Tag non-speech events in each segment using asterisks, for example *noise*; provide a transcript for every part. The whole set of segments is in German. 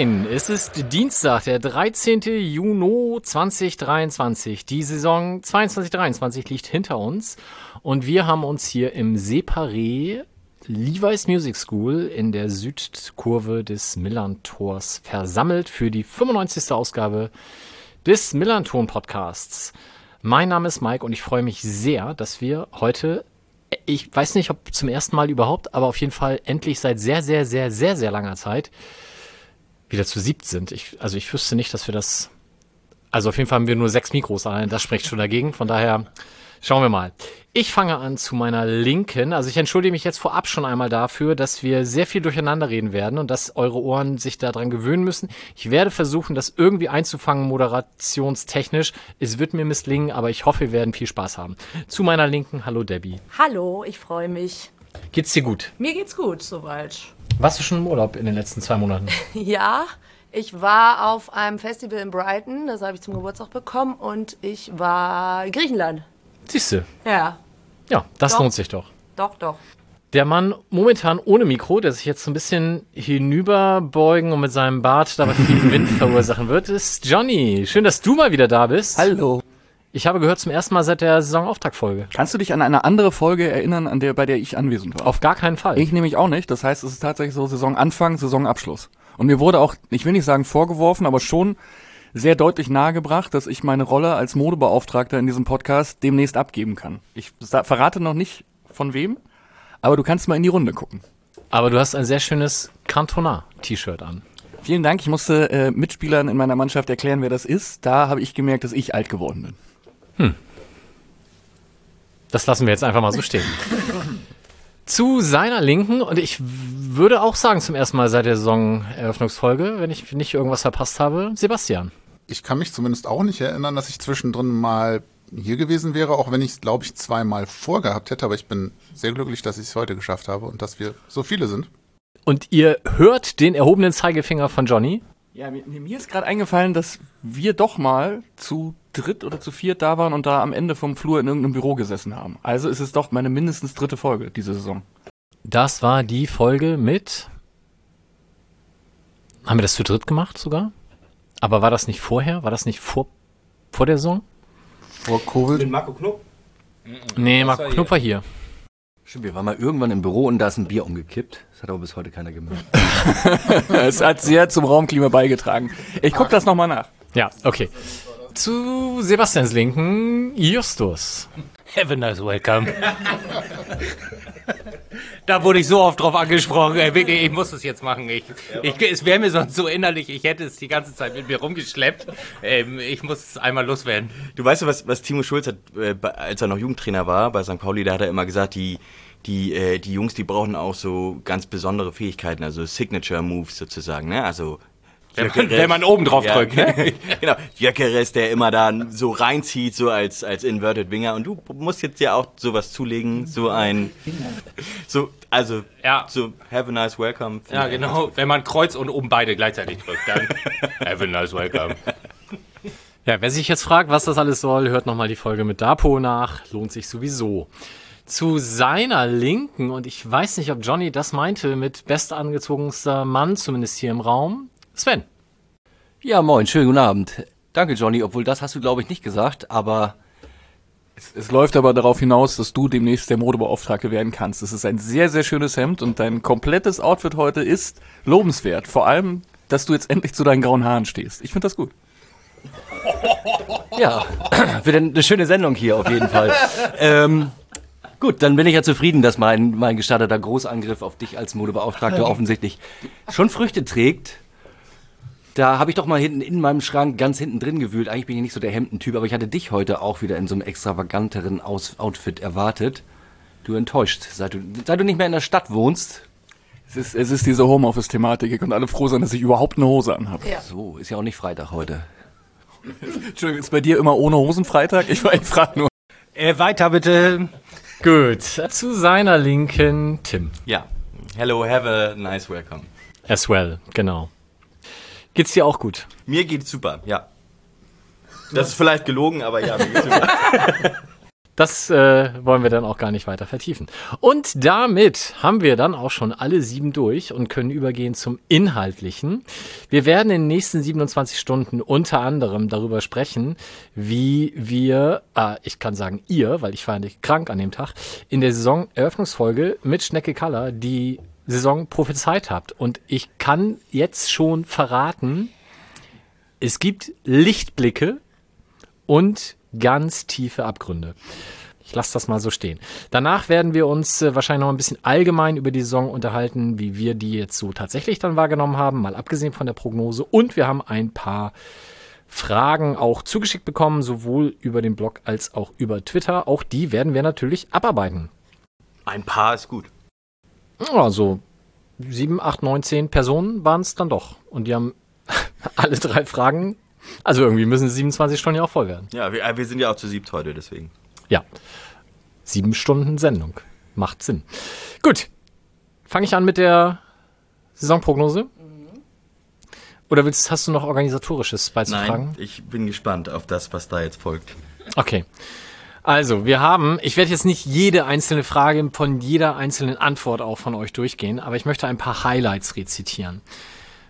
Moin, es ist Dienstag, der 13. Juni 2023. Die Saison 22-23 liegt hinter uns und wir haben uns hier im Separé Levi's Music School in der Südkurve des Millern-Tors versammelt für die 95. Ausgabe des Millern-Ton Podcasts. Mein Name ist Mike und ich freue mich sehr, dass wir heute, ich weiß nicht, ob zum ersten Mal überhaupt, aber auf jeden Fall endlich seit sehr, sehr, sehr, sehr, sehr langer Zeit wieder zu siebt sind. Ich, also ich wüsste nicht, dass wir das. Also auf jeden Fall haben wir nur sechs Mikros allein. Das spricht schon dagegen. Von daher schauen wir mal. Ich fange an zu meiner Linken. Also ich entschuldige mich jetzt vorab schon einmal dafür, dass wir sehr viel durcheinander reden werden und dass eure Ohren sich daran gewöhnen müssen. Ich werde versuchen, das irgendwie einzufangen, moderationstechnisch. Es wird mir misslingen, aber ich hoffe, wir werden viel Spaß haben. Zu meiner Linken, hallo Debbie. Hallo, ich freue mich. Geht's dir gut? Mir geht's gut soweit. Warst du schon im Urlaub in den letzten zwei Monaten? *laughs* Ja, ich war auf einem Festival in Brighton, das habe ich zum Geburtstag bekommen, und ich war in Griechenland. Siehst du? Ja, Ja, das Doch. lohnt sich doch. doch, doch. Der Mann momentan ohne Mikro, der sich jetzt so ein bisschen hinüberbeugen und mit seinem Bart dabei viel *laughs* Wind verursachen wird, ist Johnny. Schön, dass du mal wieder da bist. Hallo. Ich habe gehört zum ersten Mal seit der Saisonauftaktfolge. Kannst du dich an eine andere Folge erinnern, an der, bei der ich anwesend war? Auf gar keinen Fall. Ich nämlich auch nicht. Das heißt, es ist tatsächlich so Saisonanfang, Saisonabschluss. Und mir wurde auch, ich will nicht sagen vorgeworfen, aber schon sehr deutlich nahegebracht, dass ich meine Rolle als Modebeauftragter in diesem Podcast demnächst abgeben kann. Ich verrate noch nicht von wem, aber du kannst mal in die Runde gucken. Aber du hast ein sehr schönes Cantona-T-Shirt an. Vielen Dank. Ich musste äh, Mitspielern in meiner Mannschaft erklären, wer das ist. Da habe ich gemerkt, dass ich alt geworden bin. Das lassen wir jetzt einfach mal so stehen. *laughs* Zu seiner Linken, und ich würde auch sagen, zum ersten Mal seit der Saisoneröffnungsfolge, wenn ich nicht irgendwas verpasst habe, Sebastian. Ich kann mich zumindest auch nicht erinnern, dass ich zwischendrin mal hier gewesen wäre, auch wenn ich es, glaube ich, zweimal vorgehabt hätte. Aber ich bin sehr glücklich, dass ich es heute geschafft habe und dass wir so viele sind. Und ihr hört den erhobenen Zeigefinger von Johnny. Ja, mir, mir ist gerade eingefallen, dass wir doch mal zu dritt oder zu viert da waren und da am Ende vom Flur in irgendeinem Büro gesessen haben. Also ist es doch meine mindestens dritte Folge diese Saison. Das war die Folge mit. Haben wir das zu dritt gemacht sogar? Aber war das nicht vorher? War das nicht vor, vor der Saison? Vor Covid. Marco Knopp. Nee, Marco war Knopf war hier. Stimmt, wir waren mal irgendwann im Büro und da ist ein Bier umgekippt. Das hat aber bis heute keiner gemerkt. *laughs* Es hat sehr zum Raumklima beigetragen. Ich guck das nochmal nach. Ja, okay. Zu Sebastians Linken, Justus. Have a nice welcome. da wurde ich so oft drauf angesprochen. Wirklich, ich muss es jetzt machen. Ich, ich, es wäre mir sonst so innerlich, ich hätte es die ganze Zeit mit mir rumgeschleppt. Ähm, ich muss es einmal loswerden. Du weißt ja, was, was Timo Schulz hat, äh, als er noch Jugendtrainer war bei St. Pauli, da hat er immer gesagt, die, die, äh, die Jungs, die brauchen auch so ganz besondere Fähigkeiten, also Signature Moves sozusagen, ne? Also Wenn man, wenn man oben drauf drückt. Ne? *laughs* genau, Jökeres, der immer dann so reinzieht, so als, als Inverted Winger. Und du musst jetzt ja auch sowas zulegen, so ein, so, also, Ja. so, have a nice welcome. Ja, genau. Wenn man Kreuz und oben beide gleichzeitig drückt, dann *laughs* have a nice welcome. Ja, wer sich jetzt fragt, was das alles soll, hört nochmal die Folge mit Dapo nach. Lohnt sich sowieso. Zu seiner Linken, und ich weiß nicht, ob Johnny das meinte, mit bestangezogenster Mann, zumindest hier im Raum, Sven. Ja, moin, schönen guten Abend. Danke, Johnny, obwohl das hast du, glaube ich, nicht gesagt, aber Es, es läuft aber darauf hinaus, dass du demnächst der Modebeauftragte werden kannst. Es ist ein sehr, sehr schönes Hemd und dein komplettes Outfit heute ist lobenswert. Vor allem, dass du jetzt endlich zu deinen grauen Haaren stehst. Ich finde das gut. ja, *clears throat* wird eine schöne Sendung hier auf jeden Fall. ähm, gut, dann bin ich ja zufrieden, dass mein, mein gestarteter Großangriff auf dich als Modebeauftragter offensichtlich schon Früchte trägt. Da habe ich doch mal hinten in meinem Schrank ganz hinten drin gewühlt. Eigentlich bin ich nicht so der Hemdentyp, aber ich hatte dich heute auch wieder in so einem extravaganteren Aus Outfit erwartet. Du enttäuscht, seit du, seit du nicht mehr in der Stadt wohnst. Es ist, es ist diese Homeoffice-Thematik. Ihr könnt alle froh sein, dass ich überhaupt eine Hose anhabe. Ja. So, ist ja auch nicht Freitag heute. *laughs* Entschuldigung, ist bei dir immer ohne Hosen Freitag? Ich, ich frage nur. Äh, weiter bitte. Gut, zu seiner Linken, Tim. Ja. Hello, have a nice welcome. As well, genau. Geht's dir auch gut? Mir geht's super, ja. Das ist vielleicht gelogen, aber ja, mir geht's super. *laughs* Das äh, wollen wir dann auch gar nicht weiter vertiefen. Und damit haben wir dann auch schon alle sieben durch und können übergehen zum Inhaltlichen. Wir werden in den nächsten 27 Stunden unter anderem darüber sprechen, wie wir, äh, ich kann sagen ihr, weil ich war nicht krank an dem Tag, in der Saisoneröffnungsfolge mit Schnecke Kaller die Saison prophezeit habt. Und ich kann jetzt schon verraten, es gibt Lichtblicke und ganz tiefe Abgründe. Ich lasse das mal so stehen. Danach werden wir uns äh, wahrscheinlich noch ein bisschen allgemein über die Saison unterhalten, wie wir die jetzt so tatsächlich dann wahrgenommen haben, mal abgesehen von der Prognose. Und wir haben ein paar Fragen auch zugeschickt bekommen, sowohl über den Blog als auch über Twitter. Auch die werden wir natürlich abarbeiten. Ein Paar ist gut. Also sieben, acht, neun, zehn Personen waren es dann doch. Und die haben *laughs* alle drei Fragen. Also irgendwie müssen 27 Stunden ja auch voll werden. Ja, wir, äh, wir sind ja auch zu siebt heute, deswegen. Ja. Sieben Stunden Sendung. Macht Sinn. Gut. Fange ich an mit der Saisonprognose? Oder willst, hast du noch organisatorisches beizutragen? Nein, ich bin gespannt auf das, was da jetzt folgt. Okay. Also, wir haben, ich werde jetzt nicht jede einzelne Frage von jeder einzelnen Antwort auch von euch durchgehen, aber ich möchte ein paar Highlights rezitieren.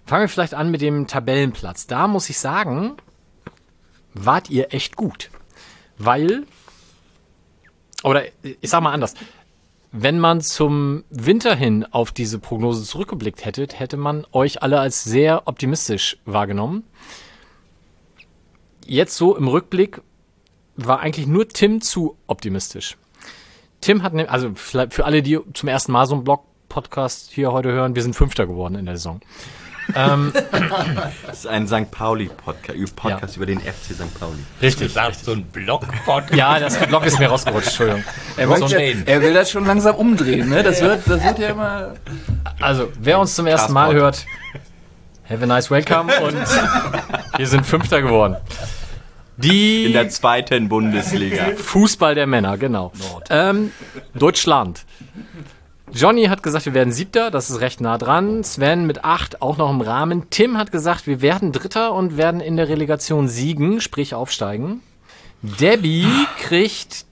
Fangen wir vielleicht an mit dem Tabellenplatz. Da muss ich sagen, wart ihr echt gut. Weil, oder ich sag mal anders, wenn man zum Winter hin auf diese Prognose zurückgeblickt hätte, hätte man euch alle als sehr optimistisch wahrgenommen. Jetzt so im Rückblick war eigentlich nur Tim zu optimistisch. Tim hat, ne, also vielleicht für alle, die zum ersten Mal so einen Blog-Podcast hier heute hören, wir sind Fünfter geworden in der Saison. ähm, Das ist ein St. Pauli-Podcast, Podcast über den FC St. Pauli. Richtig. Du sagst so ein Blog-Podcast. ja, das Block ist mir rausgerutscht, Entschuldigung. Er, So ein- er will das schon langsam umdrehen, ne? Das wird, das wird ja immer. Also, wer uns zum ersten Mal hört, have a nice welcome und wir sind Fünfter geworden. Die In der zweiten Bundesliga. Fußball der Männer, genau. Ähm, Deutschland. Johnny hat gesagt, wir werden Siebter, das ist recht nah dran. Sven mit acht, auch noch im Rahmen. Tim hat gesagt, wir werden Dritter und werden in der Relegation siegen, sprich aufsteigen. Debbie kriegt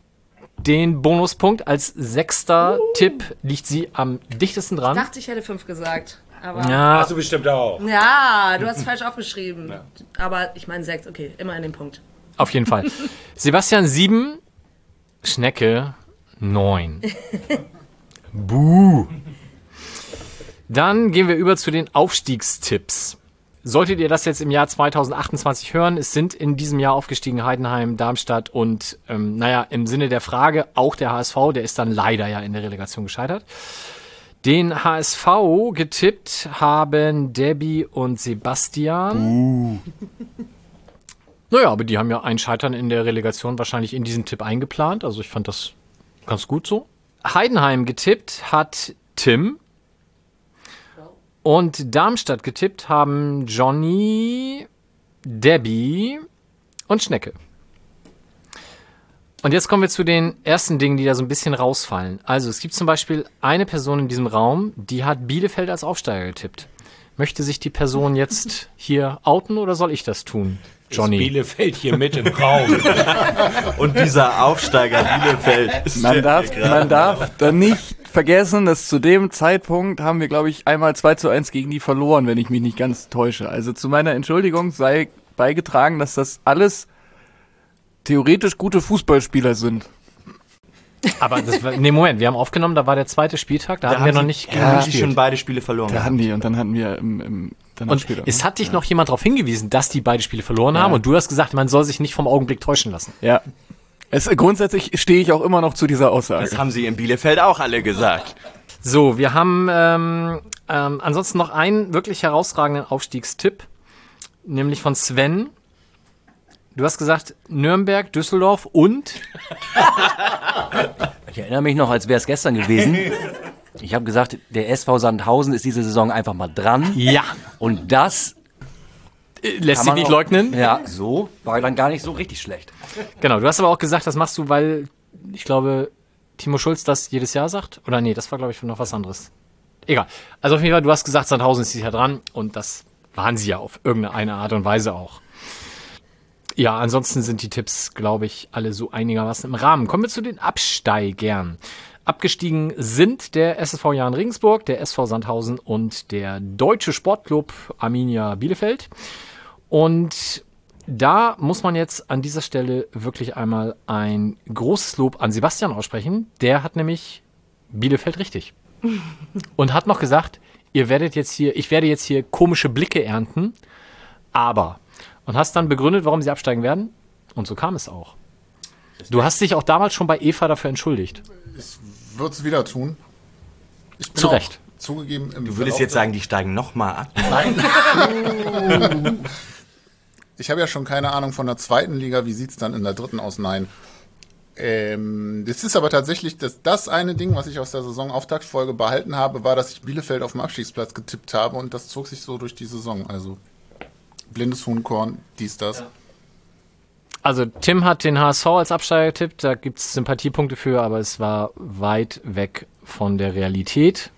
den Bonuspunkt als sechster Tipp, liegt sie am dichtesten Ich dran. dachte, ich hätte fünf gesagt. Aber Ja, Hast du bestimmt auch. ja, du hast es falsch aufgeschrieben. Aber ich meine sechs, okay, immer in dem Punkt. Auf jeden Fall. Sebastian sieben, Schnecke neun. Buh. Dann gehen wir über zu den Aufstiegstipps. Solltet ihr das jetzt im Jahr 2028 hören, es sind in diesem Jahr aufgestiegen Heidenheim, Darmstadt und, ähm, naja, im Sinne der Frage auch der HSV, der ist dann leider ja in der Relegation gescheitert. Den HSV getippt haben Debbie und Sebastian. Naja, aber die haben ja ein Scheitern in der Relegation wahrscheinlich in diesen Tipp eingeplant. Also ich fand das ganz gut so. Heidenheim getippt hat Tim. Und Darmstadt getippt haben Johnny, Debbie und Schnecke. Und jetzt kommen wir zu den ersten Dingen, die da so ein bisschen rausfallen. Also es gibt zum Beispiel eine Person in diesem Raum, die hat Bielefeld als Aufsteiger getippt. Möchte sich die Person jetzt hier outen oder soll ich das tun? Johnny. Bielefeld hier mit im Raum. *laughs* Und dieser Aufsteiger Bielefeld. ist Man darf, man darf dann nicht vergessen, dass zu dem Zeitpunkt haben wir, glaube ich, einmal 2 zu 1 gegen die verloren, wenn ich mich nicht ganz täusche. Also zu meiner Entschuldigung sei beigetragen, dass das alles theoretisch gute Fußballspieler sind. Aber das war, nee, Moment, wir haben aufgenommen, da war der zweite Spieltag, da, Da hatten wir noch nicht da haben die schon beide Spiele verloren. Da hatten die und dann hatten wir im, im danach Und später. es hat dich noch jemand darauf hingewiesen, dass die beide Spiele verloren haben und du hast gesagt, man soll sich nicht vom Augenblick täuschen lassen. ja. Es, grundsätzlich stehe ich auch immer noch zu dieser Aussage. Das haben sie in Bielefeld auch alle gesagt. So, wir haben ähm, ähm, ansonsten noch einen wirklich herausragenden Aufstiegstipp, nämlich von Sven. Du hast gesagt Nürnberg, Düsseldorf und Ich erinnere mich noch, als wäre es gestern gewesen. *laughs* Ich habe gesagt, der SV Sandhausen ist diese Saison einfach mal dran. ja, Und das äh, lässt sich nicht auch- leugnen. Ja, so war dann gar nicht so richtig schlecht. Genau, du hast aber auch gesagt, das machst du, weil ich glaube, Timo Schulz das jedes Jahr sagt. Oder nee, das war, glaube ich, noch was anderes. Egal. Also auf jeden Fall, du hast gesagt, Sandhausen ist sicher dran und das waren sie ja auf irgendeine Art und Weise auch. Ja, ansonsten sind die Tipps, glaube ich, alle so einigermaßen im Rahmen. Kommen wir zu den Absteigern. Abgestiegen sind der SSV Jahn Regensburg, der SV Sandhausen und der Deutsche Sportclub Arminia Bielefeld. Und da muss man jetzt an dieser Stelle wirklich einmal ein großes Lob an Sebastian aussprechen. Der hat nämlich Bielefeld richtig. *laughs* Und hat noch gesagt, ihr werdet jetzt hier, ich werde jetzt hier komische Blicke ernten, aber. Und hast dann begründet, warum sie absteigen werden. Und so kam es auch. Du hast dich auch damals schon bei Eva dafür entschuldigt. Würde es wieder tun. Ich bin Zu Recht. Zugegeben, im Du würdest Verlauf jetzt sagen, die steigen nochmal ab. *laughs* Nein. *laughs* ich habe ja schon keine Ahnung von der zweiten Liga. Wie sieht's dann in der dritten aus? Nein. Ähm, das ist aber tatsächlich das, das eine Ding, was ich aus der Saisonauftaktfolge behalten habe, war, dass ich Bielefeld auf dem Abstiegsplatz getippt habe und das zog sich so durch die Saison. Also blindes Huhnkorn, dies, das. Also Tim hat den HSV als Absteiger getippt, da gibt es Sympathiepunkte für, aber es war weit weg von der Realität.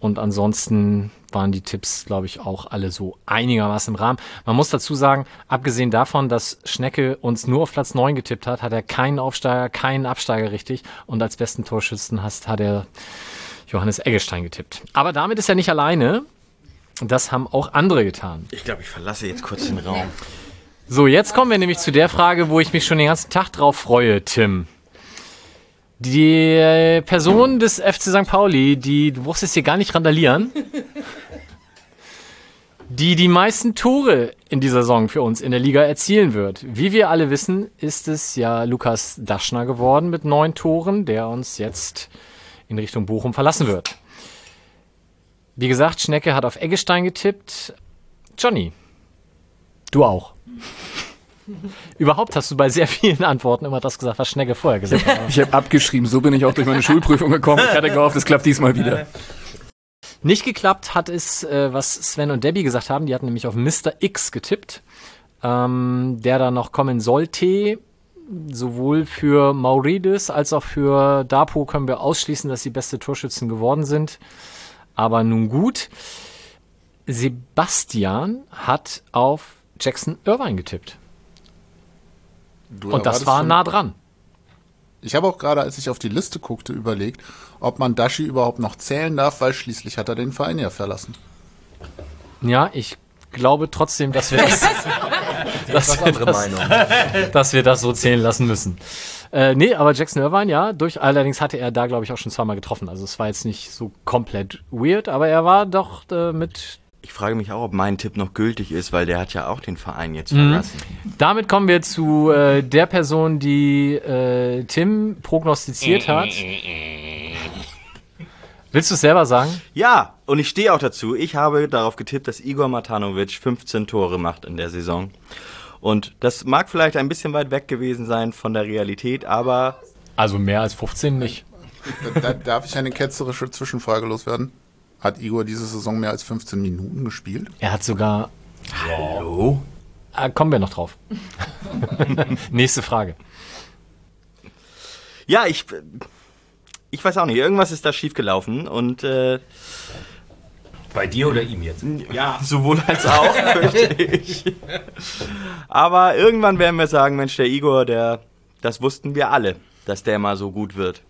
Und ansonsten waren die Tipps, glaube ich, auch alle so einigermaßen im Rahmen. Man muss dazu sagen, abgesehen davon, dass Schnecke uns nur auf Platz 9 getippt hat, hat er keinen Aufsteiger, keinen Absteiger richtig. Und als besten Torschützen hast, hat er Johannes Eggestein getippt. Aber damit ist er nicht alleine. Das haben auch andere getan. Ich glaube, ich verlasse jetzt kurz den Raum. So, jetzt kommen wir nämlich zu der Frage, wo ich mich schon den ganzen Tag drauf freue, Tim. Die Person des FC St. Pauli, die, du brauchst jetzt hier gar nicht randalieren, *laughs* die die meisten Tore in dieser Saison für uns in der Liga erzielen wird. Wie wir alle wissen, ist es ja Lukas Daschner geworden mit neun Toren, der uns jetzt in Richtung Bochum verlassen wird. Wie gesagt, Schnecke hat auf Eggestein getippt. Johnny, du auch. *laughs* Überhaupt hast du bei sehr vielen Antworten immer das gesagt, was Schnecke vorher gesagt hat. Ich habe abgeschrieben, so bin ich auch durch meine Schulprüfung gekommen. Ich hatte gehofft, es klappt diesmal wieder. Nicht geklappt hat es, äh, was Sven und Debbie gesagt haben. Die hatten nämlich auf Mr. X getippt, ähm, der da noch kommen sollte. Sowohl für Maurides als auch für Dapo können wir ausschließen, dass sie beste Torschützen geworden sind. Aber nun gut. Sebastian hat auf Jackson Irvine getippt. Du Und das war nah dran. Ich habe auch gerade, als ich auf die Liste guckte, überlegt, ob man Dashi überhaupt noch zählen darf, weil schließlich hat er den Verein ja verlassen. Ja, ich glaube trotzdem, dass wir das, *laughs* dass wir andere das, Meinung. *laughs* dass wir das so zählen lassen müssen. Äh, nee, aber Jackson Irvine, ja, durch, allerdings hatte er da, glaube ich, auch schon zweimal getroffen. Also es war jetzt nicht so komplett weird, aber er war doch äh, mit. Ich frage mich auch, ob mein Tipp noch gültig ist, weil der hat ja auch den Verein jetzt verlassen. Damit kommen wir zu äh, der Person, die äh, Tim prognostiziert hat. Willst du es selber sagen? Ja, und ich stehe auch dazu. Ich habe darauf getippt, dass Igor Matanovic 15 Tore macht in der Saison. Und das mag vielleicht ein bisschen weit weg gewesen sein von der Realität, aber Also mehr als 15 nicht. Da, da, darf ich eine ketzerische Zwischenfrage loswerden? Hat Igor diese Saison mehr als 15 Minuten gespielt? Er hat sogar. hallo? Äh, kommen wir noch drauf. *laughs* Nächste Frage. Ja, ich ich weiß auch nicht, irgendwas ist da schiefgelaufen und äh, Bei dir oder ihm jetzt? ja, sowohl als auch, *laughs* fürchte ich. Aber irgendwann werden wir sagen, Mensch, der Igor, der das wussten wir alle, dass der mal so gut wird.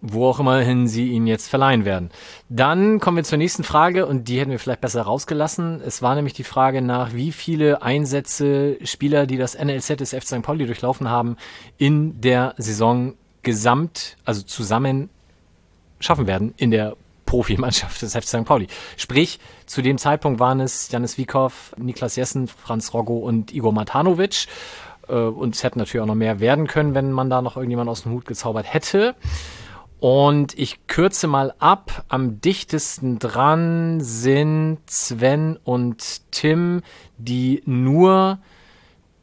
Wo auch immerhin sie ihn jetzt verleihen werden. Dann kommen wir zur nächsten Frage und die hätten wir vielleicht besser rausgelassen. Es war nämlich die Frage nach, wie viele Einsätze Spieler, die das NLZ des FC St. Pauli durchlaufen haben, in der Saison gesamt, also zusammen schaffen werden in der Profimannschaft des FC St. Pauli. Sprich, zu dem Zeitpunkt waren es Janis Wiekow, Niklas Jessen, Franz Roggo und Igor Matanovic. Äh, Und es hätten natürlich auch noch mehr werden können, wenn man da noch irgendjemand aus dem Hut gezaubert hätte. Und ich kürze mal ab. Am dichtesten dran sind Sven und Tim, die nur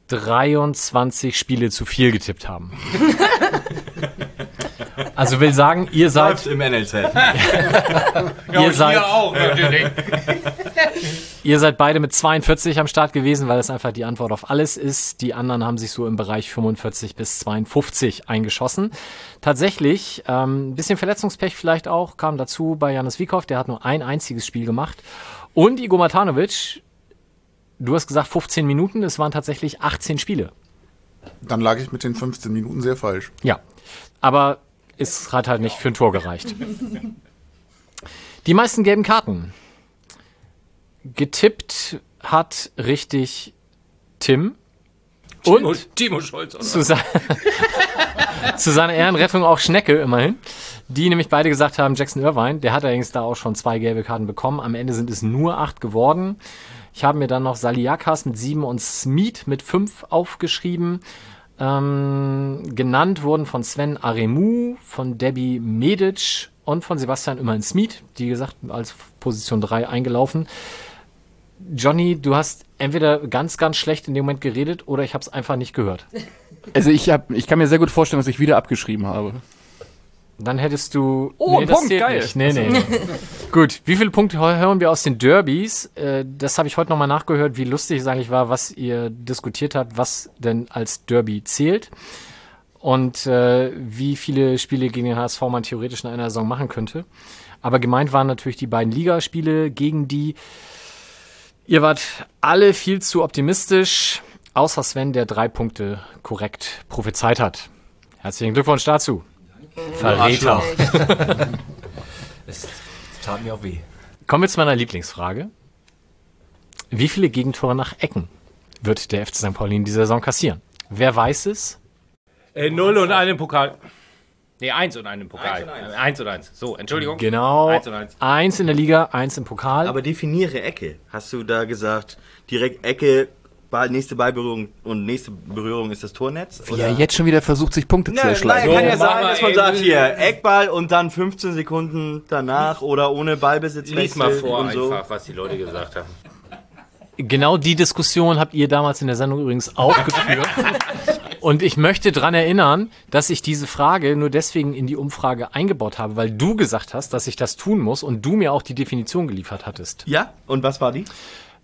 23 Spiele zu viel getippt haben. *laughs* Also will sagen, ihr seid, im NLZ. *laughs* ihr seid, auch, natürlich. *laughs* Ihr seid beide mit 42 am Start gewesen, weil es einfach die Antwort auf alles ist. Die anderen haben sich so im Bereich 45 bis 52 eingeschossen. Tatsächlich, ähm, ein bisschen Verletzungspech vielleicht auch, kam dazu bei Janis Wiekow, der hat nur ein einziges Spiel gemacht. Und Igor Matanovic, Du hast gesagt 15 Minuten, es waren tatsächlich 18 Spiele. Dann lag ich mit den 15 Minuten sehr falsch. Ja, aber es hat halt nicht für ein Tor gereicht. Die meisten gelben Karten. Getippt hat richtig Tim. Timo, Und Timo Scholz. Zu, se *laughs* zu seiner Ehrenrettung auch Schnecke immerhin. Die nämlich beide gesagt haben, Jackson Irvine, der hat allerdings da auch schon zwei gelbe Karten bekommen. Am Ende sind es nur acht geworden. Ich habe mir dann noch Saliakas mit sieben und Smith mit fünf aufgeschrieben. Ähm, genannt wurden von Sven Aremu, von Debbie Medic und von Sebastian immerhin Smith, die gesagt als Position 3 eingelaufen. Johnny, du hast entweder ganz, ganz schlecht in dem Moment geredet oder ich habe es einfach nicht gehört. *laughs* Also ich, hab, ich kann mir sehr gut vorstellen, dass ich wieder abgeschrieben habe. Dann hättest du. Oh, ein das Punkt, geil. Nicht. Nee, nee, nee. *laughs* Gut, wie viele Punkte hö- hören wir aus den Derbys? Äh, das habe ich heute nochmal nachgehört, wie lustig es eigentlich war, was ihr diskutiert habt, was denn als Derby zählt. Und äh, wie viele Spiele gegen den HSV man theoretisch in einer Saison machen könnte. Aber gemeint waren natürlich die beiden Ligaspiele, gegen die ihr wart alle viel zu optimistisch, außer Sven, der drei Punkte korrekt prophezeit hat. Herzlichen Glückwunsch dazu. Verräter. *laughs* Es tat mir auch weh. Kommen wir zu meiner Lieblingsfrage. Wie viele Gegentore nach Ecken wird der FC St. Pauli in dieser Saison kassieren? Wer weiß es? Äh, null und einen Pokal. Nee, eins und einen Pokal. Äh, Eins und eins. So, Entschuldigung. Genau. Eins und eins. Eins in der Liga, eins im Pokal. Aber definiere Ecke. Hast du da gesagt, direkt Ecke, nächste Ballberührung und nächste Berührung ist das Tornetz? Wie er jetzt schon wieder versucht, sich Punkte zu Nein, nein, erschleichen. kann ja sein, dass man sagt, hier, Eckball und dann 15 Sekunden danach oder ohne Ballbesitz Lies mal vor und so. einfach, was die Leute gesagt haben. Genau die Diskussion habt ihr damals in der Sendung übrigens auch geführt. *laughs* Und ich möchte dran erinnern, dass ich diese Frage nur deswegen in die Umfrage eingebaut habe, weil du gesagt hast, dass ich das tun muss und du mir auch die Definition geliefert hattest. Ja, und was war die?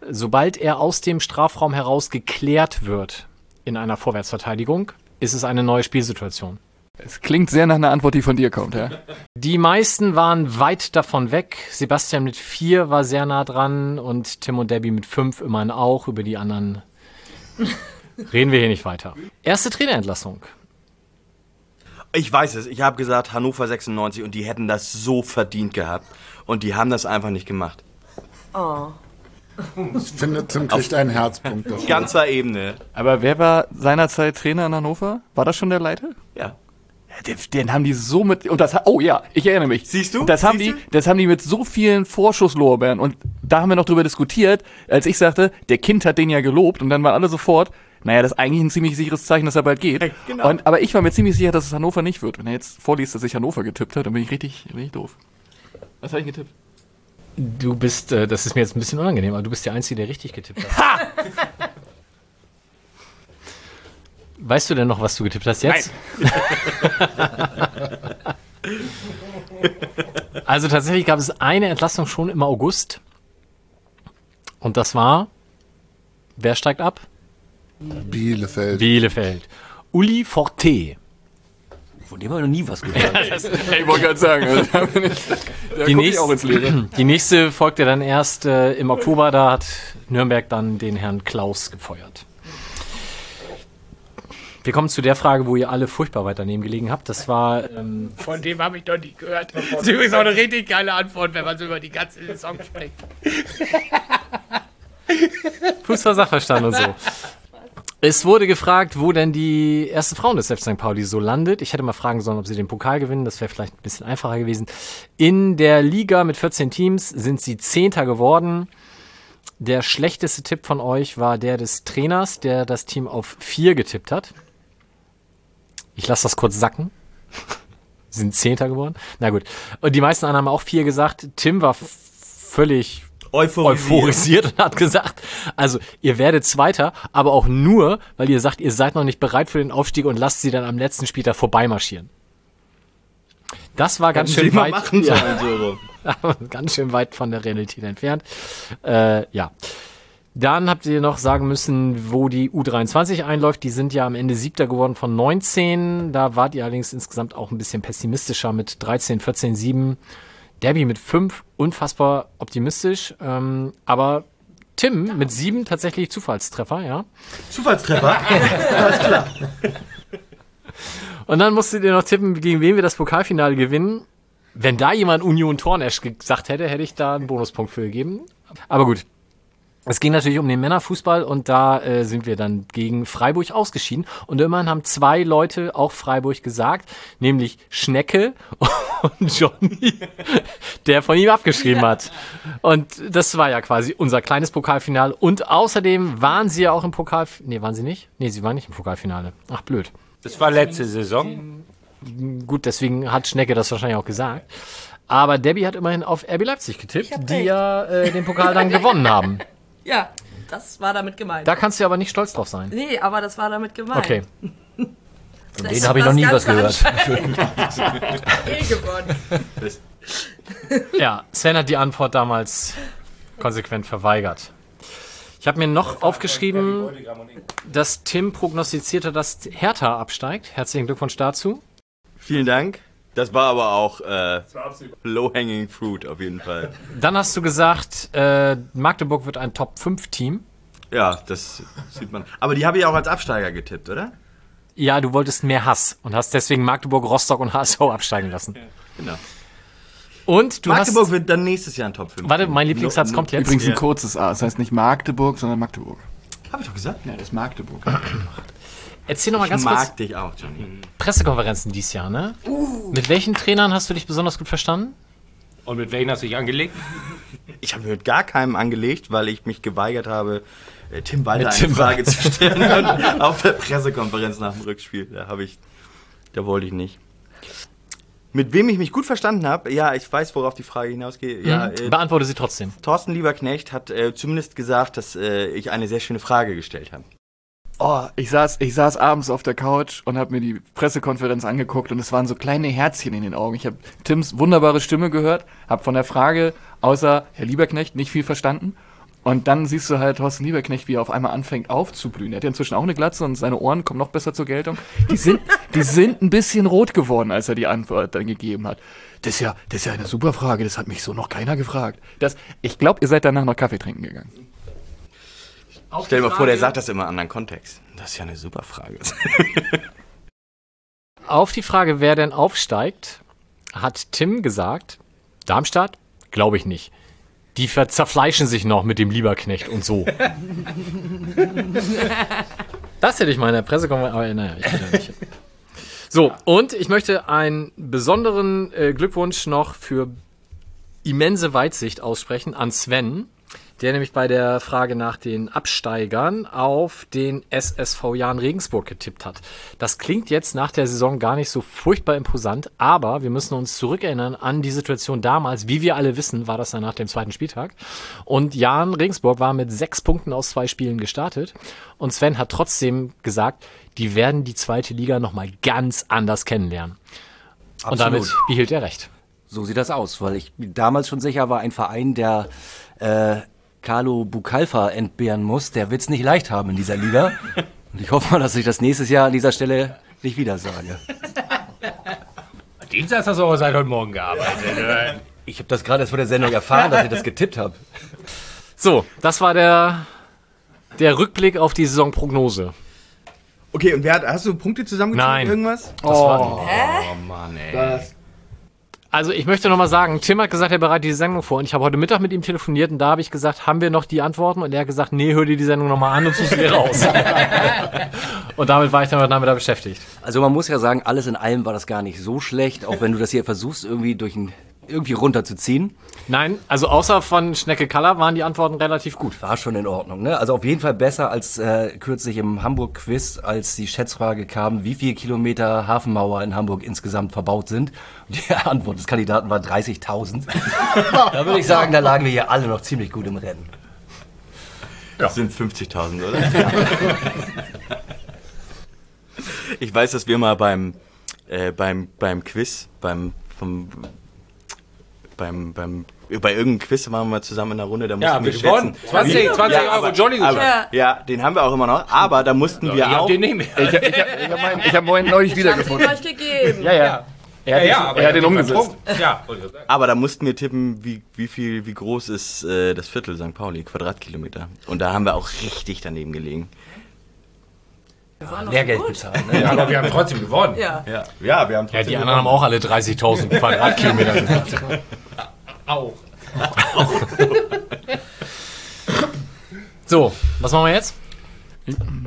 Sobald er aus dem Strafraum heraus geklärt wird in einer Vorwärtsverteidigung, ist es eine neue Spielsituation. Es klingt sehr nach einer Antwort, die von dir kommt, ja? Die meisten waren weit davon weg. Sebastian mit vier war sehr nah dran und Tim und Debbie mit fünf immerhin auch. Über die anderen *laughs* reden wir hier nicht weiter. Erste Trainerentlassung. Ich weiß es, ich habe gesagt Hannover 96 und die hätten das so verdient gehabt. Und die haben das einfach nicht gemacht. Ich finde, Tim kriegt einen Herzpunkt dafür. Ganzer Ebene. Aber wer war seinerzeit Trainer in Hannover? War das schon der Leiter? Ja. Den, den haben die so mit und das oh ja, ich erinnere mich. Siehst du? Das haben Siehst die, das haben die mit so vielen Vorschusslorbeeren und da haben wir noch drüber diskutiert, als ich sagte, der Kind hat den ja gelobt und dann waren alle sofort, naja, das ist eigentlich ein ziemlich sicheres Zeichen, dass er bald geht. Hey, *laughs* genau. Und, aber ich war mir ziemlich sicher, dass es Hannover nicht wird. Wenn er jetzt vorliest, dass ich Hannover getippt hat, dann bin ich richtig, richtig doof. Was habe ich getippt? Du bist, äh, das ist mir jetzt ein bisschen unangenehm, aber du bist der Einzige, der richtig getippt hat. Weißt du denn noch, was du getippt hast jetzt? *laughs* also tatsächlich gab es eine Entlassung schon im August. Und das war, wer steigt ab? Bielefeld. Bielefeld. Uli Forte. Von dem habe ich noch nie was gehört. Ich wollte gerade sagen, also, da bin ich, da Die, nächst, auch ins *clears throat* die nächste folgte dann erst äh, im Oktober. Da hat Nürnberg dann den Herrn Klaus gefeuert. Wir kommen zu der Frage, wo ihr alle furchtbar weit daneben gelegen habt. Das war ähm, Von dem habe ich noch nie gehört. Das ist übrigens auch eine richtig geile Antwort, wenn man so über die ganze Saison spricht. Fußball-Sachverstand und so. Es wurde gefragt, wo denn die erste Frauen des FC St. Pauli so landet. Ich hätte mal fragen sollen, ob sie den Pokal gewinnen. Das wäre vielleicht ein bisschen einfacher gewesen. In der Liga mit 14 Teams sind sie Zehnter geworden. Der schlechteste Tipp von euch war der des Trainers, der das Team auf vier getippt hat. Ich lasse das kurz sacken. *laughs* Sind Zehnter geworden. Na gut. Und die meisten anderen haben auch vier gesagt. Tim war völlig Euphorisiert. euphorisiert und hat gesagt, also ihr werdet Zweiter, aber auch nur, weil ihr sagt, ihr seid noch nicht bereit für den Aufstieg und lasst sie dann am letzten Spieltag vorbeimarschieren. Das war ganz Hätten schön weit, machen *laughs* ja, sollen, so rum. ganz schön weit von der Realität entfernt. Äh, ja. Dann habt ihr noch sagen müssen, wo die U23 einläuft. Die sind ja am Ende Siebter geworden von 19. Da wart ihr allerdings insgesamt auch ein bisschen pessimistischer mit 13, 14, 7. Derby mit 5, unfassbar optimistisch. Ähm, aber Tim mit sieben tatsächlich Zufallstreffer, ja. Zufallstreffer? *laughs* Und dann musstet ihr noch tippen, gegen wen wir das Pokalfinale gewinnen. Wenn da jemand Union Tornesch gesagt hätte, hätte ich da einen Bonuspunkt für gegeben. Aber gut. Es ging natürlich um den Männerfußball und da äh, sind wir dann gegen Freiburg ausgeschieden. Und immerhin haben zwei Leute auch Freiburg gesagt, nämlich Schnecke *laughs* und Johnny, der von ihm abgeschrieben hat. Und das war ja quasi unser kleines Pokalfinale. Und außerdem waren sie ja auch im Pokal... Nee, waren sie nicht? Nee, sie waren nicht im Pokalfinale. Ach, blöd. Das war letzte Saison. Gut, deswegen hat Schnecke das wahrscheinlich auch gesagt. Aber Debbie hat immerhin auf RB Leipzig getippt, die ja äh, den Pokal dann gewonnen haben. *laughs* Ja, das war damit gemeint. Da kannst du aber nicht stolz drauf sein. nee, aber das war damit gemeint. Okay. *laughs* Von Den habe ich noch nie was gehört. *laughs* Eh gewonnen. Ja, Sven hat die Antwort damals konsequent verweigert. Ich habe mir noch aufgeschrieben, dass Tim prognostizierte, dass Hertha absteigt. Herzlichen Glückwunsch dazu. Vielen Dank. Das war aber auch äh, low-hanging fruit auf jeden Fall. Dann hast du gesagt, äh, Magdeburg wird ein Top-5-Team. Ja, das sieht man. Aber die habe ich auch als Absteiger getippt, oder? Ja, du wolltest mehr Hass und hast deswegen Magdeburg, Rostock und HSV absteigen lassen. Genau. Und du Magdeburg hast... wird dann nächstes Jahr ein Top 5. Warte, mein Lieblingssatz No- kommt jetzt. Übrigens ein kurzes A. Das heißt nicht Magdeburg, sondern Magdeburg. Hab ich doch gesagt. Ja, das ist Magdeburg. *laughs* Erzähl noch mal Ich ganz mag kurz dich auch, Johnny. Pressekonferenzen dieses Jahr, ne? Mit welchen Trainern hast du dich besonders gut verstanden? Und mit welchen hast du dich angelegt? *laughs* Ich habe mit gar keinem angelegt, weil ich mich geweigert habe, äh, Tim Walter Mit eine Tim Frage zu stellen *laughs* und auf der Pressekonferenz nach dem Rückspiel. Da habe ich, da wollte ich nicht. Mit wem ich mich gut verstanden habe, ja, ich weiß, worauf die Frage hinausgeht. Ja, äh, Beantworte sie trotzdem. Thorsten Lieberknecht hat äh, zumindest gesagt, dass äh, ich eine sehr schöne Frage gestellt habe. Oh, ich saß, ich saß abends auf der Couch und habe mir die Pressekonferenz angeguckt und es waren so kleine Herzchen in den Augen. Ich habe Tims wunderbare Stimme gehört, habe von der Frage außer Herr Lieberknecht nicht viel verstanden. Und dann siehst du halt Thorsten Lieberknecht, wie er auf einmal anfängt aufzublühen. Er hat ja inzwischen auch eine Glatze und seine Ohren kommen noch besser zur Geltung. Die sind, die sind ein bisschen rot geworden, als er die Antwort dann gegeben hat. Das ist ja, das ist ja eine super Frage. Das hat mich so noch keiner gefragt. Das, ich glaube, ihr seid danach noch Kaffee trinken gegangen. Stell dir mal vor, der sagt das immer in einem anderen Kontext. Das ist ja eine super Frage. *laughs* Auf die Frage, wer denn aufsteigt, hat Tim gesagt, Darmstadt? Glaube ich nicht. Die zerfleischen sich noch mit dem Lieberknecht und so. *laughs* das hätte ich mal in der Pressekonferenz, aber naja, ich bin ja nicht. So, und ich möchte einen besonderen äh, Glückwunsch noch für immense Weitsicht aussprechen an Sven, der nämlich bei der Frage nach den Absteigern auf den SSV Jan Regensburg getippt hat. Das klingt jetzt nach der Saison gar nicht so furchtbar imposant, aber wir müssen uns zurückerinnern an die Situation damals. Wie wir alle wissen, war das dann nach dem zweiten Spieltag. Und Jan Regensburg war mit sechs Punkten aus zwei Spielen gestartet. Und Sven hat trotzdem gesagt, die werden die zweite Liga nochmal ganz anders kennenlernen. Und damit behielt er recht. So sieht das aus, weil ich damals schon sicher war, ein Verein, der äh, Carlo Bucalfa entbehren muss, der wird's nicht leicht haben in dieser Liga. Und ich hoffe mal, dass ich das nächstes Jahr an dieser Stelle nicht wieder sage. Dienstags hast du aber seit heute Morgen gearbeitet. Ich habe das gerade erst vor der Sendung erfahren, dass ich das getippt habe. So, das war der, der Rückblick auf die Saisonprognose. Okay, und wer hat, hast du Punkte zusammengezogen? Nein. Irgendwas? Oh. Mann, ey. Also ich möchte nochmal sagen, Tim hat gesagt, er bereitet die Sendung vor und ich habe heute Mittag mit ihm telefoniert und da habe ich gesagt, haben wir noch die Antworten? Und er hat gesagt, nee, hör dir die Sendung nochmal an und such sie raus. *laughs* und damit war ich dann heute Nachmittag beschäftigt. Also man muss ja sagen, alles in allem war das gar nicht so schlecht, auch wenn du das hier versuchst, irgendwie durch ein, irgendwie runterzuziehen. Nein, also außer von Schnecke Kaller waren die Antworten relativ gut. War schon in Ordnung, ne? Also auf jeden Fall besser als äh, kürzlich im Hamburg-Quiz, als die Schätzfrage kam, wie viele Kilometer Hafenmauer in Hamburg insgesamt verbaut sind. Und die *laughs* Antwort des Kandidaten war 30.000. *laughs* da würde ich sagen, da lagen wir hier alle noch ziemlich gut im Rennen. Das sind 50.000, oder? *laughs* ich weiß, dass wir mal beim, äh, beim, beim Quiz, beim, vom, beim, beim, bei irgendeinem Quiz waren wir mal zusammen in der Runde, da mussten Ja, wir wir gewonnen. schätzen. 20, 20 Ja, Euro aber- Johnny aber, gewonnen. ja. den haben wir auch immer noch, aber da mussten Ich wir hab auch, den nicht mehr. Ich, ich, ich habe hab, ich hab *laughs* vorhin neulich Ich habe wiedergefunden. euch gegeben. Ja, ja. Er, Ja, hat, ja, aber er hat den umgesetzt. Ja, ich. Aber da mussten wir tippen, wie, wie viel, wie groß ist äh, das Viertel St. Pauli, Quadratkilometer. Und da haben wir auch richtig daneben gelegen. Lehrgeld bezahlen. Ne? Ja, aber wir haben trotzdem gewonnen. Ja. Ja, ja wir haben Ja, die anderen haben auch alle 30.000 *laughs* Quadratkilometer gemacht. Auch. So, was machen wir jetzt?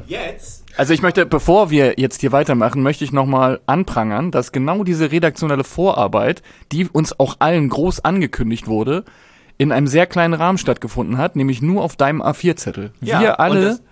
Jetzt? Also ich möchte, bevor wir jetzt hier weitermachen, möchte ich nochmal anprangern, dass genau diese redaktionelle Vorarbeit, die uns auch allen groß angekündigt wurde, in einem sehr kleinen Rahmen stattgefunden hat, nämlich nur auf deinem A4-Zettel. Ja, wir und alle das-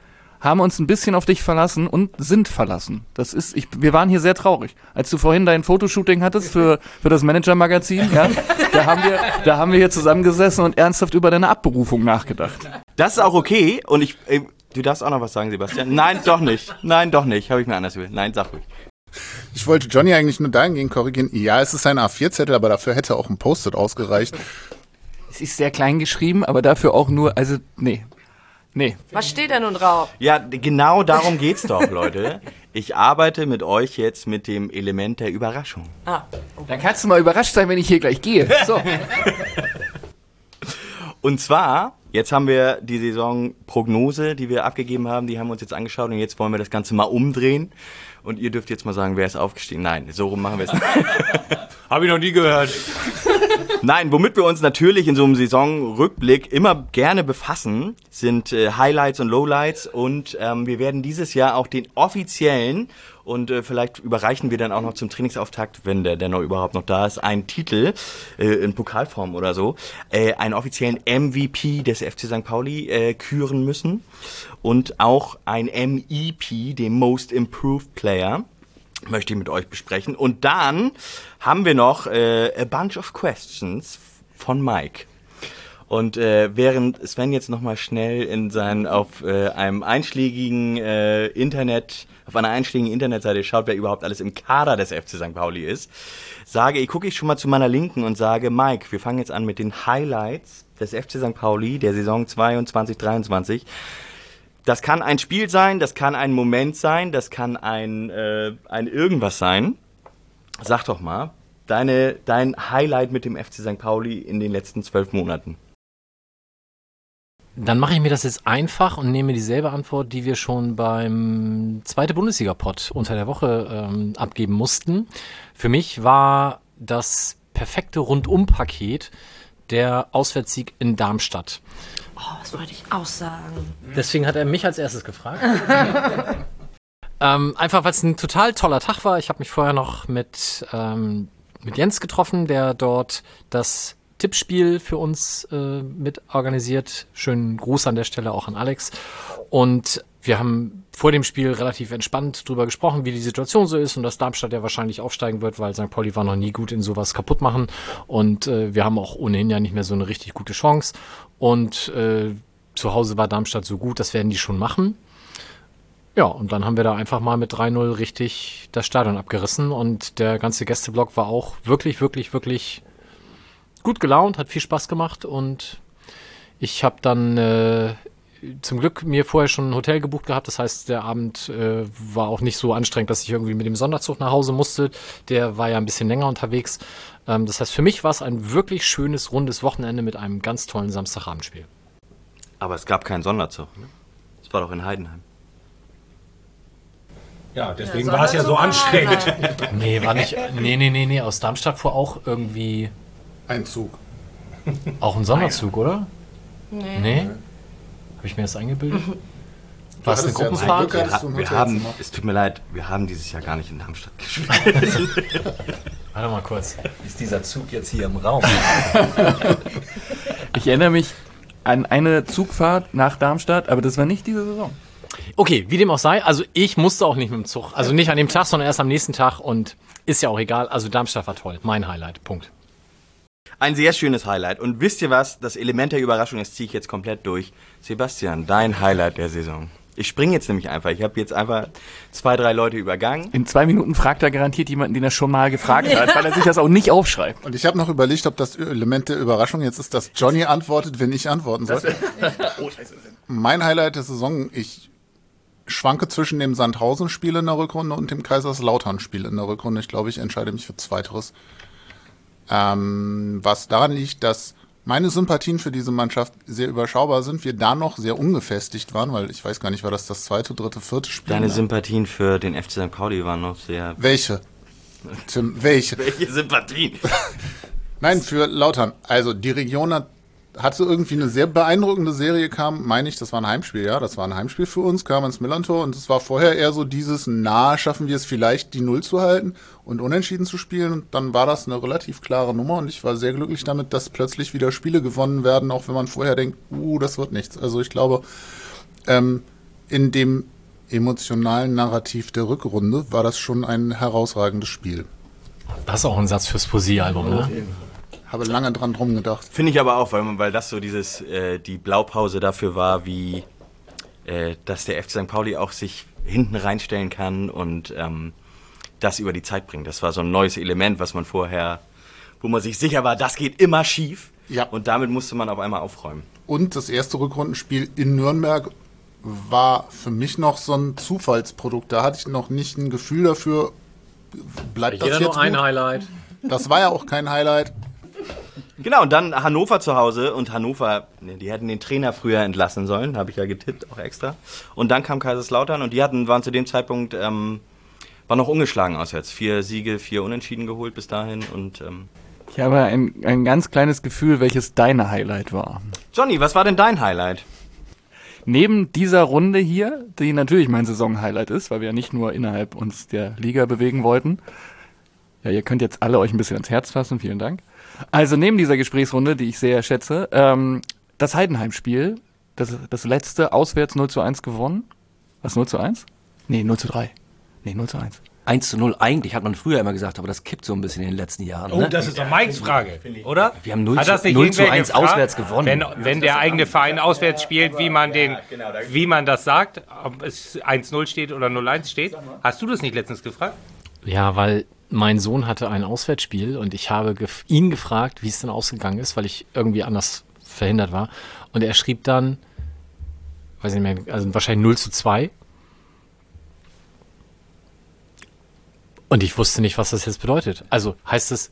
haben uns ein bisschen auf dich verlassen und sind verlassen. Das ist, ich, wir waren hier sehr traurig. Als du vorhin dein Fotoshooting hattest für, für das Manager-Magazin, ja, da haben wir, da haben wir hier zusammengesessen und ernsthaft über deine Abberufung nachgedacht. Das ist auch okay. Und ich, äh, du darfst auch noch was sagen, Sebastian. Nein, doch nicht. Nein, doch nicht. Habe ich mir anders überlegt. Nein, sag ruhig. Ich wollte Johnny eigentlich nur dahingehend korrigieren. Ja, es ist ein A4-Zettel, aber dafür hätte auch ein Post-it ausgereicht. Es ist sehr klein geschrieben, aber dafür auch nur, also, nee. Nee. Was steht denn nun drauf? Ja, genau darum geht's doch, Leute. Ich arbeite mit euch jetzt mit dem Element der Überraschung. Ah, Dann kannst du mal überrascht sein, wenn ich hier gleich gehe. So. *laughs* Und zwar, jetzt haben wir die Saisonprognose, die wir abgegeben haben, die haben wir uns jetzt angeschaut und jetzt wollen wir das Ganze mal umdrehen. Und ihr dürft jetzt mal sagen, wer ist aufgestiegen. Nein, so rum machen wir es nicht. *laughs* Habe ich noch nie gehört. Nein, womit wir uns natürlich in so einem Saisonrückblick immer gerne befassen, sind äh, Highlights und Lowlights und ähm, wir werden dieses Jahr auch den offiziellen und äh, vielleicht überreichen wir dann auch noch zum Trainingsauftakt, wenn der dennoch überhaupt noch da ist, einen Titel äh, in Pokalform oder so, äh, einen offiziellen MVP des FC St. Pauli äh, küren müssen und auch ein MEP, den Most Improved Player möchte ich mit euch besprechen. Und dann haben wir noch äh, a bunch of questions von Mike. Und äh, während Sven jetzt nochmal schnell in sein auf äh, einem einschlägigen äh, Internet, auf einer einschlägigen Internetseite schaut, wer überhaupt alles im Kader des FC St. Pauli ist, sage ich, gucke ich schon mal zu meiner Linken und sage, Mike, wir fangen jetzt an mit den Highlights des FC St. Pauli der Saison 22, 23. Das kann ein Spiel sein, das kann ein Moment sein, das kann ein, äh, ein irgendwas sein. Sag doch mal, deine, dein Highlight mit dem FC St. Pauli in den letzten zwölf Monaten. Dann mache ich mir das jetzt einfach und nehme dieselbe Antwort, die wir schon beim zweite Bundesliga-Pod unter der Woche ähm, abgeben mussten. Für mich war das perfekte Rundum-Paket der Auswärtssieg in Darmstadt. oh, das wollte ich auch sagen. Deswegen hat er mich als erstes gefragt. *laughs* ähm, einfach, weil es ein total toller Tag war. Ich habe mich vorher noch mit, ähm, mit Jens getroffen, der dort das Tippspiel für uns äh, mit organisiert. Schönen Gruß an der Stelle auch an Alex. Und wir haben vor dem Spiel relativ entspannt drüber gesprochen, wie die Situation so ist und dass Darmstadt ja wahrscheinlich aufsteigen wird, weil St. Pauli war noch nie gut in sowas kaputt machen. Und äh, wir haben auch ohnehin ja nicht mehr so eine richtig gute Chance. Und äh, zu Hause war Darmstadt so gut, das werden die schon machen. Ja, und dann haben wir da einfach mal mit 3-0 richtig das Stadion abgerissen und der ganze Gästeblock war auch wirklich, wirklich, wirklich gut gelaunt, hat viel Spaß gemacht und ich habe dann äh, zum Glück mir vorher schon ein Hotel gebucht gehabt. Das heißt, der Abend äh, war auch nicht so anstrengend, dass ich irgendwie mit dem Sonderzug nach Hause musste. Der war ja ein bisschen länger unterwegs. Ähm, das heißt, für mich war es ein wirklich schönes, rundes Wochenende mit einem ganz tollen Samstagabendspiel. Aber es gab keinen Sonderzug. Ne? Es war doch in Heidenheim. Ja, deswegen Ja, war es ja so anstrengend. *laughs* Nee, war nicht. Nee, nee, nee, nee. Aus Darmstadt fuhr auch irgendwie Ein Zug. auch ein Sonderzug, oder? Nee. Nee? Habe ich mir das eingebildet? War es eine ja Gruppenfahrt? Glück- Wir, wir haben, es tut mir leid, wir haben dieses Jahr gar nicht in Darmstadt *laughs* gespielt. Warte mal kurz. Ist dieser Zug jetzt hier im Raum? Ich erinnere mich an eine Zugfahrt nach Darmstadt, aber das war nicht diese Saison. Okay, wie dem auch sei. Also ich musste auch nicht mit dem Zug. Also nicht an dem Tag, sondern erst am nächsten Tag. Und ist ja auch egal. Also Darmstadt war toll. Mein Highlight. Punkt. Ein sehr schönes Highlight. Und wisst ihr was? Das Element der Überraschung, das ziehe ich jetzt komplett durch. Sebastian, dein Highlight der Saison. Ich springe jetzt nämlich einfach. Ich habe jetzt einfach zwei, drei Leute übergangen. In zwei Minuten fragt er garantiert jemanden, den er schon mal gefragt hat, weil er sich das auch nicht aufschreibt. Und ich habe noch überlegt, ob das Element der Überraschung jetzt ist, dass Johnny antwortet, wenn ich antworten soll. *laughs* Mein Highlight der Saison, ich schwanke zwischen dem Sandhausen-Spiel in der Rückrunde und dem Kaiserslautern-Spiel in der Rückrunde. Ich glaube, ich entscheide mich für Zweiteres. Ähm, was daran liegt, dass meine Sympathien für diese Mannschaft sehr überschaubar sind. Wir da noch sehr ungefestigt waren, weil ich weiß gar nicht, war das das zweite, dritte, vierte Spiel? Deine Ne? Sympathien für den FC St. Pauli waren noch sehr. Welche? Tim, welche? *laughs* Welche Sympathien? *laughs* Nein, für Lautern. Also die Region hat, hatte irgendwie eine sehr beeindruckende Serie, kam, meine ich, das war ein Heimspiel, ja, das war ein Heimspiel für uns, kam ins Millantor und es war vorher eher so dieses, na, schaffen wir es vielleicht, die Null zu halten und unentschieden zu spielen und dann war das eine relativ klare Nummer und ich war sehr glücklich damit, dass plötzlich wieder Spiele gewonnen werden, auch wenn man vorher denkt, uh, das wird nichts. Also ich glaube, ähm, in dem emotionalen Narrativ der Rückrunde war das schon ein herausragendes Spiel. Das ist auch ein Satz fürs Poesiealbum, ne? Habe lange dran drum gedacht. Finde ich aber auch, weil, weil das so dieses, äh, die Blaupause dafür war, wie, äh, dass der FC St. Pauli auch sich hinten reinstellen kann und ähm, das über die Zeit bringt. Das war so ein neues Element, was man vorher, wo man sich sicher war, das geht immer schief. Ja. Und damit musste man auf einmal aufräumen. Und das erste Rückrundenspiel in Nürnberg war für mich noch so ein Zufallsprodukt. Da hatte ich noch nicht ein Gefühl dafür, bleibt das Jeder jetzt nur ein gut? Highlight. Das war ja auch kein Highlight. Genau, und dann Hannover zu Hause und Hannover, ne, die hätten den Trainer früher entlassen sollen, habe ich ja getippt, auch extra. Und dann kam Kaiserslautern und die hatten, waren zu dem Zeitpunkt, ähm, war noch ungeschlagen auswärts. Vier Siege, vier Unentschieden geholt bis dahin und ähm, Ich habe ein, ein ganz kleines Gefühl, welches deine Highlight war. Johnny, was war denn dein Highlight? Neben dieser Runde hier, die natürlich mein Saison-Highlight ist, weil wir ja nicht nur innerhalb uns der Liga bewegen wollten. Ja, ihr könnt jetzt alle euch ein bisschen ans Herz fassen, vielen Dank. Also neben dieser Gesprächsrunde, die ich sehr schätze, ähm, das Heidenheim-Spiel, das, das letzte auswärts 0 zu 1 gewonnen. Was, 0 zu 1? Nee, 0 zu 3. Nee, 0 zu 1. 1 zu 0 eigentlich, hat man früher immer gesagt, aber das kippt so ein bisschen in den letzten Jahren. Oh, ne? das ist doch Mikes Frage, oder? Wir haben 0 Hat zu- das nicht 0 zu irgendwer 1 gefragt, auswärts gewonnen. Wenn, wenn der eigene Verein auswärts spielt, wie man, den, wie man das sagt, ob es 1-0 steht oder 0-1 steht. Hast du das nicht letztens gefragt? Ja, weil mein Sohn hatte ein Auswärtsspiel und ich habe gef ihn gefragt, wie es denn ausgegangen ist, weil ich irgendwie anders verhindert war. Und er schrieb dann, weiß nicht mehr, also wahrscheinlich 0 zu 2. Und ich wusste nicht, was das jetzt bedeutet. Also heißt es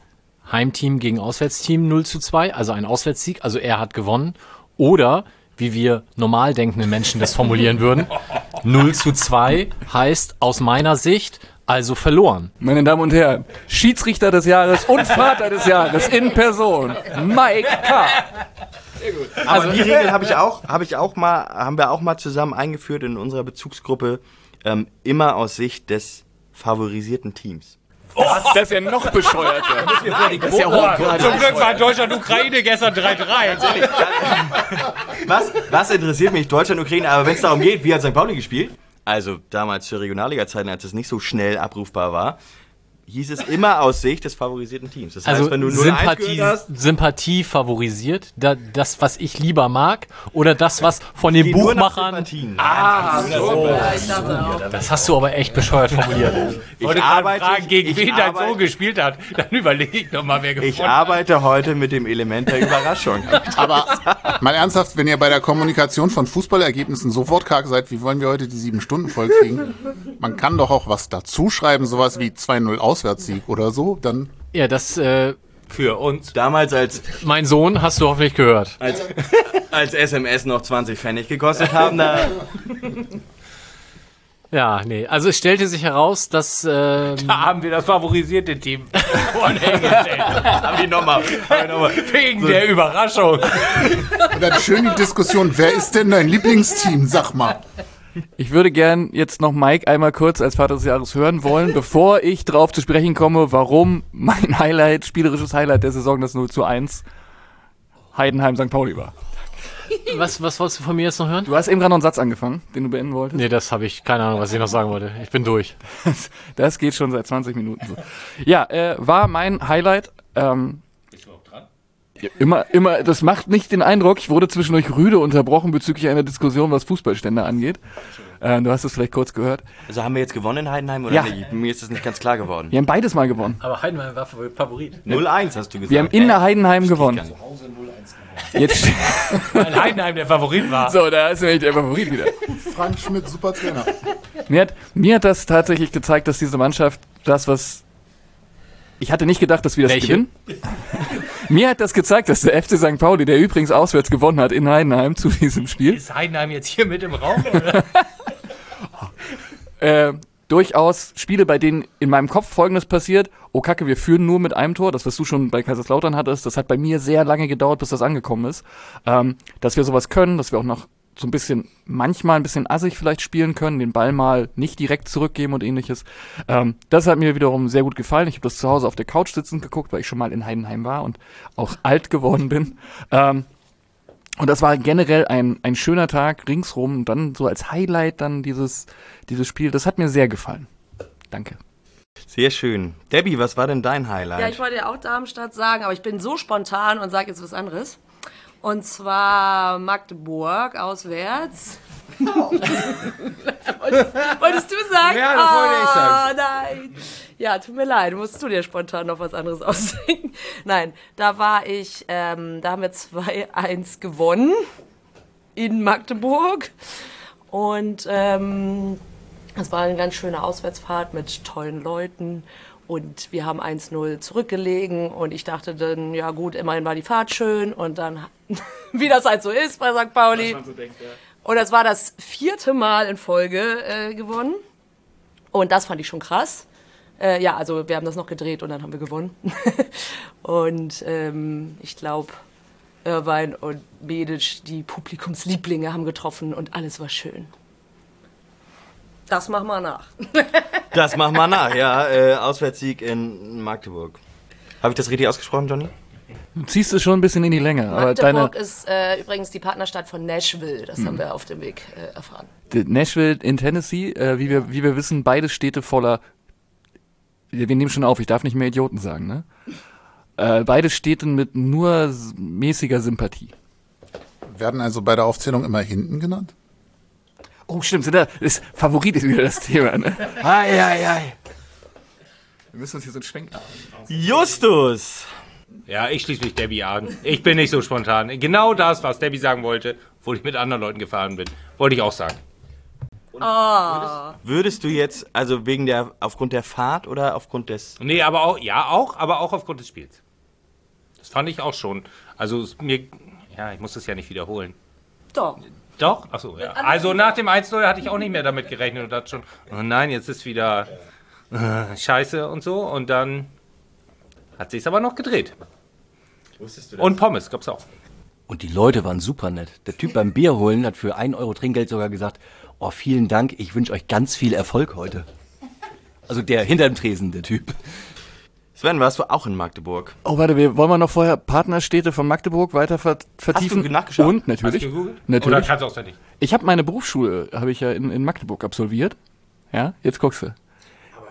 Heimteam gegen Auswärtsteam 0 zu 2, also ein Auswärtssieg, also er hat gewonnen. Oder, wie wir normal denkende Menschen das formulieren würden, *laughs* 0 zu 2 heißt aus meiner Sicht also verloren. Meine Damen und Herren, Schiedsrichter des Jahres und Vater des Jahres in Person, Mike K. Aber die Regel habe ich auch, habe ich auch mal, haben wir auch mal zusammen eingeführt in unserer Bezugsgruppe, ähm, immer aus Sicht des favorisierten Teams. Das ist ja noch bescheuerter. Das ist ja hochgradig. Zum Glück war Deutschland-Ukraine gestern 3-3. Was, was interessiert mich Deutschland, Ukraine, aber wenn es darum geht, wie hat St. Pauli gespielt? Also damals zu Regionalliga-Zeiten, als es nicht so schnell abrufbar war, hieß es immer aus Sicht des favorisierten Teams. Das heißt, Also wenn du 0-1 Sympathie, hast, Sympathie favorisiert, da, das, was ich lieber mag, oder das, was von den nur Buchmachern. Ich dachte auch. Das hast du aber echt bescheuert formuliert. Ich wollte Ich arbeite- fragen, gegen ich wen dein arbeite- Sohn gespielt hat. Dann überlege ich nochmal, wer Ich gewonnen hat. arbeite heute mit dem Element der Überraschung. Aber mal ernsthaft, wenn ihr bei der Kommunikation von Fußballergebnissen so wortkarg seid, wie wollen wir heute die sieben Stunden voll kriegen? Man kann doch auch was dazu schreiben, sowas wie 2-0 Auswärtssieg oder so, dann Ja, das, äh, Für uns. Damals als, mein Sohn, hast du hoffentlich gehört. als, als SMS noch 20 Pfennig gekostet haben, da Ja, nee. Also es stellte sich heraus, dass ähm, Da haben wir das favorisierte Team vorne hingestellt. *laughs* haben die nochmal. Noch Wegen der Überraschung. und dann schön die Diskussion, wer ist denn dein Lieblingsteam, sag mal. Ich würde gern jetzt noch Mike einmal kurz als Vater des Jahres hören wollen, bevor ich drauf zu sprechen komme, warum mein Highlight, spielerisches Highlight der Saison das 0 zu 1 Heidenheim St. Pauli war. was, was wolltest du von mir jetzt noch hören? Du hast eben gerade noch einen Satz angefangen, den du beenden wolltest. Nee, das habe ich keine Ahnung, was ich noch sagen wollte. Ich bin durch. *laughs* Das geht schon seit 20 Minuten so. Ja, äh, war mein Highlight. Ähm, Bist du auch dran? Immer, immer, das macht nicht den Eindruck, ich wurde zwischendurch rüde unterbrochen bezüglich einer Diskussion, was Fußballstände angeht. Äh, du hast es vielleicht kurz gehört. Also haben wir jetzt gewonnen in Heidenheim oder Ja. nicht? Mir ist das nicht ganz klar geworden. Wir haben beides mal gewonnen. Aber Heidenheim war Favorit. 0-1 hast du gesagt. Wir haben in der Heidenheim gewonnen. gar nicht. Jetzt, *laughs* Weil Heidenheim der Favorit war. so, da ist nämlich der Favorit wieder. Frank Schmidt, super Trainer. Mir hat, mir hat das tatsächlich gezeigt, dass diese Mannschaft das, was. Ich hatte nicht gedacht, dass wir das Welche? gewinnen. Mir hat das gezeigt, dass der FC St. Pauli, der übrigens auswärts gewonnen hat in Heidenheim zu diesem Spiel, Ist Heidenheim jetzt hier mit im Raum? Oder? *laughs* äh, durchaus Spiele, bei denen in meinem Kopf Folgendes passiert. Oh Kacke, wir führen nur mit einem Tor. Das, was du schon bei Kaiserslautern hattest, das hat bei mir sehr lange gedauert, bis das angekommen ist. Ähm, dass wir sowas können, dass wir auch noch so ein bisschen, manchmal ein bisschen assig vielleicht spielen können, den Ball mal nicht direkt zurückgeben und ähnliches. Ähm, das hat mir wiederum sehr gut gefallen. Ich habe das zu Hause auf der Couch sitzend geguckt, weil ich schon mal in Heidenheim war und auch alt geworden bin. Ähm, und das war generell ein, ein schöner Tag ringsrum. Und dann so als Highlight dann dieses, dieses Spiel. Das hat mir sehr gefallen. Danke. Sehr schön. Debbie, was war denn dein Highlight? Ja, ich wollte ja auch Darmstadt sagen, aber ich bin so spontan und sage jetzt was anderes. Und zwar Magdeburg auswärts. *laughs* wolltest, wolltest du sagen? Ja, das wollte ich sagen. Ah, nein. Ja, tut mir leid, musst du dir spontan noch was anderes *laughs* ausdenken. Nein, da war ich, ähm, da haben wir 2-1 gewonnen in Magdeburg. Und ähm, es war eine ganz schöne Auswärtsfahrt mit tollen Leuten. Und wir haben 1-0 zurückgelegen. Und ich dachte dann, ja gut, immerhin war die Fahrt schön. Und dann, *laughs* wie das halt so ist bei St. Pauli. Und das war das vierte Mal in Folge äh, gewonnen. Und das fand ich schon krass. Äh, ja, also wir haben das noch gedreht und dann haben wir gewonnen. *laughs* und ähm, ich glaube, Irvine und Medic, die Publikumslieblinge, haben getroffen und alles war schön. Das machen wir nach. *laughs* Das machen wir nach, ja. Äh, Auswärtssieg in Magdeburg. Habe ich das richtig ausgesprochen, Johnny? Du ziehst es schon ein bisschen in die Länge. Aber Magdeburg deine ist äh, übrigens die Partnerstadt von Nashville. Das Hm. haben wir auf dem Weg äh, erfahren. Nashville in Tennessee, äh, wie, wir, wie wir wissen, beide Städte voller. Wir, nehmen schon auf, ich darf nicht mehr Idioten sagen, ne? Äh, beide Städte mit nur mäßiger Sympathie. Werden also bei der Aufzählung immer hinten genannt? Oh, stimmt, sind da, ist Favorit ist wieder das Thema, ne? Ei, ei, ei. Wir müssen uns hier so ein Schwenk. Justus! Ja, ich schließe mich Debbie an. Ich bin nicht so spontan. Genau das, was Debbie sagen wollte, wo ich mit anderen Leuten gefahren bin, wollte ich auch sagen. Würdest du jetzt, also wegen der, aufgrund der Fahrt oder aufgrund des. Nee, aber auch, ja, auch, aber auch aufgrund des Spiels. Das fand ich auch schon. Also mir, ja, ich muss das ja nicht wiederholen. Doch. Doch? Achso, ja. Also nach dem 1-0 hatte ich auch nicht mehr damit gerechnet und dachte schon, oh nein, jetzt ist wieder äh, Scheiße und so. Und dann hat sich's aber noch gedreht. Wusstest du Und Pommes gab's auch. Und die Leute waren super nett. Der Typ beim Bier holen hat für 1 Euro Trinkgeld sogar gesagt, oh, vielen Dank, ich wünsche euch ganz viel Erfolg heute. Also der hinter dem Tresen, der Typ. Sven, warst du auch in Magdeburg? Oh, warte, wir wollen wir noch vorher Partnerstädte von Magdeburg weiter ver vertiefen. nachgeschaut? Und Hast du natürlich. Oder Natürlich. kannst du auch nicht? Ich habe meine Berufsschule, habe ich ja in, in Magdeburg absolviert. Ja, jetzt guckst du.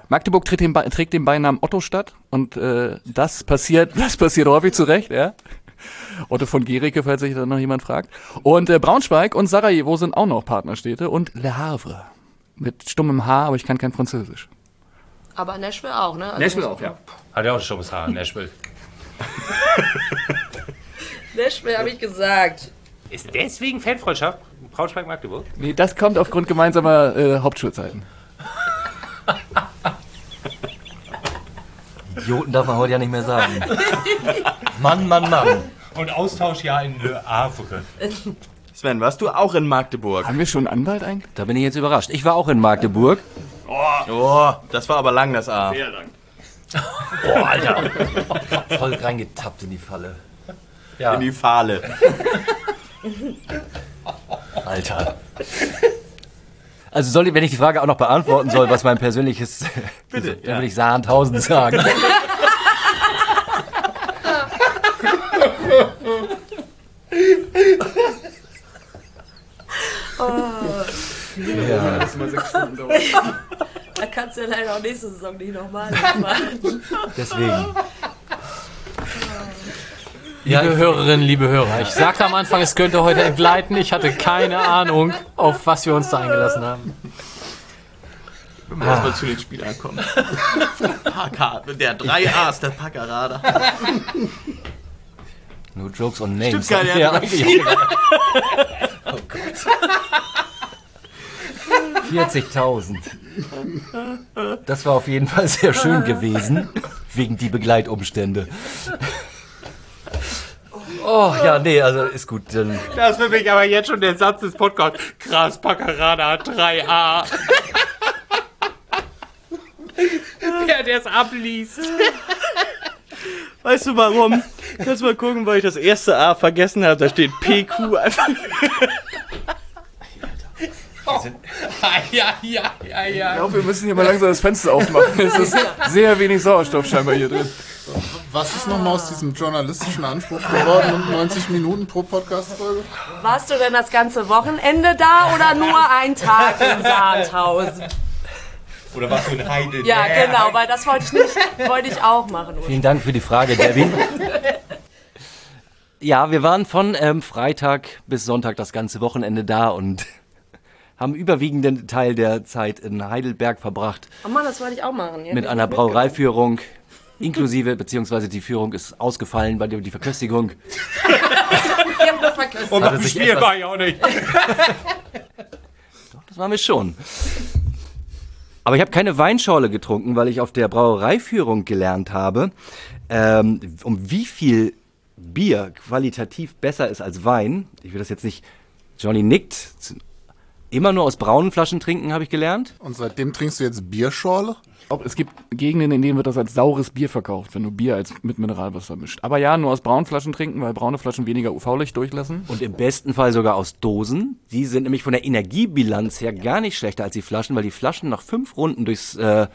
Magdeburg trägt den, trägt den Beinamen Otto-Stadt und äh, das passiert, *laughs* das passiert häufig zu Recht, ja. Otto von Gericke, falls sich da noch jemand fragt. Und äh, Braunschweig und Sarajevo sind auch noch Partnerstädte und Le Havre mit stummem H, aber ich kann kein Französisch. Aber Nashville auch, ne? Also auch, ja. Hat ja auch schon was Haar, Nashville. *laughs* Nashville habe ich gesagt. Ist deswegen Fanfreundschaft Braunschweig-Magdeburg? Nee, das kommt aufgrund gemeinsamer äh, Hauptschulzeiten. Idioten darf man heute ja nicht mehr sagen. Mann, Mann, Mann. Und Austausch ja in Le Havre. Sven, warst du auch in Magdeburg? Haben wir schon einen Anwalt eigentlich? Da bin ich jetzt überrascht. Ich war auch in Magdeburg. Oh, das war aber lang, das A. *laughs* Boah, Alter. Voll reingetappt in die Falle. Ja, In die Fahle. *laughs* Alter. Also soll ich, wenn ich die Frage auch noch beantworten soll, was mein persönliches... *laughs* Bitte, Dann würde ich Sahn sagen. *laughs* Da kannst du ja leider auch nächste Saison nicht nochmal machen. Deswegen. Liebe Hörerinnen, liebe Hörer, ich sagte am Anfang, es könnte heute entgleiten. Ich hatte keine Ahnung, auf was wir uns da eingelassen haben. Wenn wir erstmal zu den Spielern kommen. Packer, der 3 A's, der Packerada. No jokes on names. Stuttgart, ja, ja, ja. *laughs* Oh Gott. 40.000. Das war auf jeden Fall sehr schön gewesen, wegen die Begleitumstände. Oh, ja, nee, also ist gut. Dann Das ist für mich aber jetzt schon der Satz des Podcasts. Krass, Packerada 3a. Wer der es abliest. Weißt du warum? Kannst du mal gucken, weil ich das erste A vergessen habe. Da steht PQ einfach. *laughs* Ja, ja, ja, ja. Ich glaube, wir müssen hier mal langsam das Fenster aufmachen. Es ist sehr wenig Sauerstoff scheinbar hier drin. Was ist nochmal aus diesem journalistischen Anspruch geworden und 90 Minuten pro Podcast-Folge? Warst du denn das ganze Wochenende da oder nur ein Tag in Sandhausen? Oder was für ein Heide. Ja, genau, weil das wollte ich nicht, wollte ich auch machen. Vielen Dank für die Frage, Debbie. Ja, wir waren von ähm, Freitag bis Sonntag das ganze Wochenende da und haben überwiegenden Teil der Zeit in Heidelberg verbracht Oh Mann, das wollte ich auch machen. Ja, mit einer Brauereiführung. Inklusive, beziehungsweise die Führung ist ausgefallen bei der die Verköstigung. Ich hab nur vergessen. Und beim sich Spiel war ich auch nicht. Das waren wir schon. Aber ich habe keine Weinschorle getrunken, weil ich auf der Brauereiführung gelernt habe, ähm, um wie viel Bier qualitativ besser ist als Wein. Ich will das jetzt nicht. Johnny nickt. Immer nur aus braunen Flaschen trinken, habe ich gelernt. Und seitdem trinkst du jetzt Bierschorle? Es gibt Gegenden, in denen wird das als saures Bier verkauft, wenn du Bier als mit Mineralwasser mischt. Aber ja, nur aus braunen Flaschen trinken, weil braune Flaschen weniger UV-Licht durchlassen. Und im besten Fall sogar aus Dosen. Die sind nämlich von der Energiebilanz her gar nicht schlechter als die Flaschen, weil die Flaschen nach fünf Runden durchs äh,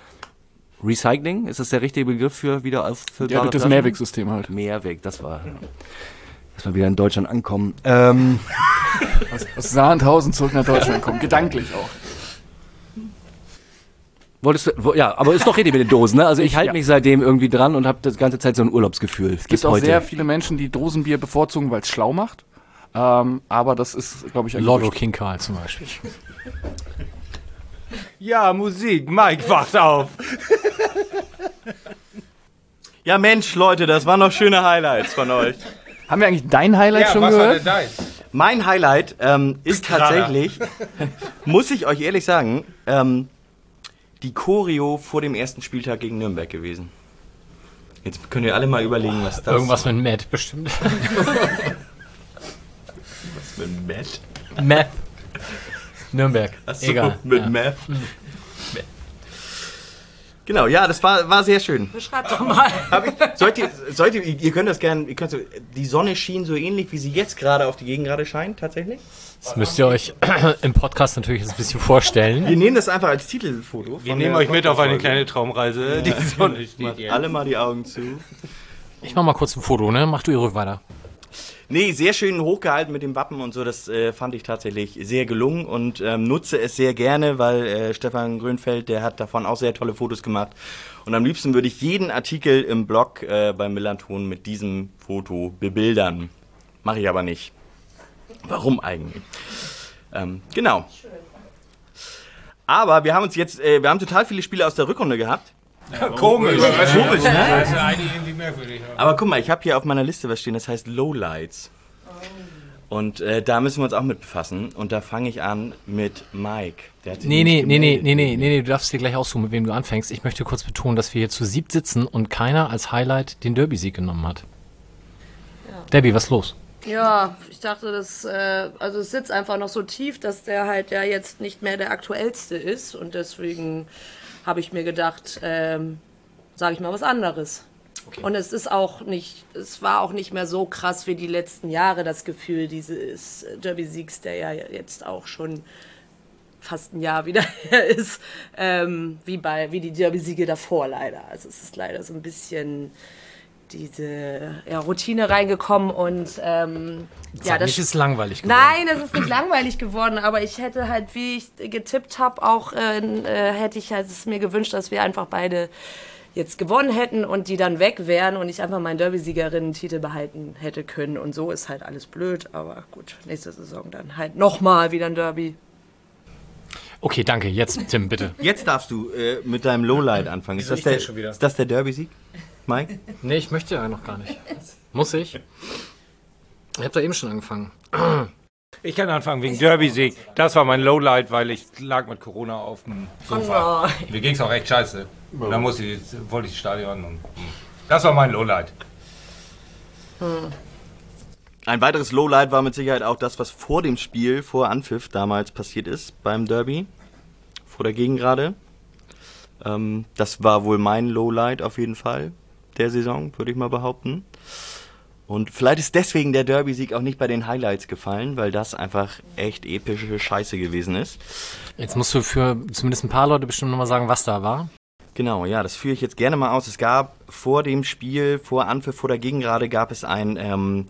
Recycling, ist das der richtige Begriff für wieder auffüllbare Ja, durch das? Mehrwegsystem halt. Mehrweg, das war. Dass wir wieder in Deutschland ankommen. Ähm, *laughs* Aus Sandhausen zurück nach Deutschland kommen. Gedanklich auch. wolltest du, wo, ja, aber ist doch richtig mit den Dosen, ne? Also ich halte ja. mich seitdem irgendwie dran und habe das ganze Zeit so ein Urlaubsgefühl. Es gibt auch sehr viele Menschen, die Dosenbier bevorzugen, weil es schlau macht. Ähm, aber das ist, glaube ich, ein Lotto Gerücht. King Karl zum Beispiel. *laughs* Ja, Musik. Mike wacht auf. *laughs* Ja, Mensch, Leute, das waren noch schöne Highlights von euch. Haben wir eigentlich dein Highlight schon gehört? dein? Mein Highlight ähm, ist tatsächlich, *laughs* muss ich euch ehrlich sagen, ähm, die Choreo vor dem ersten Spieltag gegen Nürnberg gewesen. Jetzt könnt ihr alle mal überlegen, was das Irgendwas mit Matt bestimmt. mit Matt. Matt. Nürnberg. Achso, Egal. mit ja. Matt. Genau, ja, das war, war sehr schön. Beschreib doch mal. *laughs* Ich, sollt ihr, sollt ihr, ihr könnt das gerne, ihr könnt so, die Sonne schien so ähnlich, wie sie jetzt gerade auf die Gegend gerade scheint, tatsächlich. Das müsst ihr euch *clears throat* im Podcast natürlich jetzt ein bisschen vorstellen. Wir nehmen das einfach als Titelfoto. Wir nehmen euch mit auf eine kleine Traumreise. Die Sonne steht Macht hier. alle mal die Augen zu. Ich mach mal kurz ein Foto, ne? Mach du ruhig weiter. Nee, sehr schön hochgehalten mit dem Wappen und so. Das äh, fand ich tatsächlich sehr gelungen und ähm, nutze es sehr gerne, weil äh, Stefan Grönfeld, der hat davon auch sehr tolle Fotos gemacht. Und am liebsten würde ich jeden Artikel im Blog äh, beim Millanton mit diesem Foto bebildern. Mache ich aber nicht. Warum eigentlich? Ähm, genau. Aber wir haben uns jetzt, äh, wir haben total viele Spiele aus der Rückrunde gehabt. *laughs* Komisch. Komisch, ne? Eigentlich irgendwie merkwürdig. Aber guck mal, ich habe hier auf meiner Liste was stehen, das heißt Lowlights. Und äh, da müssen wir uns auch mit befassen. Und da fange ich an mit Mike. Der hat Nee, nee, nee, nee, nee, nee, nee, nee, du darfst dir gleich aussuchen, mit wem du anfängst. Ich möchte kurz betonen, dass wir hier zu siebt sitzen und keiner als Highlight den Derby-Sieg genommen hat. Debbie, was ist los? Ja, ich dachte, das, äh, also es sitzt einfach noch so tief, dass der halt ja jetzt nicht mehr der aktuellste ist und deswegen habe ich mir gedacht, ähm, sage ich mal was anderes. Und es ist auch nicht, es war auch nicht mehr so krass wie die letzten Jahre das Gefühl dieses Derby-Siegs, der ja jetzt auch schon fast ein Jahr wieder *laughs* her ist, ähm, wie bei wie die Derby-Siege davor leider. Also es ist leider so ein bisschen diese ja, Routine reingekommen und ähm, ja, Sag das nicht, ist langweilig geworden. Nein, es ist nicht langweilig geworden, aber ich hätte halt, wie ich getippt habe, auch äh, äh, hätte ich halt es mir gewünscht, dass wir einfach beide jetzt gewonnen hätten und die dann weg wären und ich einfach meinen Derby-Siegerinnen-Titel behalten hätte können. Und so ist halt alles blöd, aber gut, nächste Saison dann halt nochmal wieder ein Derby. Okay, danke. Jetzt, Tim, bitte. Jetzt darfst du äh, mit deinem Lowlight anfangen. Ist das, der, schon wieder? ist das der Derby-Sieg, Mike? Nee, ich möchte ja noch gar nicht. Muss ich? Ich hab da eben schon angefangen. Ich kann anfangen wegen Derby-Sieg. Das war mein Lowlight, weil ich lag mit Corona auf dem Sofa. nein. Mir ging es auch echt scheiße. Und dann musste ich, wollte ich ins Stadion. Und, das war mein Lowlight. Ein weiteres Lowlight war mit Sicherheit auch das, was vor dem Spiel, vor Anpfiff damals passiert ist beim Derby. Vor der Gegengrade. Ähm, das war wohl mein Lowlight auf jeden Fall der Saison, würde ich mal behaupten. Und vielleicht ist deswegen der Derby-Sieg auch nicht bei den Highlights gefallen, weil das einfach echt epische Scheiße gewesen ist. Jetzt musst du für zumindest ein paar Leute bestimmt nochmal sagen, was da war. Genau, ja, das führe ich jetzt gerne mal aus. Es gab vor dem Spiel, vor Anpfiff, vor der Gegengrade, gab es einen ähm,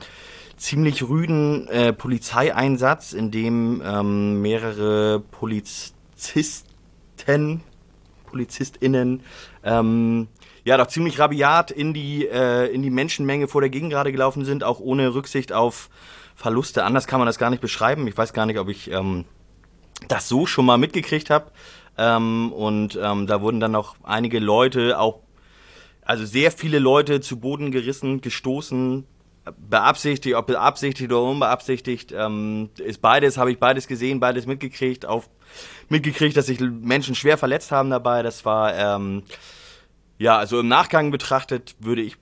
ziemlich rüden äh, Polizeieinsatz, in dem ähm, mehrere Polizisten, PolizistInnen, ähm, ja, doch ziemlich rabiat in die, äh, in die Menschenmenge vor der Gegengrade gelaufen sind, auch ohne Rücksicht auf Verluste. Anders kann man das gar nicht beschreiben. Ich weiß gar nicht, ob ich ähm, das so schon mal mitgekriegt habe. Ähm, und ähm, da wurden dann noch einige Leute, auch, also sehr viele Leute zu Boden gerissen, gestoßen, beabsichtigt, ob beabsichtigt oder unbeabsichtigt, ähm, ist beides, habe ich beides gesehen, beides mitgekriegt, auch mitgekriegt, dass sich Menschen schwer verletzt haben dabei. Das war, ähm, ja, also im Nachgang betrachtet würde ich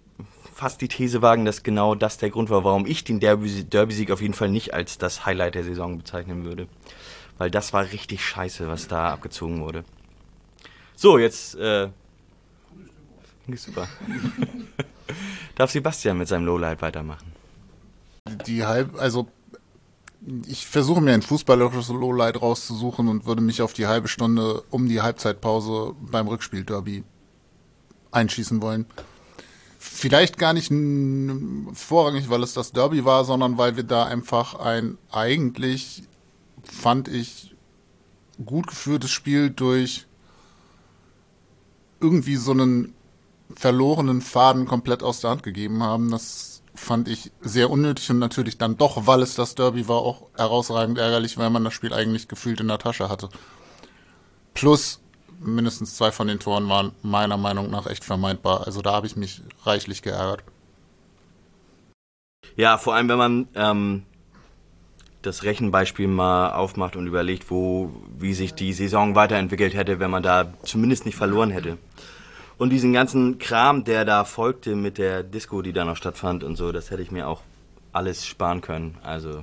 fast die These wagen, dass genau das der Grund war, warum ich den Derby- Derby-Sieg auf jeden Fall nicht als das Highlight der Saison bezeichnen würde. Weil das war richtig scheiße, was da abgezogen wurde. So, jetzt, äh, super. *laughs* Darf Sebastian mit seinem Lowlight weitermachen? Die halb, also ich versuche mir ein fußballerisches Lowlight rauszusuchen und würde mich auf die halbe Stunde um die Halbzeitpause beim Rückspiel Derby einschießen wollen. Vielleicht gar nicht vorrangig, weil es das Derby war, sondern weil wir da einfach ein eigentlich, fand ich, gut geführtes Spiel durch irgendwie so einen verlorenen Faden komplett aus der Hand gegeben haben. Das fand ich sehr unnötig und natürlich dann doch, weil es das Derby war, auch herausragend ärgerlich, weil man das Spiel eigentlich gefühlt in der Tasche hatte. Plus mindestens zwei von den Toren waren meiner Meinung nach echt vermeidbar. Also da habe ich mich reichlich geärgert. Ja, vor allem, wenn man ähm, das Rechenbeispiel mal aufmacht und überlegt, wo, wie sich die Saison weiterentwickelt hätte, wenn man da zumindest nicht verloren hätte. Und diesen ganzen Kram, der da folgte mit der Disco, die da noch stattfand und so, das hätte ich mir auch alles sparen können. Also,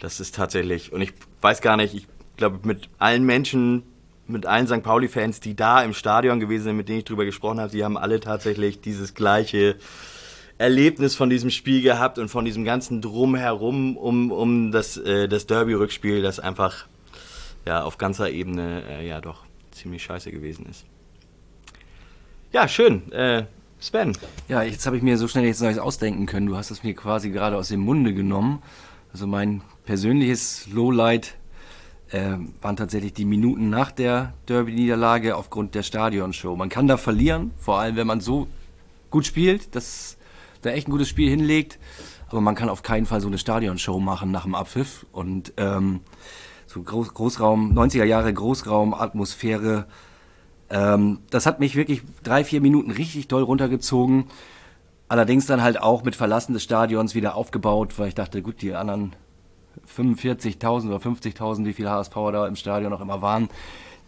das ist tatsächlich, und ich weiß gar nicht, ich glaube, mit allen Menschen, mit allen St. Pauli-Fans, die da im Stadion gewesen sind, mit denen ich drüber gesprochen habe, die haben alle tatsächlich dieses gleiche Erlebnis von diesem Spiel gehabt und von diesem ganzen Drumherum um, um das, äh, das Derby-Rückspiel, das einfach ja, auf ganzer Ebene äh, ja doch ziemlich scheiße gewesen ist. Ja, schön. Äh, Sven. Ja, jetzt habe ich mir so schnell jetzt nichts ausdenken können. Du hast es mir quasi gerade aus dem Munde genommen. Also mein persönliches Lowlight äh, waren tatsächlich die Minuten nach der Derby-Niederlage aufgrund der Stadionshow. Man kann da verlieren, vor allem wenn man so gut spielt, dass da echt ein gutes Spiel hinlegt. Aber man kann auf keinen Fall so eine Stadionshow machen nach dem Abpfiff. Und ähm, so Groß Großraum, 90er Jahre Großraumatmosphäre. Ähm, das hat mich wirklich drei, vier Minuten richtig doll runtergezogen. Allerdings dann halt auch mit Verlassen des Stadions wieder aufgebaut, weil ich dachte, gut, die anderen 45.000 oder 50.000, wie viele HSVer da im Stadion noch immer waren,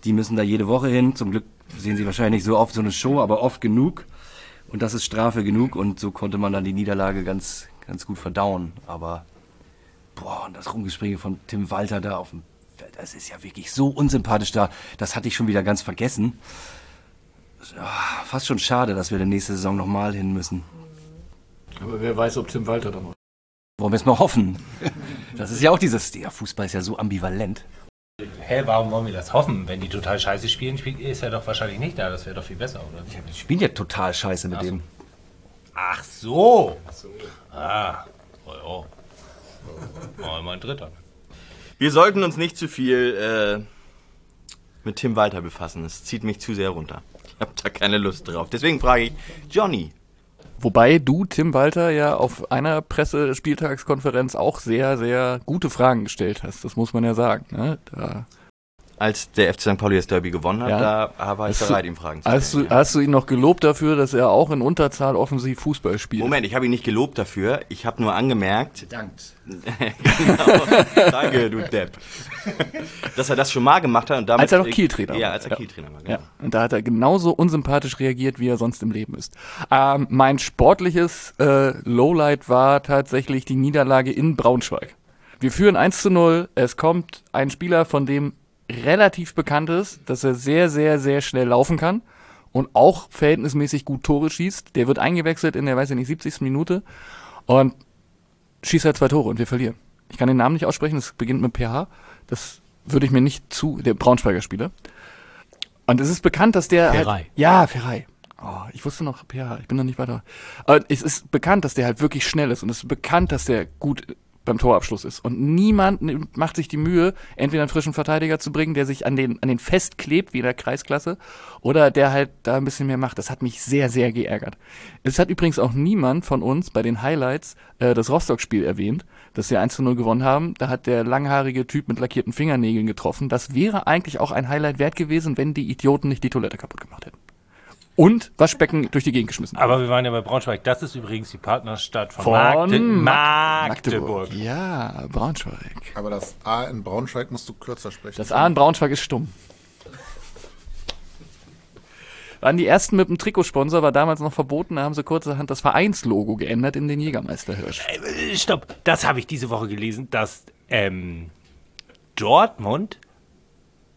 die müssen da jede Woche hin. Zum Glück sehen sie wahrscheinlich nicht so oft so eine Show, aber oft genug. Und das ist Strafe genug und so konnte man dann die Niederlage ganz, ganz gut verdauen. Aber, boah, und das Rumgespringe von Tim Walter da auf dem Feld, das ist ja wirklich so unsympathisch da. Das hatte ich schon wieder ganz vergessen. Ja, fast schon schade, dass wir die nächste Saison nochmal hin müssen. Aber wer weiß, ob Tim Walter da noch. Wollen wir es mal hoffen. Das ist ja auch dieses, der Fußball ist ja so ambivalent. Hä, warum wollen wir das hoffen? Wenn die total scheiße spielen, spielt, ist er doch wahrscheinlich nicht da. Das wäre doch viel besser, oder? Die spielen ja total scheiße mit Ach so. dem. Ach so. Ah, oh, oh. Oh, mein Dritter. Wir sollten uns nicht zu viel äh, mit Tim Walter befassen. Es zieht mich zu sehr runter. hab da keine Lust drauf. Deswegen frage ich Johnny. Wobei du, Tim Walter, ja auf einer Pressespieltagskonferenz auch sehr, sehr gute Fragen gestellt hast. Das muss man ja sagen. Ne? Da Als der FC St. Pauli das Derby gewonnen hat, Ja. da war ich Hast du- bereit, ihm Fragen zu hast, stellen. du, hast du ihn noch gelobt dafür, dass er auch in Unterzahl offensiv Fußball spielt? Moment, ich habe ihn nicht gelobt dafür. Ich habe nur angemerkt, Dankt. *laughs* genau, danke, du Depp, *laughs* dass er das schon mal gemacht hat. Und damit Als er noch Kiel-Trainer Ja, war. als er Ja. Kiel-Trainer war. Genau. Ja, und da hat er genauso unsympathisch reagiert, wie er sonst im Leben ist. Ähm, mein sportliches äh, Lowlight war tatsächlich die Niederlage in Braunschweig. Wir führen 1 zu 0. Es kommt ein Spieler, von dem relativ bekannt ist, dass er sehr, sehr, sehr schnell laufen kann und auch verhältnismäßig gut Tore schießt. Der wird eingewechselt in der, weiß ich nicht, 70. Minute und schießt halt zwei Tore und wir verlieren. Ich kann den Namen nicht aussprechen, es beginnt mit PH. Das würde ich mir nicht zu, der Braunschweiger Spieler. Und es ist bekannt, dass der. Ferrei. Halt, ja, Ferrei. Oh, ich wusste noch PH, ich bin noch nicht weiter. Aber es ist bekannt, dass der halt wirklich schnell ist und es ist bekannt, dass der gut beim Torabschluss ist. Und niemand macht sich die Mühe, entweder einen frischen Verteidiger zu bringen, der sich an den, an den festklebt, wie in der Kreisklasse, oder der halt da ein bisschen mehr macht. Das hat mich sehr, sehr geärgert. Es hat übrigens auch niemand von uns bei den Highlights äh, das Rostock-Spiel erwähnt, dass wir 1 zu 0 gewonnen haben. Da hat der langhaarige Typ mit lackierten Fingernägeln getroffen. Das wäre eigentlich auch ein Highlight wert gewesen, wenn die Idioten nicht die Toilette kaputt gemacht hätten. Und Waschbecken durch die Gegend geschmissen. Aber wir waren ja bei Braunschweig. Das ist übrigens die Partnerstadt von, Von Magde Mag- Magdeburg. Ja, Braunschweig. Aber das A in Braunschweig musst du kürzer sprechen. Das A in Braunschweig ist stumm. Waren die ersten mit dem Trikotsponsor, war damals noch verboten, da haben sie kurzerhand das Vereinslogo geändert in den Jägermeisterhirsch. Äh, Stopp, das habe ich diese Woche gelesen, dass ähm, Dortmund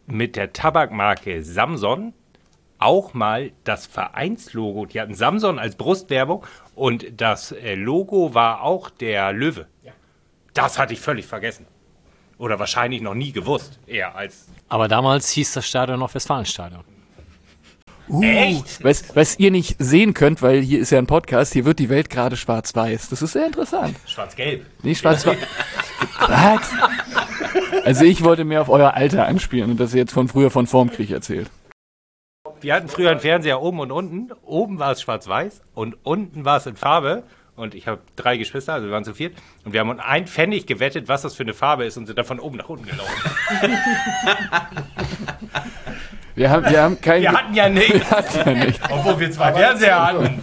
mit der Tabakmarke Samson auch mal das Vereinslogo, die hatten Samson als Brustwerbung und das äh, Logo war auch der Löwe. Das hatte ich völlig vergessen. Oder wahrscheinlich noch nie gewusst. Eher als. Aber damals hieß das Stadion noch Westfalenstadion. Echt? Was, was ihr nicht sehen könnt, weil hier ist ja ein Podcast, hier wird die Welt gerade schwarz-weiß. Das ist sehr interessant. Schwarz-Gelb. Nee, schwarz-weiß. *laughs* Was? Also ich wollte mehr auf euer Alter anspielen und das jetzt von früher von Formkrieg erzählt. Wir hatten früher einen Fernseher oben und unten. Oben war es schwarz-weiß und unten war es in Farbe. Und ich habe drei Geschwister, also wir waren zu viert. Und wir haben ein Pfennig gewettet, was das für eine Farbe ist und sind dann von oben nach unten gelaufen. *laughs* Wir haben, wir haben kein... Wir hatten ja nichts. ja nicht. Obwohl wir zwei Fernseher hatten.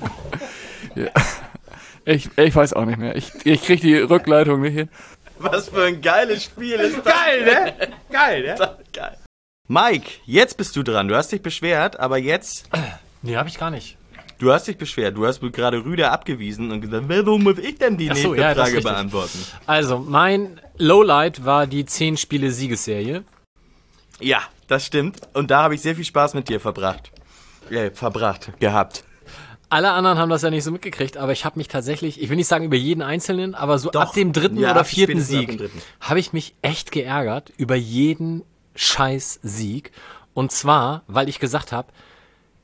Ich, ich weiß auch nicht mehr. Ich, ich krieg die Rückleitung nicht hin. Was für ein geiles Spiel ist das? Geil, ne? Geil, ne? Geil. Mike, jetzt bist du dran. Du hast dich beschwert, aber jetzt, Nee, habe ich gar nicht. du hast dich beschwert. Du hast gerade Rüder abgewiesen und gesagt, warum muss ich denn die Ach so, nächste ja, Frage beantworten? Also, mein Lowlight war die 10 Spiele Siegesserie. Ja, das stimmt. Und da habe ich sehr viel Spaß mit dir verbracht. Äh, verbracht, gehabt. Alle anderen haben das ja nicht so mitgekriegt, aber ich habe mich tatsächlich, ich will nicht sagen über jeden einzelnen, aber so Doch. ab dem dritten Ja, oder vierten Sieg habe ich mich echt geärgert über jeden scheiß Sieg. Und zwar, weil ich gesagt habe,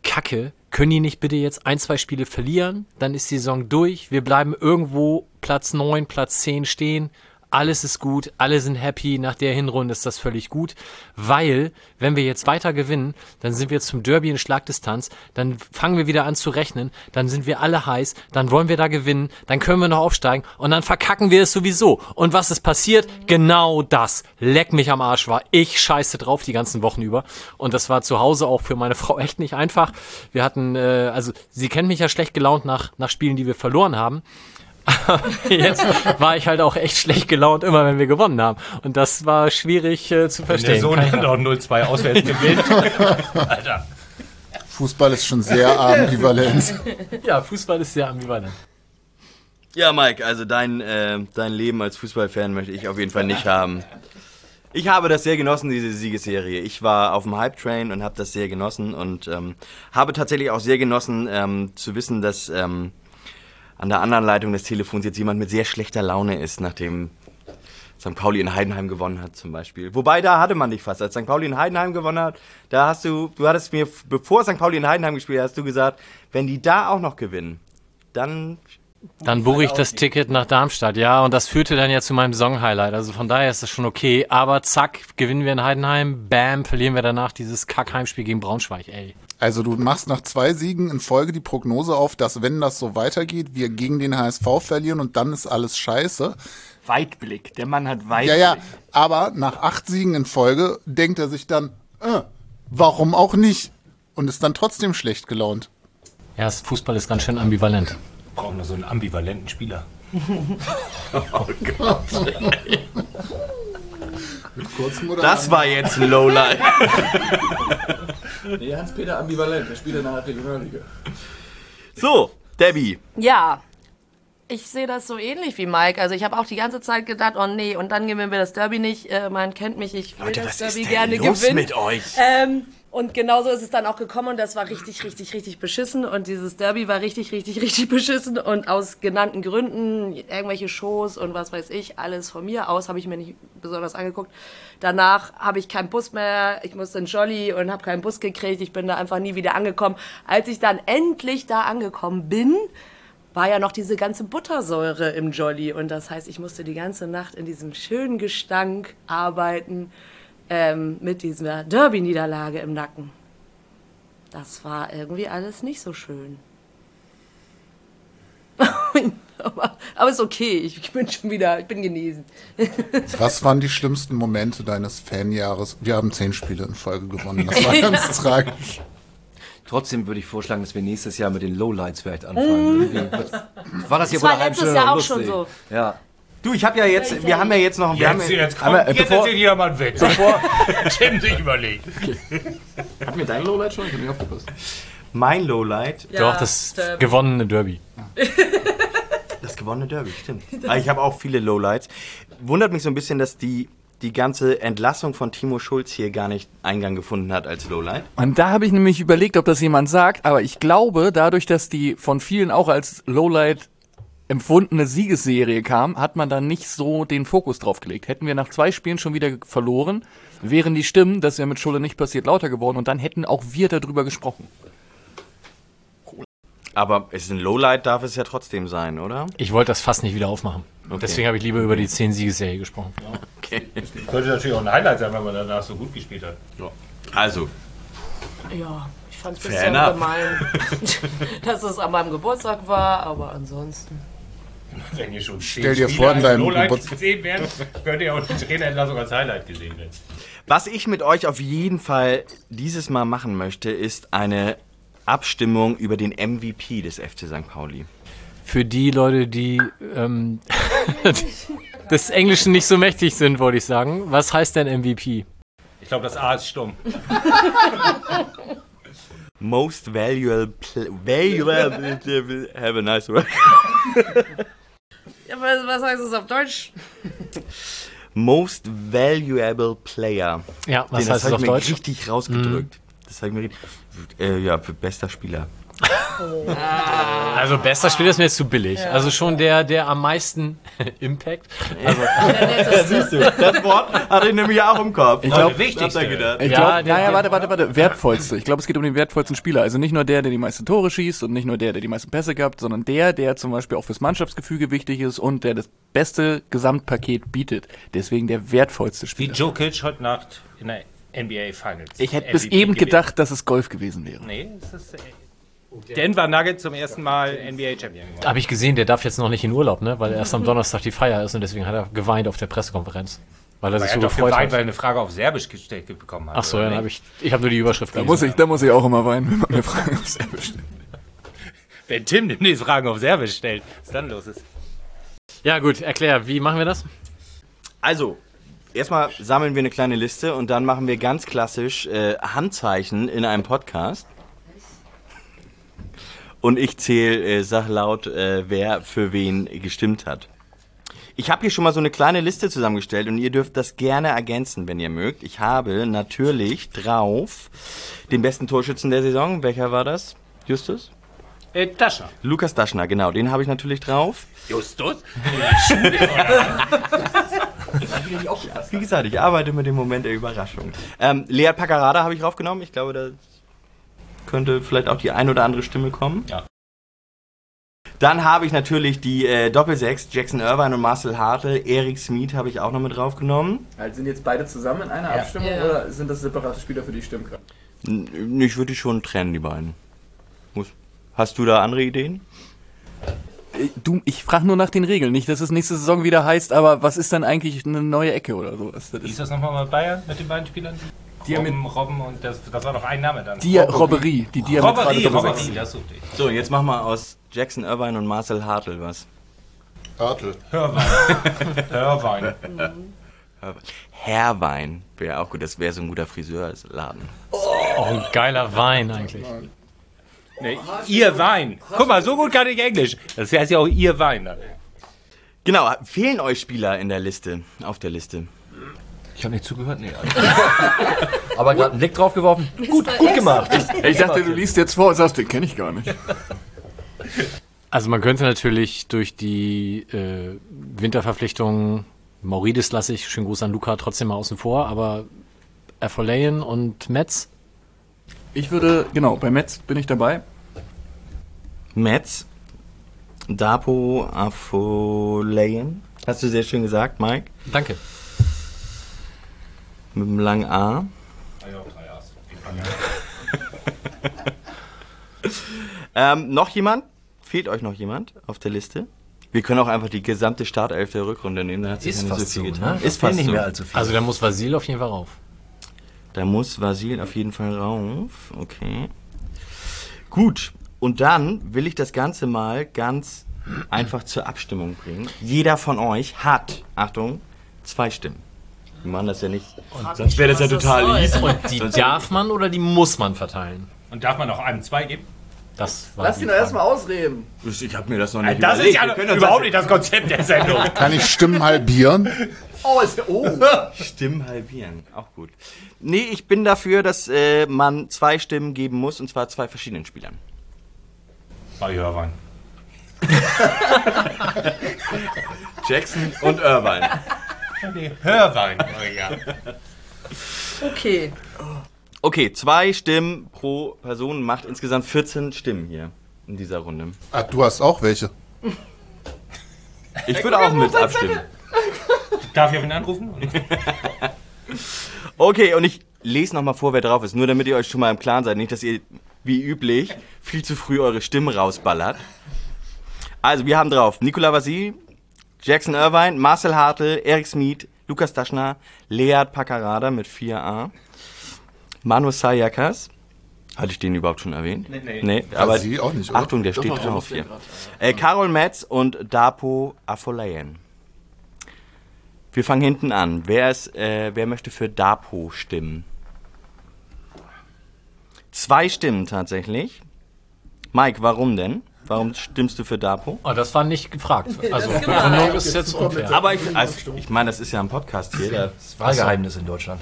Kacke, können die nicht bitte jetzt ein, zwei Spiele verlieren? Dann ist die Saison durch. Wir bleiben irgendwo Platz 9, Platz 10 stehen. Alles ist gut, alle sind happy. Nach der Hinrunde ist das völlig gut. Weil, wenn wir jetzt weiter gewinnen, dann sind wir zum Derby in Schlagdistanz. Dann fangen wir wieder an zu rechnen. Dann sind wir alle heiß. Dann wollen wir da gewinnen. Dann können wir noch aufsteigen. Und dann verkacken wir es sowieso. Und was ist passiert? Genau das. Leck mich am Arsch war. Ich scheiße drauf die ganzen Wochen über. Und das war zu Hause auch für meine *laughs* Frau echt nicht einfach. Wir hatten, äh, also sie kennt mich ja schlecht gelaunt nach, nach Spielen, die wir verloren haben. *laughs* Jetzt war ich halt auch echt schlecht gelaunt, immer wenn wir gewonnen haben. Und das war schwierig äh, zu Der verstehen. Sohn Kann ich dann doch 0-2 auswärts *laughs* gewinnt. Alter. Fußball ist schon sehr ambivalent. *laughs* ja, Fußball ist sehr ambivalent. Ja, Mike, also dein, äh, dein Leben als Fußballfan möchte ich auf jeden Fall nicht haben. Ich habe das sehr genossen, diese Siegesserie. Ich war auf dem Hype-Train und habe das sehr genossen und ähm, habe tatsächlich auch sehr genossen ähm, zu wissen, dass ähm, an der anderen Leitung des Telefons jetzt jemand mit sehr schlechter Laune ist, nachdem St. Pauli in Heidenheim gewonnen hat zum Beispiel. Wobei, da hatte man dich fast. Als St. Pauli in Heidenheim gewonnen hat, da hast du, du hattest mir, bevor St. Pauli in Heidenheim gespielt hat, hast du gesagt, wenn die da auch noch gewinnen, dann Dann buche ich das Ticket nach Darmstadt, ja, und das führte dann ja zu meinem Song-Highlight. Also von daher ist das schon okay. Aber zack, gewinnen wir in Heidenheim, bam, verlieren wir danach dieses Kack-Heimspiel gegen Braunschweig, ey. Also du machst nach zwei Siegen in Folge die Prognose auf, dass wenn das so weitergeht, wir gegen den HSV verlieren und dann ist alles scheiße. Weitblick. Der Mann hat Weitblick. Ja, ja, aber nach acht Siegen in Folge denkt er sich dann, äh, warum auch nicht? Und ist dann trotzdem schlecht gelaunt. Ja, das Fußball ist ganz schön ambivalent. Brauchen wir so einen ambivalenten Spieler. *laughs* *laughs* Das war jetzt ein Lowlight. *laughs* Nee, Hans-Peter ambivalent. Der spielt in der Regionalliga. So, Debbie. Ja, ich sehe das so ähnlich wie Mike. Also ich habe auch die ganze Zeit gedacht, oh nee, und dann gewinnen wir das Derby nicht. Äh, man kennt mich, ich will das Derby gerne gewinnen. euch? Ähm, und genauso ist es dann auch gekommen und das war richtig, richtig, richtig beschissen. Und dieses Derby war richtig, richtig, *laughs* richtig beschissen. Und aus genannten Gründen, irgendwelche Shows und was weiß ich, alles von mir aus, habe ich mir nicht besonders angeguckt. Danach habe ich keinen Bus mehr, ich musste in Jolly und habe keinen Bus gekriegt. Ich bin da einfach nie wieder angekommen. Als ich dann endlich da angekommen bin, war ja noch diese ganze Buttersäure im Jolly. Und das heißt, ich musste die ganze Nacht in diesem schönen Gestank arbeiten ähm, mit dieser Derby-Niederlage im Nacken. Das war irgendwie alles nicht so schön. *laughs* aber, aber ist okay, ich bin schon wieder, ich bin genesen. *laughs* Was waren die schlimmsten Momente deines Fanjahres? Wir haben zehn Spiele in Folge gewonnen. Das war ganz *laughs* tragisch. Trotzdem würde ich vorschlagen, dass wir nächstes Jahr mit den Lowlights vielleicht anfangen. Irgendwie. War das hier Das war letztes Jahr auch lustig? schon so. Ja. Du, ich habe ja jetzt, wir haben ja jetzt noch, wir haben, Jetzt, jetzt Aber, kommt, äh, jetzt bevor- jeder mal einen Witz. *laughs* Tim sich überlegt. Hat mir dein Lowlight schon? Ich hab nicht aufgepasst. mein Lowlight, Doch, das Derby. gewonnene Derby. *laughs* das gewonnene Derby, stimmt. Aber ich habe auch viele Lowlights. Wundert mich so ein bisschen, dass die, die ganze Entlassung von Timo Schulz hier gar nicht Eingang gefunden hat als Lowlight. Und da habe ich nämlich überlegt, ob das jemand sagt, aber ich glaube, dadurch, dass die von vielen auch als Lowlight empfundene Siegesserie kam, hat man da nicht so den Fokus drauf gelegt. Hätten wir nach zwei Spielen schon wieder verloren, wären die Stimmen, das wäre mit Schulle nicht passiert, lauter geworden und dann hätten auch wir darüber gesprochen. Aber es ist ein Lowlight, darf es ja trotzdem sein, oder? Ich wollte das fast nicht wieder aufmachen. Deswegen habe ich lieber über die 10 Siegesserie gesprochen. *laughs* Okay. Könnte natürlich auch ein Highlight sein, wenn man danach so gut gespielt hat. Also, Ja, ich fand es ein bisschen gemein, *laughs* dass es an meinem Geburtstag war, aber ansonsten. Wenn ihr schon Stell dir vor, in deinem Geburts- *laughs* gesehen werden, könnt ihr auch die Trainerentlassung als Highlight gesehen werden. was ich mit euch auf jeden Fall dieses Mal machen möchte, ist eine Abstimmung über den MVP des FC St. Pauli. Für die Leute, die ähm, *laughs* des Englischen nicht so mächtig sind, wollte ich sagen. Was heißt denn MVP? Ich glaube, das A ist stumm. *laughs* Most valuable, valuable, have a nice work. Ja, was, was heißt es auf Deutsch? *laughs* Most valuable player. Ja, was Den, heißt das das hab auf ich mir Deutsch? richtig rausgedrückt. Das habe ich mir richtig, äh, ja, für bester Spieler. Also bester Spieler ist mir jetzt zu billig. Also schon der, der am meisten *laughs* Impact. Also, Siehst du, das Wort hatte ich nämlich auch im Kopf. Ich glaub, wichtigste. Ich Ja, glaube, der- naja, warte, warte, warte, wertvollste. Ich glaube, es geht um den wertvollsten Spieler. Also nicht nur der, der die meisten Tore schießt und nicht nur der, der die meisten Pässe gehabt, sondern der, der zum Beispiel auch fürs Mannschaftsgefüge wichtig ist und der das beste Gesamtpaket bietet. Deswegen der wertvollste Wie Spieler. Jokic heute Nacht in der NBA Finals. Ich hätte bis eben gewesen. gedacht, dass es Golf gewesen wäre. Nee, es ist. Denver Nuggets zum ersten Mal NBA Champion geworden. habe ich gesehen, der darf jetzt noch nicht in Urlaub, ne? Weil erst am Donnerstag die Feier ist und deswegen hat er geweint auf der Pressekonferenz. Weil er sich so gefreut geweint, hat. weil er eine Frage auf Serbisch gestellt bekommen hat. Ach so, oder ja, dann habe ich, ich habe nur die Überschrift Da gelesen. muss ich, da muss ich auch immer weinen, wenn man mir Fragen auf Serbisch stellt. *laughs* Wenn Tim demnächst Fragen auf Serbisch stellt, was dann los ist. Ja gut, erklär, wie machen wir das? Also, erstmal sammeln wir eine kleine Liste und dann machen wir ganz klassisch äh, Handzeichen in einem Podcast. Und ich zähle, äh, sag laut, äh, wer für wen gestimmt hat. Ich habe hier schon mal so eine kleine Liste zusammengestellt und ihr dürft das gerne ergänzen, wenn ihr mögt. Ich habe natürlich drauf den besten Torschützen der Saison. Welcher war das? Justus? Äh, Tascha. Lukas Daschner, genau, den habe ich natürlich drauf. Justus? *laughs* Wie gesagt, ich arbeite mit dem Moment der Überraschung. Ähm, Lea Paccarada habe ich raufgenommen. Ich glaube, da könnte vielleicht auch die ein oder andere Stimme kommen. Ja. Dann habe ich natürlich die äh, Doppelsechs, Jackson Irvine und Marcel Hartl. Erik Smith habe ich auch noch mit draufgenommen. Also sind jetzt beide zusammen in einer Abstimmung Ja. oder sind das separate Spieler, für die ich stimmen kann? N- Ich würde die schon trennen, die beiden. Muss. Hast du da andere Ideen? Äh, Du, ich frage nur nach den Regeln. Nicht, dass es nächste Saison wieder heißt, aber was ist dann eigentlich eine neue Ecke oder sowas? Wie ist das nochmal mit Bayern mit den beiden Spielern? Robben, Robben und das, das war doch ein Name dann. die Robberie, die diametrale Robberie, das suchte ich. So, jetzt mach mal aus Jackson Irvine und Marcel Hartl was. Örtel. Hörwein. Hörwein. Herrwein wäre auch gut, das wäre so ein guter Friseurladen. Oh, ein geiler Wein eigentlich. Nee, ihr Wein. Guck mal, so gut kann ich Englisch. Das heißt ja auch ihr Wein. Genau, fehlen euch Spieler in der Liste, auf der Liste? Ich habe nicht zugehört, nee. *laughs* Aber gerade einen Blick drauf geworfen. Gut, gut gemacht. Ich dachte, du liest jetzt vor und sagst, den kenne ich gar nicht. Also man könnte natürlich durch die äh, Winterverpflichtungen, Maurides lasse ich, schönen Gruß an Luca, trotzdem mal außen vor, aber Erfolayen und Metz, Ich würde, genau, bei Metz bin ich dabei. Metz, Dapo, Afolayan. Hast du sehr schön gesagt, Mike? danke. Mit dem langen A. *laughs* ähm, noch jemand? Fehlt euch noch jemand auf der Liste? Wir können auch einfach die gesamte Startelf der Rückrunde nehmen. Da hat sich Ist fast so so, viel getan. ne? Ist fast nicht so. mehr allzu viel. Also da muss Vasil auf jeden Fall rauf. Da muss Vasil auf jeden Fall rauf. Okay. Gut. Und dann will ich das Ganze mal ganz einfach zur Abstimmung bringen. Jeder von euch hat, Achtung, zwei Stimmen. Wir machen das ja nicht. Sonst wäre das ja total easy. Und die darf man oder die muss man verteilen? Und darf man noch einem zwei geben? Das war die Frage. erstmal ausreden. Ich habe mir das noch nicht Das ist ja können das überhaupt nicht das Konzept der Sendung. *laughs* Kann ich Stimmen halbieren? *laughs* Oh, ist, oh. *laughs* Stimmen halbieren. Auch gut. Nee, ich bin dafür, dass äh, man zwei Stimmen geben muss, und zwar zwei verschiedenen Spielern. Bei Hörwein. Jackson und Irvine. Nee, Hörwein. Oh, ja. Okay. Okay, zwei Stimmen pro Person macht insgesamt 14 Stimmen hier in dieser Runde. Ah, du hast auch welche. Ich würde auch mit abstimmen. Darf ich auf ihn anrufen? *laughs* Okay, und ich lese nochmal vor, wer drauf ist, nur damit ihr euch schon mal im Klaren seid. Nicht, dass ihr, wie üblich, viel zu früh eure Stimmen rausballert. Also, wir haben drauf Nikola Vasil, Jackson Irvine, Marcel Hartl, Erik Smith, Lukas Daschner, Lead Paccarada mit 4a, Manu Sayakas. Hatte ich den überhaupt schon erwähnt? Nee, nee. nee aber Vasil auch nicht, oder? Achtung, der steht drauf hier. Äh, Karol Metz und Dapo Afolayan. Wir fangen hinten an. Wer, ist, äh, wer möchte für Dapo stimmen? Zwei Stimmen tatsächlich. Mike, warum denn? Warum stimmst du für Dapo? Oh, das war nicht gefragt. *laughs* Also Begründung ist jetzt unfair. Aber ich, also, ich meine, das ist ja ein Podcast hier. Da Wahlgeheimnis in Deutschland.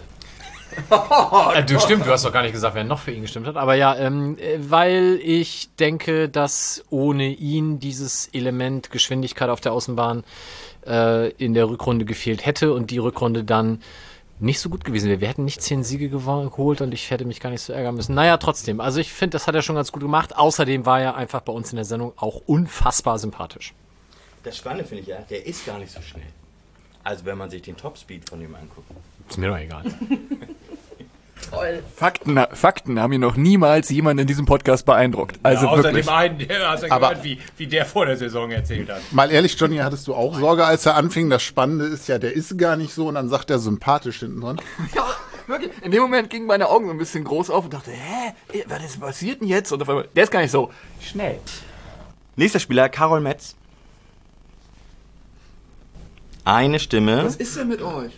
Äh, du stimmt, du hast doch gar nicht gesagt, wer noch für ihn gestimmt hat. Aber ja, ähm, äh, weil ich denke, dass ohne ihn dieses Element Geschwindigkeit auf der Außenbahn äh, in der Rückrunde gefehlt hätte und die Rückrunde dann nicht so gut gewesen wäre. Wir hätten nicht zehn Siege geholt und ich hätte mich gar nicht so ärgern müssen. Naja, trotzdem. Also ich finde, das hat er schon ganz gut gemacht. Außerdem war er einfach bei uns in der Sendung auch unfassbar sympathisch. Das Spannende finde ich ja, der ist gar nicht so schnell. Also wenn man sich den Topspeed von ihm anguckt. Ist mir doch egal. *laughs* Fakten, Fakten haben ihn noch niemals jemand in diesem Podcast beeindruckt. Also Außer wirklich. dem einen, der hast du Aber- gehört, wie, wie der vor der Saison erzählt hat. Mal ehrlich, Johnny, hattest du auch Sorge, als er anfing? Das Spannende ist ja, der ist gar nicht so und dann sagt er sympathisch hinten dran. *laughs* Ja, wirklich. In dem Moment gingen meine Augen so ein bisschen groß auf und dachte, hä, was ist passiert denn jetzt? Und auf einmal, der ist gar nicht so schnell. Nächster Spieler, Karol Metz. Eine Stimme. Was ist denn mit euch?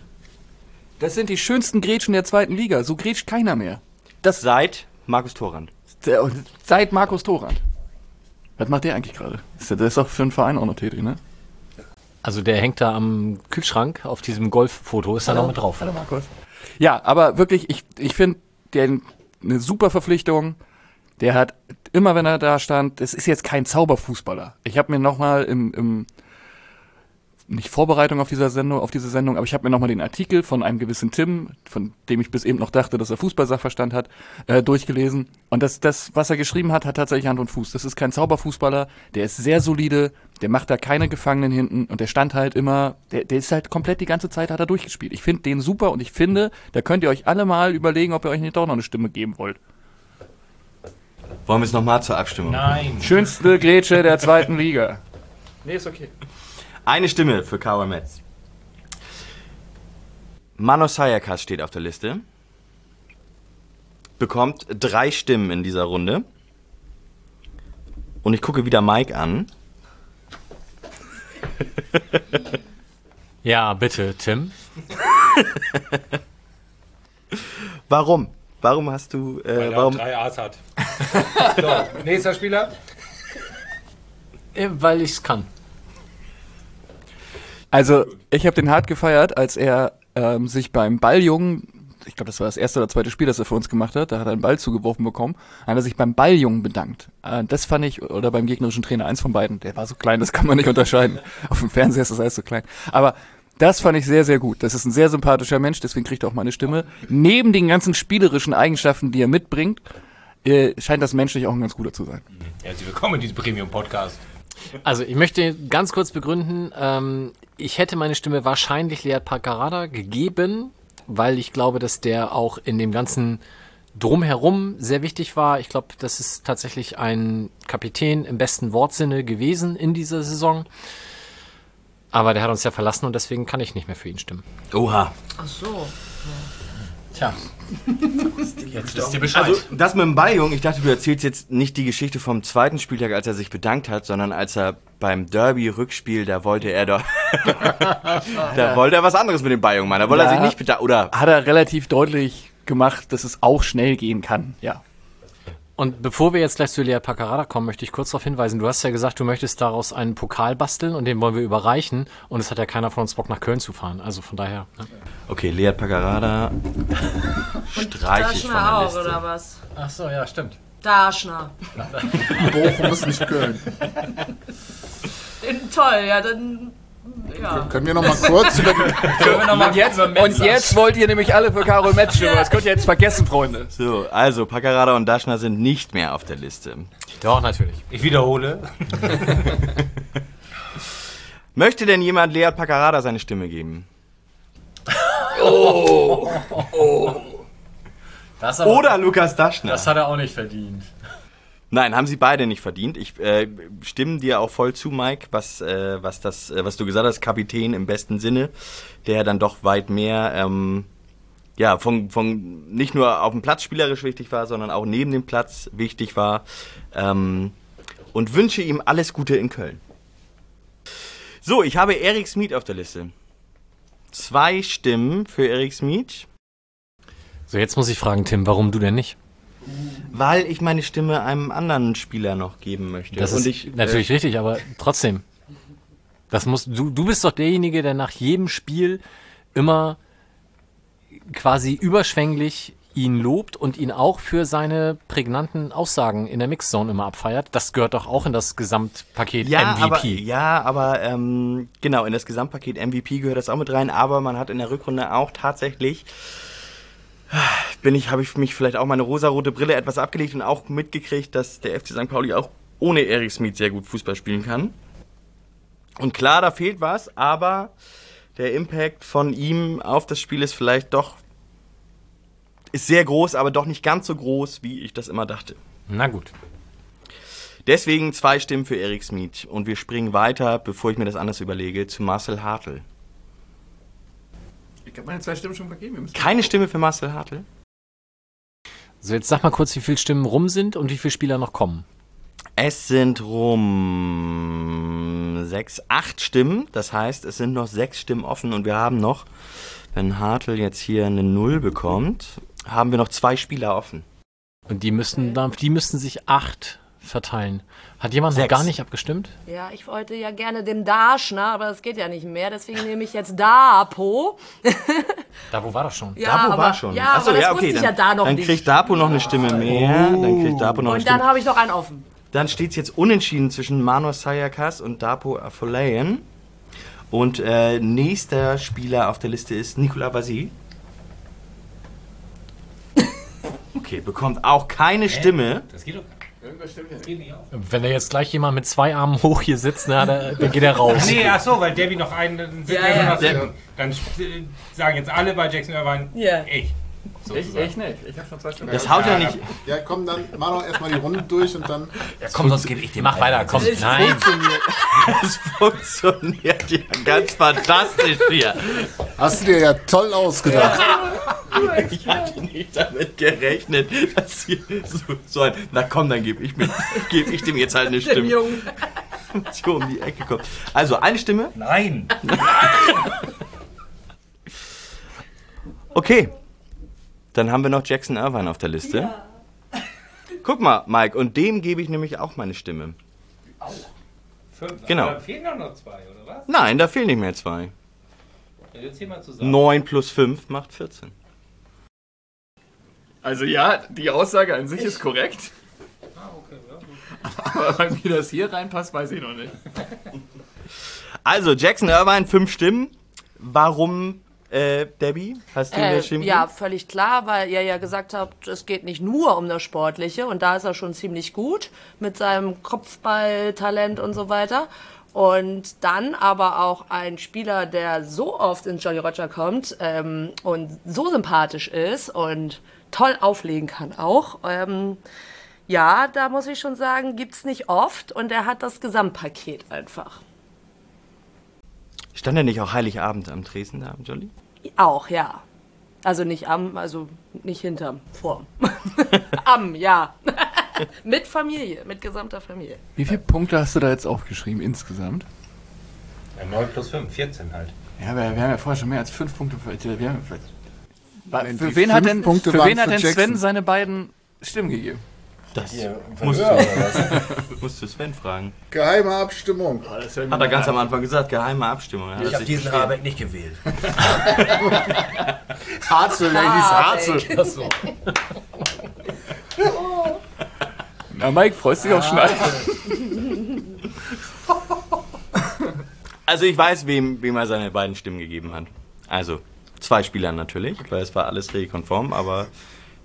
Das sind die schönsten Grätschen der zweiten Liga. So grätscht keiner mehr. Das Seit Markus Thorand. seit Markus Thorand. Was macht der eigentlich gerade? Der ist doch für einen Verein auch noch tätig, ne? Also der hängt da am Kühlschrank auf diesem Golffoto, ist da noch mit drauf. Hallo Markus. Ja, aber wirklich, ich, ich finde, der eine super Verpflichtung. Der hat immer, wenn er da stand, es ist jetzt kein Zauberfußballer. Ich habe mir nochmal im, im nicht Vorbereitung auf dieser Sendung, auf diese Sendung, aber ich habe mir nochmal den Artikel von einem gewissen Tim, von dem ich bis eben noch dachte, dass er Fußballsachverstand hat, äh, durchgelesen. Und das, das, was er geschrieben hat, hat tatsächlich Hand und Fuß. Das ist kein Zauberfußballer, der ist sehr solide, der macht da keine Gefangenen hinten und der stand halt immer, der, der ist halt komplett die ganze Zeit hat er durchgespielt. Ich finde den super und ich finde, da könnt ihr euch alle mal überlegen, ob ihr euch nicht doch noch eine Stimme geben wollt. Wollen wir es nochmal zur Abstimmung? Nein. Schönste Grätsche der zweiten Liga. Nee, ist okay. Eine Stimme für Kawa Metz. Manos Sayakas steht auf der Liste. Bekommt drei Stimmen in dieser Runde. Und ich gucke wieder Mike an. *laughs* Ja, bitte, Tim. *laughs* Warum? Warum hast du. Weil Äh, er warum? drei A's hat. *laughs* so, nächster Spieler. Äh, Weil ich's kann. Also, ich habe den hart gefeiert, als er ähm, sich beim Balljungen, ich glaube, das war das erste oder zweite Spiel, das er für uns gemacht hat, da hat er einen Ball zugeworfen bekommen, hat er sich beim Balljungen bedankt. Äh, das fand ich, oder beim gegnerischen Trainer, eins von beiden, der war so klein, das kann man nicht unterscheiden. *laughs* Auf dem Fernseher ist das alles so klein. Aber das fand ich sehr, sehr gut. Das ist ein sehr sympathischer Mensch, deswegen kriegt er auch meine Stimme. Neben den ganzen spielerischen Eigenschaften, die er mitbringt, äh, scheint das menschlich auch ein ganz guter zu sein. Herzlich willkommen in diesem Premium-Podcast. Also, ich möchte ganz kurz begründen, ähm, ich hätte meine Stimme wahrscheinlich Lead Pacarada gegeben, weil ich glaube, dass der auch in dem ganzen Drumherum sehr wichtig war. Ich glaube, das ist tatsächlich ein Kapitän im besten Wortsinne gewesen in dieser Saison. Aber der hat uns ja verlassen und deswegen kann ich nicht mehr für ihn stimmen. Oha. Ach so. Tja. Jetzt wisst ihr Bescheid. Also, das mit dem Balljung, ich dachte, du erzählst jetzt nicht die Geschichte vom zweiten Spieltag, als er sich bedankt hat, sondern als er beim Derby-Rückspiel, da wollte er doch. *laughs* da wollte er was anderes mit dem Balljung machen. Da wollte er Ja. sich nicht bedanken. Oder. Hat er relativ deutlich gemacht, dass es auch schnell gehen kann, ja. Und bevor wir jetzt gleich zu Lea Pacarada kommen, möchte ich kurz darauf hinweisen, du hast ja gesagt, du möchtest daraus einen Pokal basteln und den wollen wir überreichen. Und es hat ja keiner von uns Bock nach Köln zu fahren. Also von daher. Ne? Okay, Lead Pagarada. Streiche ich von der auch, Liste. oder was? Ach so, ja, stimmt. Darschner. *laughs* Bochum ist nicht Köln. *laughs* Toll, ja, dann. Ja. Können wir noch mal kurz über die *laughs* Und jetzt, und jetzt wollt ihr nämlich alle für Karol Metz *laughs* stimmen. Das könnt ihr jetzt vergessen, Freunde. So, also Pagarada und Daschner sind nicht mehr auf der Liste. Doch, natürlich. Ich wiederhole. *laughs* Möchte denn jemand Lead Pagarada seine Stimme geben? Das Oder Lukas Daschner? hat er auch nicht verdient. Nein, haben sie beide nicht verdient. Ich äh, stimme dir auch voll zu, Mike, was, äh, was, das, äh, was du gesagt hast, Kapitän im besten Sinne, der dann doch weit mehr, ähm, ja, von, von nicht nur auf dem Platz spielerisch wichtig war, sondern auch neben dem Platz wichtig war. Ähm, und wünsche ihm alles Gute in Köln. So, ich habe Erik Smith auf der Liste. Zwei Stimmen für Erik Smith, So, jetzt muss ich fragen, Tim, warum du denn nicht? Weil ich meine Stimme einem anderen Spieler noch geben möchte. Das Und ist ich, äh, natürlich richtig, aber trotzdem. Das muss, du, du bist doch derjenige, der nach jedem Spiel immer quasi überschwänglich ihn lobt und ihn auch für seine prägnanten Aussagen in der Mixzone immer abfeiert. Das gehört doch auch in das Gesamtpaket ja, MVP. Aber, ja, aber ähm, genau, in das Gesamtpaket MVP gehört das auch mit rein, aber man hat in der Rückrunde auch tatsächlich bin ich, habe ich mich vielleicht auch meine rosarote Brille etwas abgelegt und auch mitgekriegt, dass der FC St. Pauli auch ohne Eric Smith sehr gut Fußball spielen kann. Und klar, da fehlt was, aber der Impact von ihm auf das Spiel ist vielleicht doch ist sehr groß, aber doch nicht ganz so groß, wie ich das immer dachte. Na gut. Deswegen zwei Stimmen für Erik Smith. Und wir springen weiter, bevor ich mir das anders überlege, zu Marcel Hartl. Ich habe meine zwei Stimmen schon vergeben. Keine Stimme für Marcel Hartl? So, jetzt sag mal kurz, wie viele Stimmen rum sind und wie viele Spieler noch kommen. Es sind rum sechs, acht Stimmen. Das heißt, es sind noch sechs Stimmen offen und wir haben noch, wenn Hartl jetzt hier eine Null bekommt, haben wir noch zwei Spieler offen. Und die müssten, dann- die müssten sich acht verteilen. Hat jemand noch Sechs. gar nicht abgestimmt? Ja, ich wollte ja gerne den Darschner, aber das geht ja nicht mehr. Deswegen nehme ich jetzt Dapo. *laughs* Da, wo war das schon? Ja, Dapo aber, war schon. Ja, Achso, aber das ja, okay. ich Dann, ja da noch dann nicht. kriegt Dapo noch eine Stimme mehr. Dann kriegt Dapo noch eine Und dann Stimme. habe ich noch einen offen. Dann steht es jetzt unentschieden zwischen Manos Sayakas und Dapo Afolayan. Und äh, nächster Spieler auf der Liste ist Nicolas Vasi. *laughs* Okay, bekommt auch keine Stimme. Das geht doch nicht. Das geht nicht auf. Wenn da jetzt gleich jemand mit zwei Armen hoch hier sitzt, na, da, dann geht er raus. Nee, ach so, weil Debbie noch einen. Dann, Ja, ja. Dann äh, sagen jetzt alle bei Jackson Irvine, Ja. ich. Ich, ich nicht. Ich habe schon zwei Stunden. Das haut ja nicht. Ja, komm, dann mach doch erstmal die Runde durch und dann. Ja, komm, sonst gebe ich dir Mach weiter, komm. Nein. Das *laughs* funktioniert ja ganz fantastisch hier. Hast du dir ja toll ausgedacht. Ich hatte nicht damit gerechnet, dass hier so, so ein. Na komm, dann gebe ich, mir- geb ich dem jetzt halt eine *laughs* Dem Stimme. Jungen. *laughs* Die um die Ecke kommt. Also eine Stimme. Nein. Okay. Dann haben wir noch Jackson Irvine auf der Liste. Guck mal, Mike, und dem gebe ich nämlich auch meine Stimme. Fünf. Genau. Aber fehlen noch noch zwei, oder was? Nein, da fehlen nicht mehr zwei. Ja, Jetzt hier mal zusammen. 9 plus 5 macht 14. Also ja, die Aussage an sich ist korrekt. Ah, okay, ja. Aber *laughs* wie das hier reinpasst, weiß ich noch nicht. *laughs* Also, Jackson Irvine, 5 Stimmen. Warum, äh, Debbie? Hast du Äh, eine Stimme? ja, völlig klar, weil ihr ja gesagt habt, es geht nicht nur um das Sportliche und da ist er schon ziemlich gut mit seinem Kopfballtalent und so weiter. Und dann aber auch ein Spieler, der so oft ins Jolly Roger kommt ähm, und so sympathisch ist und toll auflegen kann auch. Ähm, ja, da muss ich schon sagen, gibt's nicht oft und er hat das Gesamtpaket einfach. Stand er nicht auch Heiligabend am Tresen da, am Jolly? Auch, ja. Also nicht am, also nicht hinterm, vorm. *laughs* am, ja. *laughs* mit Familie, mit gesamter Familie. Wie viele Punkte hast du da jetzt aufgeschrieben insgesamt? Ja, 9 plus 5, 14 halt. Ja, wir, wir haben ja vorher schon mehr als fünf Punkte. Für, wir haben, für die wen hat denn, Punkte für wen hat für denn Sven seine beiden Stimmen gegeben? Das Hier, musst, du, oder was? *laughs* musst du Sven fragen. Geheime Abstimmung. Hat er ganz am Anfang gesagt, geheime Abstimmung. Hat Ich habe diesen verstehen. Habeck nicht gewählt. *laughs* Harzel, der hieß Harzel. Achso. Na, Mike, freust du dich auf Schneider? *laughs* Also ich weiß, wem, wem er seine beiden Stimmen gegeben hat. Also zwei Spielern natürlich, weil es war alles regelkonform, aber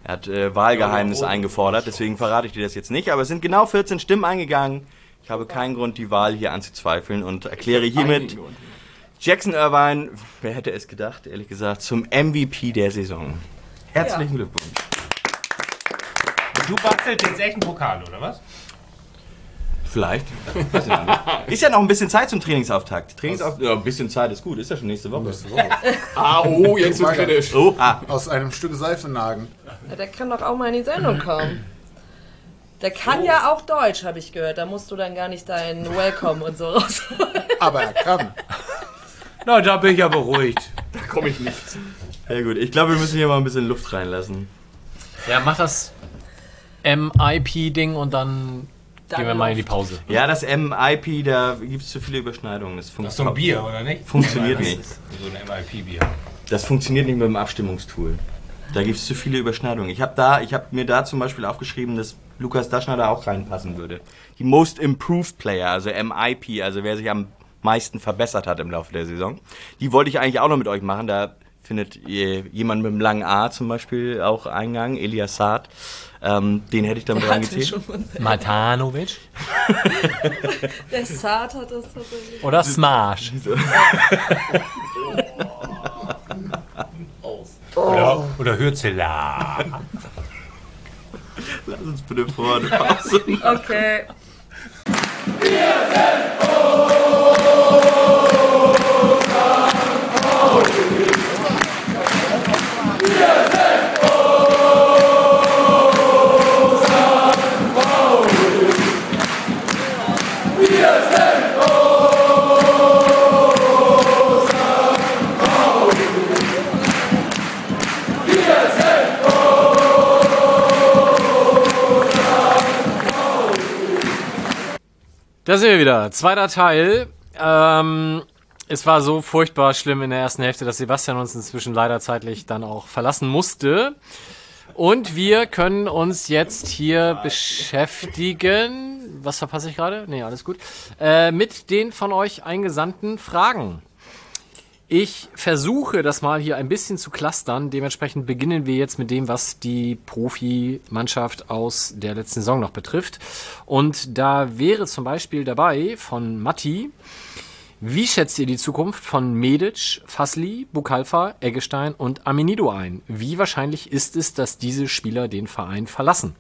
er hat äh, Wahlgeheimnis eingefordert, deswegen verrate ich dir das jetzt nicht. Aber es sind genau 14 Stimmen eingegangen. Ich habe keinen Grund, die Wahl hier anzuzweifeln und erkläre hiermit Jackson Irvine, wer hätte es gedacht, ehrlich gesagt, zum MVP der Saison. Herzlichen Glückwunsch. Du bastelst jetzt echt einen Pokal, oder was? Vielleicht. *laughs* Ist ja noch ein bisschen Zeit zum Trainingsauftakt. Trainingsauftakt, ja, ein bisschen Zeit ist gut, ist ja schon nächste Woche. *laughs* Ah, oh, jetzt wird kritisch. Oh, ah. Aus einem Stück Seife nagen. Ja, der kann doch auch mal in die Sendung kommen. Der kann ja auch Deutsch, habe ich gehört. Da musst du dann gar nicht dein Welcome und so raus. *laughs* Aber er kann. Na, da bin ich ja beruhigt. Da komme ich nicht. Ja gut, ich glaube, wir müssen hier mal ein bisschen Luft reinlassen. Ja, mach das MIP-Ding und dann, gehen wir mal in die Pause. Ja, das MIP, da gibt es zu viele Überschneidungen. Das, Das ist so ein Bier, oder nicht? Funktioniert nicht. So ein MIP-Bier. Das funktioniert nicht mit dem Abstimmungstool. Da gibt es zu viele Überschneidungen. Ich habe da, ich habe mir da zum Beispiel aufgeschrieben, dass Lukas Daschner da auch reinpassen würde. Die Most Improved Player, also MIP, also wer sich am meisten verbessert hat im Laufe der Saison. Die wollte ich eigentlich auch noch mit euch machen. Da findet jemand mit einem langen A zum Beispiel auch Eingang, Elias Saad. Ähm, den hätte ich damit reingezählt. Matanovic *laughs* Der Saat hat das tatsächlich. oder Smash? Oder, oder Hürzeler. Lass uns bitte vor eine Pause. Okay. Da sind wir wieder. Zweiter Teil. Ähm, es war so furchtbar schlimm in der ersten Hälfte, dass Sebastian uns inzwischen leider zeitlich dann auch verlassen musste. Und wir können uns jetzt hier beschäftigen. Was verpasse ich gerade? Nee, alles gut. Äh, mit den von euch eingesandten Fragen. Ich versuche das mal hier ein bisschen zu clustern. Dementsprechend beginnen wir jetzt mit dem, was die Profimannschaft aus der letzten Saison noch betrifft. Und da wäre zum Beispiel dabei von Matti, Wie schätzt ihr die Zukunft von Medic, Fasli, Bukalfa, Eggestein und Aminido ein? Wie wahrscheinlich ist es, dass diese Spieler den Verein verlassen?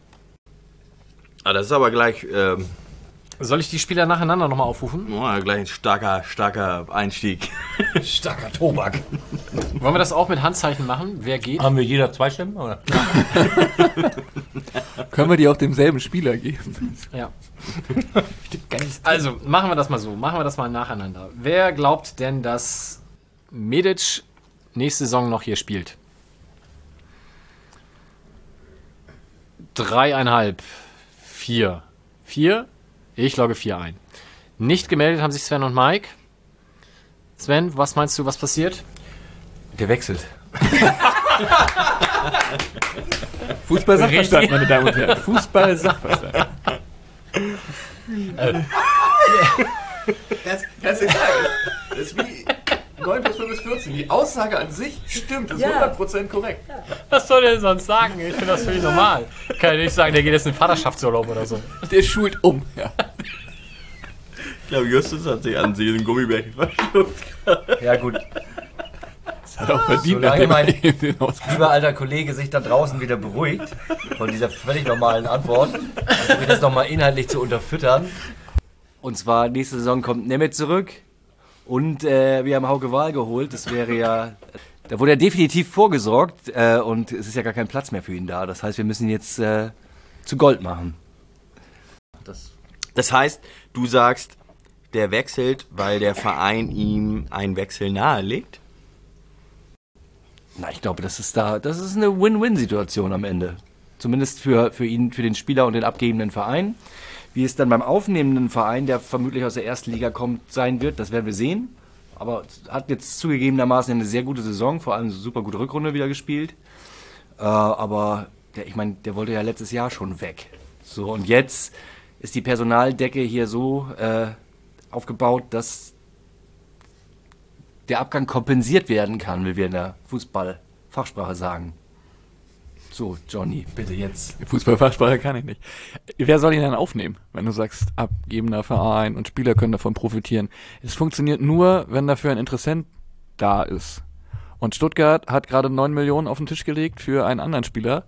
Ah, das ist aber gleich, ähm, Soll ich die Spieler nacheinander nochmal aufrufen? oh, gleich ein starker, starker Einstieg. *laughs* Starker Tobak. Wollen wir das auch mit Handzeichen machen? Wer geht? Haben wir jeder zwei Stimmen? Oder? *laughs* Können wir die auch demselben Spieler geben? Ja. Also, machen wir das mal so. Machen wir das mal nacheinander. Wer glaubt denn, dass Medic nächste Saison noch hier spielt? Dreieinhalb. Vier. Vier? Ich logge vier ein. Nicht gemeldet haben sich Sven und Mike. Sven, was meinst du, was passiert? Der wechselt. *laughs* Fußball-Sachverstand, meine Damen und Herren. Fußball-Sachverstand. *laughs* Das kannst du sagen. Das ist wie 9 bis 5 bis 14. Die Aussage an sich stimmt, ist Ja. 100% korrekt. Was soll der denn sonst sagen? Ich finde das völlig normal. Kann ja nicht sagen, der geht jetzt in den Vaterschaftsurlaub oder so. Der schult um. Ja. Ich glaube, Justus hat sich an sich den Gummibärchen verschluckt. Ja gut, Hat auch verdient, Solange mein- lieber alter Kollege sich da draußen wieder beruhigt von dieser völlig normalen Antwort, um das nochmal inhaltlich zu unterfüttern. Und zwar nächste Saison kommt Nemeth zurück und äh, wir haben Hauke Wahl geholt. Das wäre ja, da wurde er definitiv vorgesorgt äh, und es ist ja gar kein Platz mehr für ihn da. Das heißt, wir müssen ihn jetzt äh, zu Gold machen. Das Das heißt, du sagst, der wechselt, weil der Verein ihm einen Wechsel nahelegt? Na, ich glaube, das ist da, das ist eine Win-Win-Situation am Ende. Zumindest für, für ihn, für den Spieler und den abgebenden Verein. Wie es dann beim aufnehmenden Verein, der vermutlich aus der ersten Liga kommt, sein wird, das werden wir sehen. Aber hat jetzt zugegebenermaßen eine sehr gute Saison, vor allem eine super gute Rückrunde wieder gespielt. Äh, aber der, ich meine, der wollte ja letztes Jahr schon weg. So, und jetzt ist die Personaldecke hier so äh, aufgebaut, dass der Abgang kompensiert werden kann, wie wir in der Fußballfachsprache sagen. So, Johnny, bitte jetzt. Fußballfachsprache kann ich nicht. Wer soll ihn denn aufnehmen, wenn du sagst, abgebender Verein und Spieler können davon profitieren? Es funktioniert nur, wenn dafür ein Interessent da ist. Und Stuttgart hat gerade 9 Millionen auf den Tisch gelegt für einen anderen Spieler.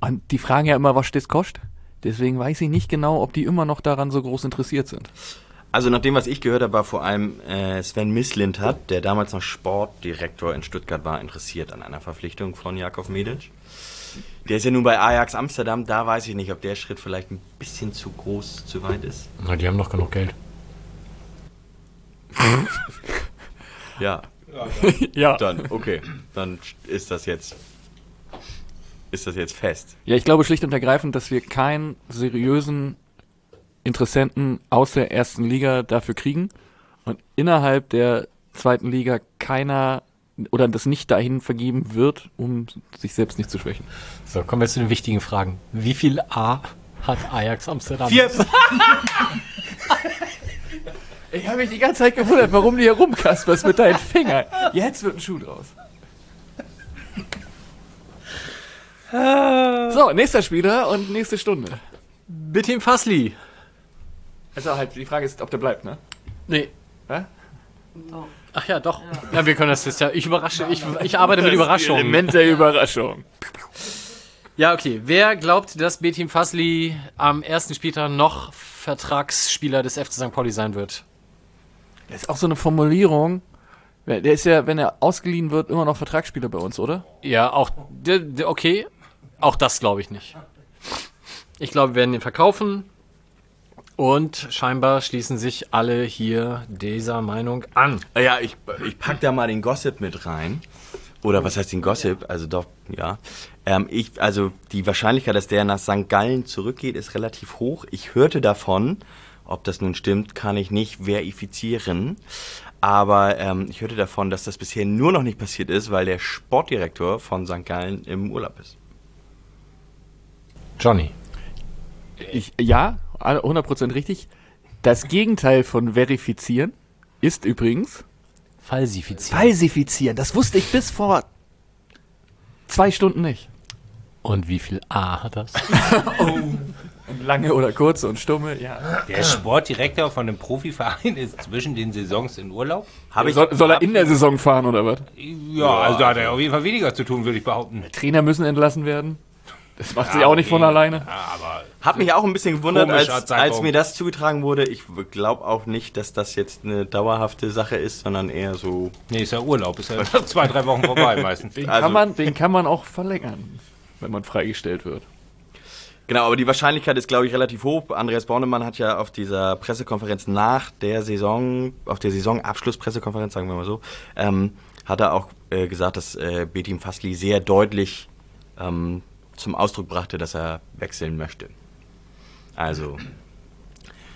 Und die fragen ja immer, was das kostet. Deswegen weiß ich nicht genau, ob die immer noch daran so groß interessiert sind. Also nach dem, was ich gehört habe, war vor allem äh, Sven Mislintat, der damals noch Sportdirektor in Stuttgart war, interessiert an einer Verpflichtung von Jakov Medic. Der ist ja nun bei Ajax Amsterdam, da weiß ich nicht, ob der Schritt vielleicht ein bisschen zu groß, zu weit ist. Na, die haben doch genug Geld. *laughs* Ja, *laughs* Ja. dann, okay, dann ist das jetzt, ist das jetzt fest. Ja, ich glaube schlicht und ergreifend, dass wir keinen seriösen Interessenten aus der ersten Liga dafür kriegen und innerhalb der zweiten Liga keiner oder das nicht dahin vergeben wird, um sich selbst nicht zu schwächen. So, kommen wir zu den wichtigen Fragen. Wie viel A hat Ajax Amsterdam? Vier! *laughs* Ich habe mich die ganze Zeit gewundert, warum du hier rumkasperst mit deinen Fingern. Jetzt wird ein Schuh draus. So, nächster Spieler und nächste Stunde. Bitte Fasli. Also halt, die Frage ist, ob der bleibt, ne? Nee. Hä? Ach ja, doch. Ja, wir können das jetzt ja. Ich überrasche, ich, ich arbeite mit Überraschungen. Element der Überraschung. Ja, okay. Wer glaubt, dass Betim Fasli am ersten Spieltag noch Vertragsspieler des FC St. Pauli sein wird? Das ist auch so eine Formulierung. Der ist ja, wenn er ausgeliehen wird, immer noch Vertragsspieler bei uns, oder? Ja, auch, okay. Auch das glaube ich nicht. Ich glaube, wir werden ihn verkaufen. Und scheinbar schließen sich alle hier dieser Meinung an. Ja, ich, ich pack da mal den Gossip mit rein. Oder was heißt den Gossip? Also doch, ja. Ähm, ich, also die Wahrscheinlichkeit, dass der nach St. Gallen zurückgeht, ist relativ hoch. Ich hörte davon, ob das nun stimmt, kann ich nicht verifizieren. Aber ähm, ich hörte davon, dass das bisher nur noch nicht passiert ist, weil der Sportdirektor von St. Gallen im Urlaub ist. Johnny. Ich, ja, 100% richtig. Das Gegenteil von verifizieren ist übrigens Falsifizieren. falsifizieren. Das wusste ich bis vor zwei Stunden nicht. Und wie viel A hat das? *laughs* Lange oder kurze und stumme, ja. Der Sportdirektor von einem Profiverein ist zwischen den Saisons in Urlaub. Habe ich, Soll, soll er in der Saison fahren oder was? Ja, also da hat er auf jeden Fall weniger zu tun, würde ich behaupten. Trainer müssen entlassen werden. Das macht sich auch nicht von alleine. Ja, aber hab mich auch ein bisschen gewundert, als, als mir das zugetragen wurde. Ich glaube auch nicht, dass das jetzt eine dauerhafte Sache ist, sondern eher so. nee, ist ja Urlaub, ist ja *laughs* zwei, drei Wochen vorbei meistens. Den, Also- kann man, den kann man auch verlängern, wenn man freigestellt wird. Genau, aber die Wahrscheinlichkeit ist, glaube ich, relativ hoch. Andreas Bornemann hat ja auf dieser Pressekonferenz nach der Saison, auf der Saisonabschlusspressekonferenz, sagen wir mal so, ähm, hat er auch äh, gesagt, dass äh, Betim Fasli sehr deutlich ähm, zum Ausdruck brachte, dass er wechseln möchte. Also,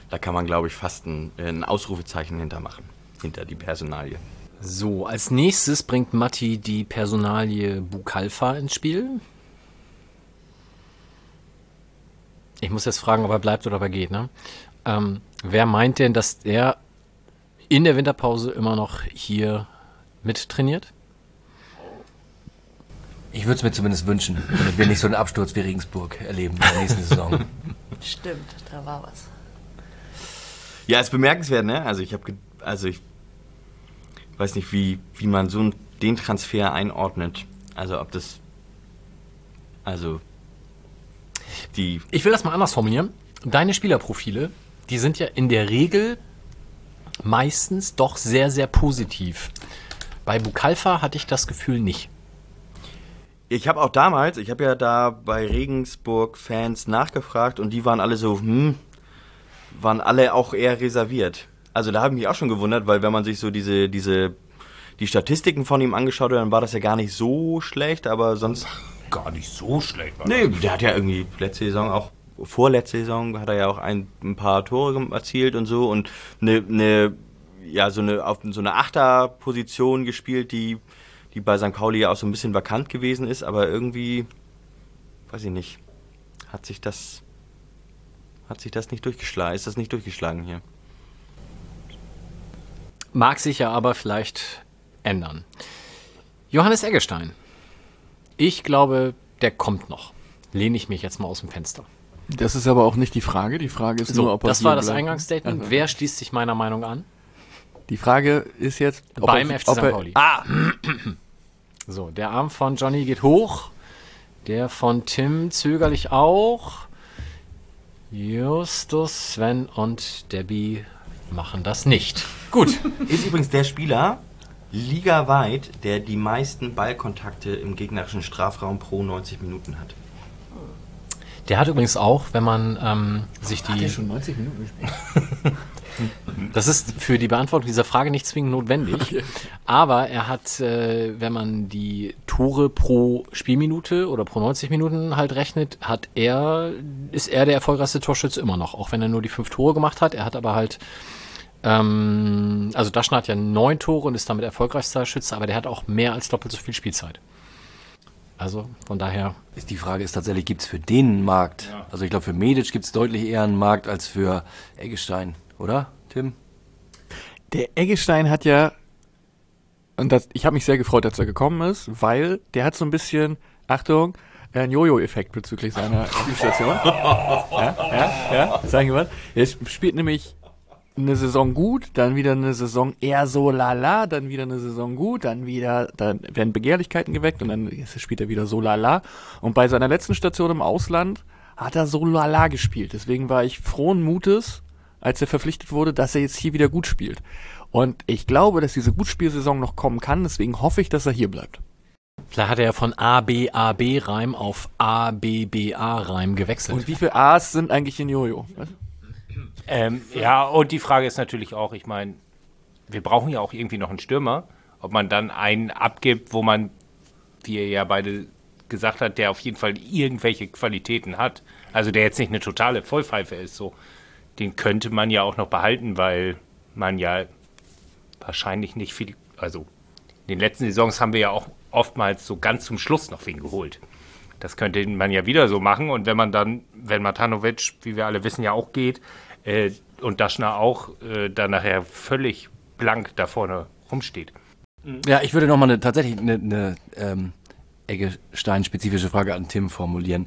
da kann man, glaube ich, fast ein, ein Ausrufezeichen hintermachen, hinter die Personalie. So, als nächstes bringt Matti die Personalie Bukalfa ins Spiel. Ich muss jetzt fragen, ob er bleibt oder ob er geht. Ne? Ähm, wer meint denn, dass er in der Winterpause immer noch hier mittrainiert? Ich würde es mir zumindest wünschen, damit wir nicht so einen Absturz wie Regensburg erleben in der nächsten Saison. *laughs* Stimmt, da war was. Ja, ist bemerkenswert, ne? Also ich habe, also ich weiß nicht, wie, wie man so einen- den Transfer einordnet. Also ob das, also die, Ich will das mal anders formulieren. Deine Spielerprofile, die sind ja in der Regel meistens doch sehr, sehr positiv. Bei Bukalfa hatte ich das Gefühl nicht. Ich habe auch damals, ich habe ja da bei Regensburg Fans nachgefragt und die waren alle so, hm, waren alle auch eher reserviert. Also da habe ich mich auch schon gewundert, weil wenn man sich so diese, diese, die Statistiken von ihm angeschaut hat, dann war das ja gar nicht so schlecht, aber sonst *laughs* Gar nicht so schlecht. War Nee, der hat ja irgendwie letzte Saison auch, vorletzte Saison hat er ja auch ein, ein paar Tore erzielt und so und eine, eine ja, so eine, auf so eine Achterposition gespielt, die, die bei St. Pauli ja auch so ein bisschen vakant gewesen ist, aber irgendwie, weiß ich nicht, hat sich das, hat sich das nicht durchgeschlagen, ist das nicht durchgeschlagen hier. Mag sich ja aber vielleicht ändern. Johannes Eggestein. Ich glaube, der kommt noch. Lehne ich mich jetzt mal aus dem Fenster. Das ist aber auch nicht die Frage. Die Frage ist So, nur, ob er das hier war das. Eingangsstatement. Also, Wer schließt sich meiner Meinung an? Die Frage ist jetzt, ob Beim er, FC ob St. er, Pauli. Ah! *clears throat* So, der Arm von Johnny geht hoch. Der von Tim zögerlich auch. Justus, Sven und Debbie machen das nicht. Gut. *laughs* Ist übrigens der Spieler ligaweit, der die meisten Ballkontakte im gegnerischen Strafraum pro 90 Minuten hat. Der hat übrigens auch, wenn man ähm, sich die. schon 90 Minuten gespielt. *laughs* Das ist für die Beantwortung dieser Frage nicht zwingend notwendig. Aber er hat, äh, wenn man die Tore pro Spielminute oder pro 90 Minuten halt rechnet, hat er, ist er der erfolgreichste Torschütze immer noch. Auch wenn er nur die fünf Tore gemacht hat. Er hat aber halt, ähm, also Daschner hat ja neun Tore und ist damit erfolgreichster Schütze, aber der hat auch mehr als doppelt so viel Spielzeit. Also von daher, Ist die Frage ist tatsächlich, gibt es für den einen Markt? Also ich glaube, für Medic gibt es deutlich eher einen Markt als für Eggestein, oder, Tim? Der Eggestein hat ja, und das, ich habe mich sehr gefreut, dass er gekommen ist, weil der hat so ein bisschen, Achtung, einen Jojo-Effekt bezüglich seiner *laughs* Spielstation. ja, ja, ja, sag ich mal. Er spielt nämlich eine Saison gut, dann wieder eine Saison eher so lala, dann wieder eine Saison gut, dann wieder, dann werden Begehrlichkeiten geweckt und dann spielt er wieder so lala. Und bei seiner letzten Station im Ausland hat er so lala gespielt. Deswegen war ich frohen Mutes, als er verpflichtet wurde, dass er jetzt hier wieder gut spielt. Und ich glaube, dass diese Gutspielsaison noch kommen kann, deswegen hoffe ich, dass er hier bleibt. vielleicht hat er ja von ABAB-Reim auf ABBA-Reim gewechselt. Und wie viele A's sind eigentlich in Jojo? Ähm, ja, und die Frage ist natürlich auch, ich meine, wir brauchen ja auch irgendwie noch einen Stürmer. Ob man dann einen abgibt, wo man, wie ihr ja beide gesagt hat, der auf jeden Fall irgendwelche Qualitäten hat. Also der jetzt nicht eine totale Vollpfeife ist, so. Den könnte man ja auch noch behalten, weil man ja wahrscheinlich nicht viel, also in den letzten Saisons haben wir ja auch oftmals so ganz zum Schluss noch wen geholt. Das könnte man ja wieder so machen. Und wenn man dann, wenn Matanovic, wie wir alle wissen, ja auch geht, äh, und Daschner auch, äh, dann nachher völlig blank da vorne rumsteht. Ja, ich würde nochmal eine, tatsächlich eine, eine ähm, Eggestein-spezifische Frage an Tim formulieren.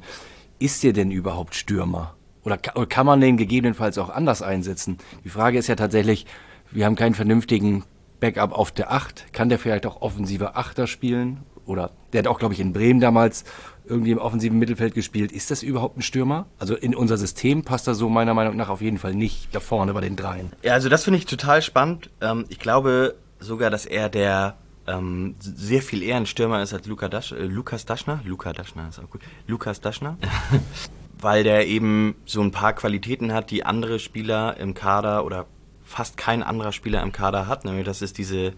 Ist ihr denn überhaupt Stürmer? Oder ka- oder kann man den gegebenenfalls auch anders einsetzen? Die Frage ist ja tatsächlich, wir haben keinen vernünftigen Backup auf der Acht. Kann der vielleicht auch offensive Achter spielen? Oder der hat auch, glaube ich, in Bremen damals irgendwie im offensiven Mittelfeld gespielt. Ist das überhaupt ein Stürmer? Also in unser System passt er so meiner Meinung nach auf jeden Fall nicht da vorne bei den dreien. Ja, also das finde ich total spannend. Ähm, ich glaube sogar, dass er der ähm, sehr viel eher ein Stürmer ist als Luca Dasch, äh, Lukas Daschner. Luca Daschner ist auch gut. Lukas Daschner. *laughs* Weil der eben so ein paar Qualitäten hat, die andere Spieler im Kader oder fast kein anderer Spieler im Kader hat. Nämlich das ist diese,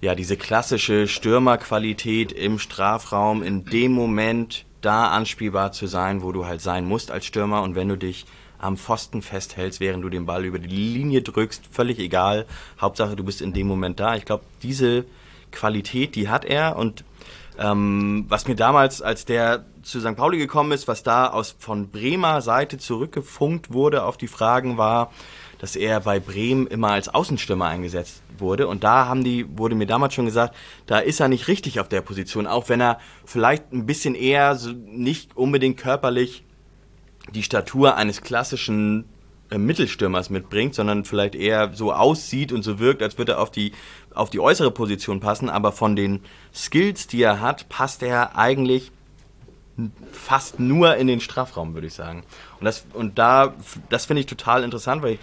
ja, diese klassische Stürmerqualität im Strafraum, in dem Moment da anspielbar zu sein, wo du halt sein musst als Stürmer. Und wenn du dich am Pfosten festhältst, während du den Ball über die Linie drückst, völlig egal. Hauptsache, du bist in dem Moment da. Ich glaube, diese Qualität, die hat er. Und ähm, was mir damals, als der zu St. Pauli gekommen ist, was da aus von Bremer Seite zurückgefunkt wurde auf die Fragen war, dass er bei Bremen immer als Außenstürmer eingesetzt wurde. Und da haben die, wurde mir damals schon gesagt, da ist er nicht richtig auf der Position, auch wenn er vielleicht ein bisschen eher so nicht unbedingt körperlich die Statur eines klassischen äh, Mittelstürmers mitbringt, sondern vielleicht eher so aussieht und so wirkt, als würde er auf die, auf die äußere Position passen. Aber von den Skills, die er hat, passt er eigentlich fast nur in den Strafraum, würde ich sagen. Und das, und da, das finde ich total interessant, weil ich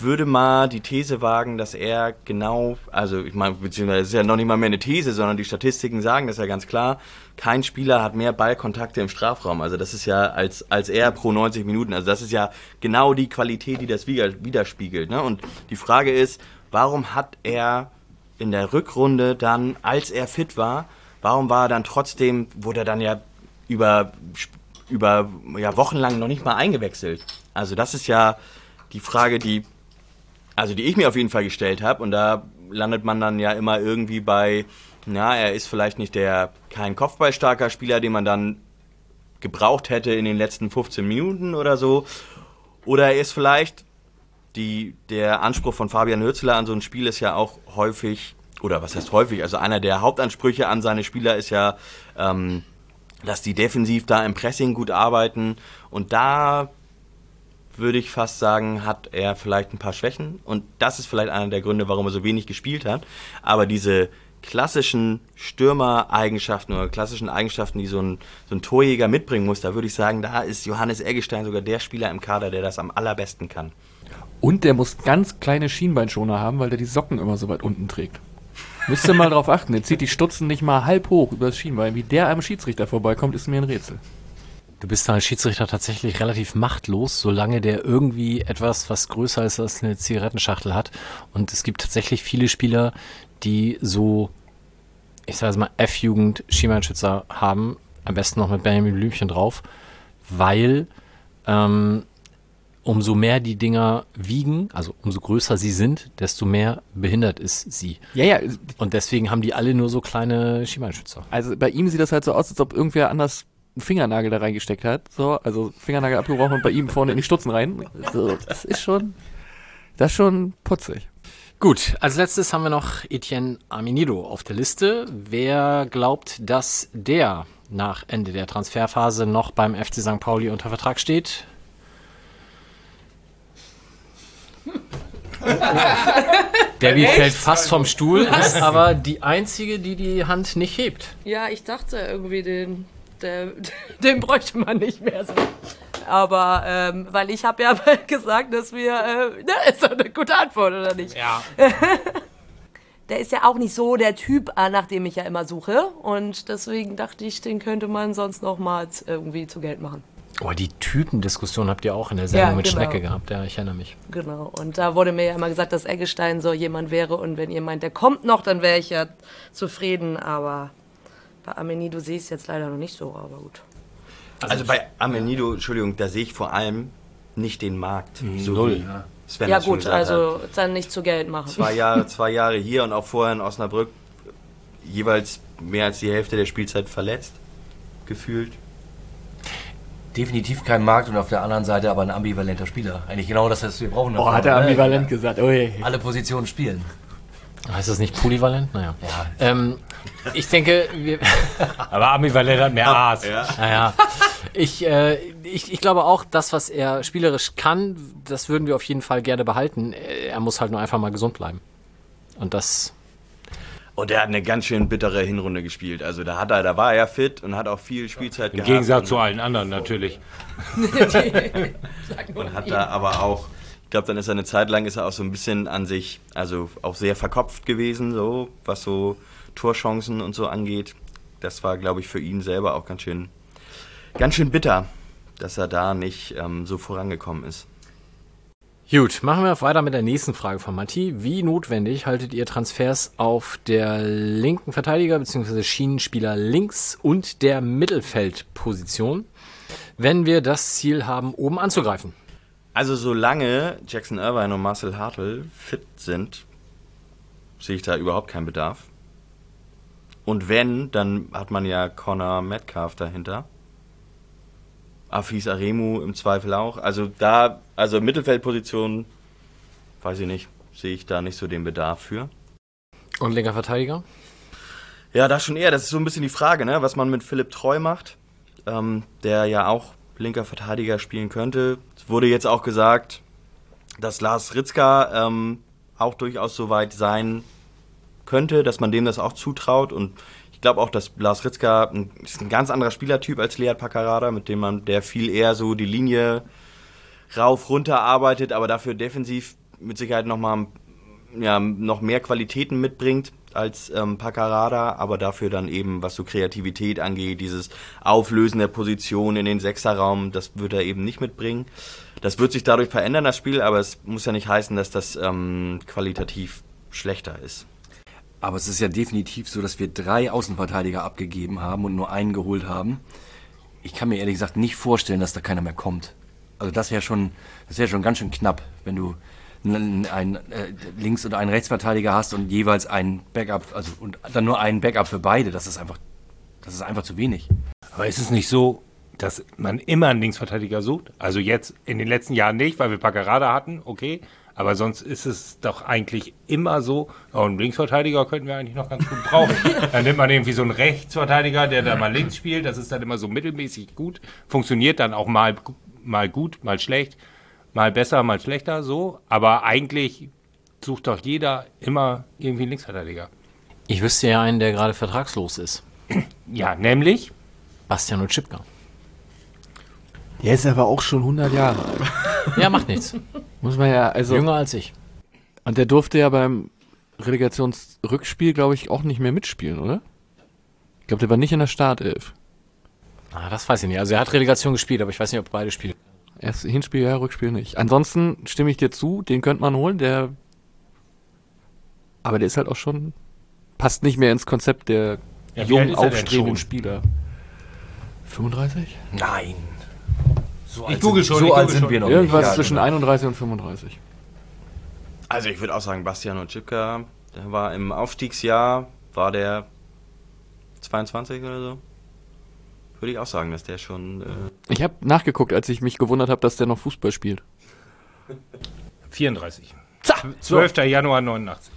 würde mal die These wagen, dass er genau, also ich meine, beziehungsweise es ist ja noch nicht mal mehr eine These, sondern die Statistiken sagen das ja ganz klar, kein Spieler hat mehr Ballkontakte im Strafraum. Also das ist ja als, als er pro 90 Minuten. Also das ist ja genau die Qualität, die das wider- widerspiegelt. Ne? Und die Frage ist, warum hat er in der Rückrunde dann, als er fit war, warum war er dann trotzdem, wurde er dann ja über, über ja, wochenlang noch nicht mal eingewechselt? Also das ist ja die Frage, die also die ich mir auf jeden Fall gestellt habe und da landet man dann ja immer irgendwie bei, ja, er ist vielleicht nicht der kein Kopfballstarker Spieler, den man dann gebraucht hätte in den letzten 15 Minuten oder so, oder er ist vielleicht die der Anspruch von Fabian Hürzler an so ein Spiel ist ja auch häufig oder was heißt häufig, also einer der Hauptansprüche an seine Spieler ist ja ähm, dass die defensiv da im Pressing gut arbeiten und da würde ich fast sagen, hat er vielleicht ein paar Schwächen. Und das ist vielleicht einer der Gründe, warum er so wenig gespielt hat. Aber diese klassischen Stürmereigenschaften oder klassischen Eigenschaften, die so ein, so ein Torjäger mitbringen muss, da würde ich sagen, da ist Johannes Eggestein sogar der Spieler im Kader, der das am allerbesten kann. Und der muss ganz kleine Schienbeinschoner haben, weil der die Socken immer so weit unten trägt. Müsst ihr mal drauf achten. Der zieht die Stutzen nicht mal halb hoch über das Schienbein. Wie der am Schiedsrichter vorbeikommt, ist mir ein Rätsel. Du bist als Schiedsrichter tatsächlich relativ machtlos, solange der irgendwie etwas, was größer ist als eine Zigarettenschachtel hat. Und es gibt tatsächlich viele Spieler, die so, ich sage mal, F-Jugend Schienbeinschützer haben. Am besten noch mit Benjamin Blümchen drauf, weil ähm, umso mehr die Dinger wiegen, also umso größer sie sind, desto mehr behindert ist sie. Ja, ja. Und deswegen haben die alle nur so kleine Schienbeinschützer. Also bei ihm sieht das halt so aus, als ob irgendwer anders einen Fingernagel da reingesteckt hat. So, also Fingernagel abgebrochen und bei ihm vorne in die Stutzen rein. So, das ist schon, das ist schon putzig. Gut, als letztes haben wir noch Etienne Aminido auf der Liste. Wer glaubt, dass der nach Ende der Transferphase noch beim FC St. Pauli unter Vertrag steht? Debbie fällt fast vom Stuhl, ist aber die einzige, die die Hand nicht hebt. Ja, ich dachte irgendwie, den, der, *laughs* den bräuchte man nicht mehr so. Aber, ähm, weil ich habe ja *laughs* gesagt, dass wir, äh, na, ist doch eine gute Antwort, oder nicht? Ja. *laughs* Der ist ja auch nicht so der Typ, äh, nach dem ich ja immer suche. Und deswegen dachte ich, den könnte man sonst noch mal irgendwie zu Geld machen. Oh, die Typendiskussion habt ihr auch in der Sendung Ja, mit genau. Schnecke gehabt, ja, ich erinnere mich. Genau. Und da wurde mir ja immer gesagt, dass Eggestein so jemand wäre. Und wenn ihr meint, der kommt noch, dann wäre ich ja zufrieden. Aber bei Amenido sehe ich es jetzt leider noch nicht so, aber gut. Also, bei Amenido, Entschuldigung, da sehe ich vor allem nicht den Markt. So null. wie Sven ja gut, gesagt hat. also dann nicht zu Geld machen. zwei Jahre, zwei Jahre hier und auch vorher in Osnabrück jeweils mehr als die Hälfte der Spielzeit verletzt, gefühlt. Definitiv kein Markt und auf der anderen Seite aber ein ambivalenter Spieler. Eigentlich genau das, was wir brauchen. Oh, hat er ambivalent gesagt. Ui. Alle Positionen spielen. Heißt das nicht polyvalent? Naja. Ähm, ich denke, wir, *laughs* Aber ambivalent hat mehr Aas. naja, Ich, äh, ich, ich glaube auch, das, was er spielerisch kann, das würden wir auf jeden Fall gerne behalten. Er muss halt nur einfach mal gesund bleiben. Und das, Und er hat eine ganz schön bittere Hinrunde gespielt. Also da hat er, da war er fit und hat auch viel Spielzeit Im gehabt. Gegensatz und, zu allen anderen natürlich. *laughs* und hat da aber auch, ich glaube, dann ist er eine Zeit lang ist er auch so ein bisschen an sich, also auch sehr verkopft gewesen, so was so Torchancen und so angeht. Das war, glaube ich, für ihn selber auch ganz schön, ganz schön bitter, dass er da nicht ähm, so vorangekommen ist. Gut, machen wir weiter mit der nächsten Frage von Matti. Wie notwendig haltet ihr Transfers auf der linken Verteidiger bzw. Schienenspieler links und der Mittelfeldposition, wenn wir das Ziel haben, oben anzugreifen? Also solange Jackson Irvine und Marcel Hartl fit sind, sehe ich da überhaupt keinen Bedarf. Und wenn, dann hat man ja Connor Metcalf dahinter. Afis Aremu im Zweifel auch. Also da, also Mittelfeldposition, weiß ich nicht, sehe ich da nicht so den Bedarf für. Und linker Verteidiger? Ja, das schon eher. Das ist so ein bisschen die Frage, ne? was man mit Philipp Treu macht, ähm, der ja auch linker Verteidiger spielen könnte. Es wurde jetzt auch gesagt, dass Lars Ritzka ähm, auch durchaus so weit sein könnte, dass man dem das auch zutraut. Und ich glaube auch, dass Lars Ritzka ein, ist ein ganz anderer Spielertyp als Lead Paccarada, mit dem man, der viel eher so die Linie rauf, runter arbeitet, aber dafür defensiv mit Sicherheit nochmal ja, noch mehr Qualitäten mitbringt als ähm, Paccarada, aber dafür dann eben, was so Kreativität angeht, dieses Auflösen der Position in den Sechserraum, das wird er eben nicht mitbringen. Das wird sich dadurch verändern, das Spiel, aber es muss ja nicht heißen, dass das ähm, qualitativ schlechter ist. Aber es ist ja definitiv so, dass wir drei Außenverteidiger abgegeben haben und nur einen geholt haben. Ich kann mir ehrlich gesagt nicht vorstellen, dass da keiner mehr kommt. Also das wäre schon, das schon ganz schön knapp, wenn du einen, einen äh, Links- und einen Rechtsverteidiger hast und jeweils einen Backup, also und dann nur einen Backup für beide. Das ist einfach, das ist einfach zu wenig. Aber ist es nicht so, dass man immer einen Linksverteidiger sucht? Also jetzt in den letzten Jahren nicht, weil wir Paccarada hatten, okay. Aber sonst ist es doch eigentlich immer so, oh, einen Linksverteidiger könnten wir eigentlich noch ganz gut brauchen. *laughs* dann nimmt man irgendwie so einen Rechtsverteidiger, der da mal links spielt. Das ist dann immer so mittelmäßig gut. Funktioniert dann auch mal, mal gut, mal schlecht, mal besser, mal schlechter, so. Aber eigentlich sucht doch jeder immer irgendwie einen Linksverteidiger. Ich wüsste ja einen, der gerade vertragslos ist. Ja, nämlich Bastian Utschipka. Der ist aber auch schon 100 Jahre alt. Ja, macht nichts. *laughs* Muss man ja, also. Jünger als ich. Und der durfte ja beim Relegationsrückspiel, glaube ich, auch nicht mehr mitspielen, oder? Ich glaube, der war nicht in der Startelf. Ah, das weiß ich nicht. Also er hat Relegation gespielt, aber ich weiß nicht, ob beide spielen. Erst Hinspiel ja, Rückspiel nicht. Ansonsten stimme ich dir zu, den könnte man holen, der. Aber der ist halt auch schon. Passt nicht mehr ins Konzept der Ja, jungen, aufstrebenden? Spieler. 35? Nein. So Ich google schon, So ich alt google sind schon. wir noch Irgendwas nicht. Ja, zwischen genau. 31 und 35. Also ich würde auch sagen, Bastian und Chipka, der war im Aufstiegsjahr, war der 22 oder so? Würde ich auch sagen, dass der schon... Äh, Ich habe nachgeguckt, als ich mich gewundert habe, dass der noch Fußball spielt. *laughs* 34. 12. Januar 89.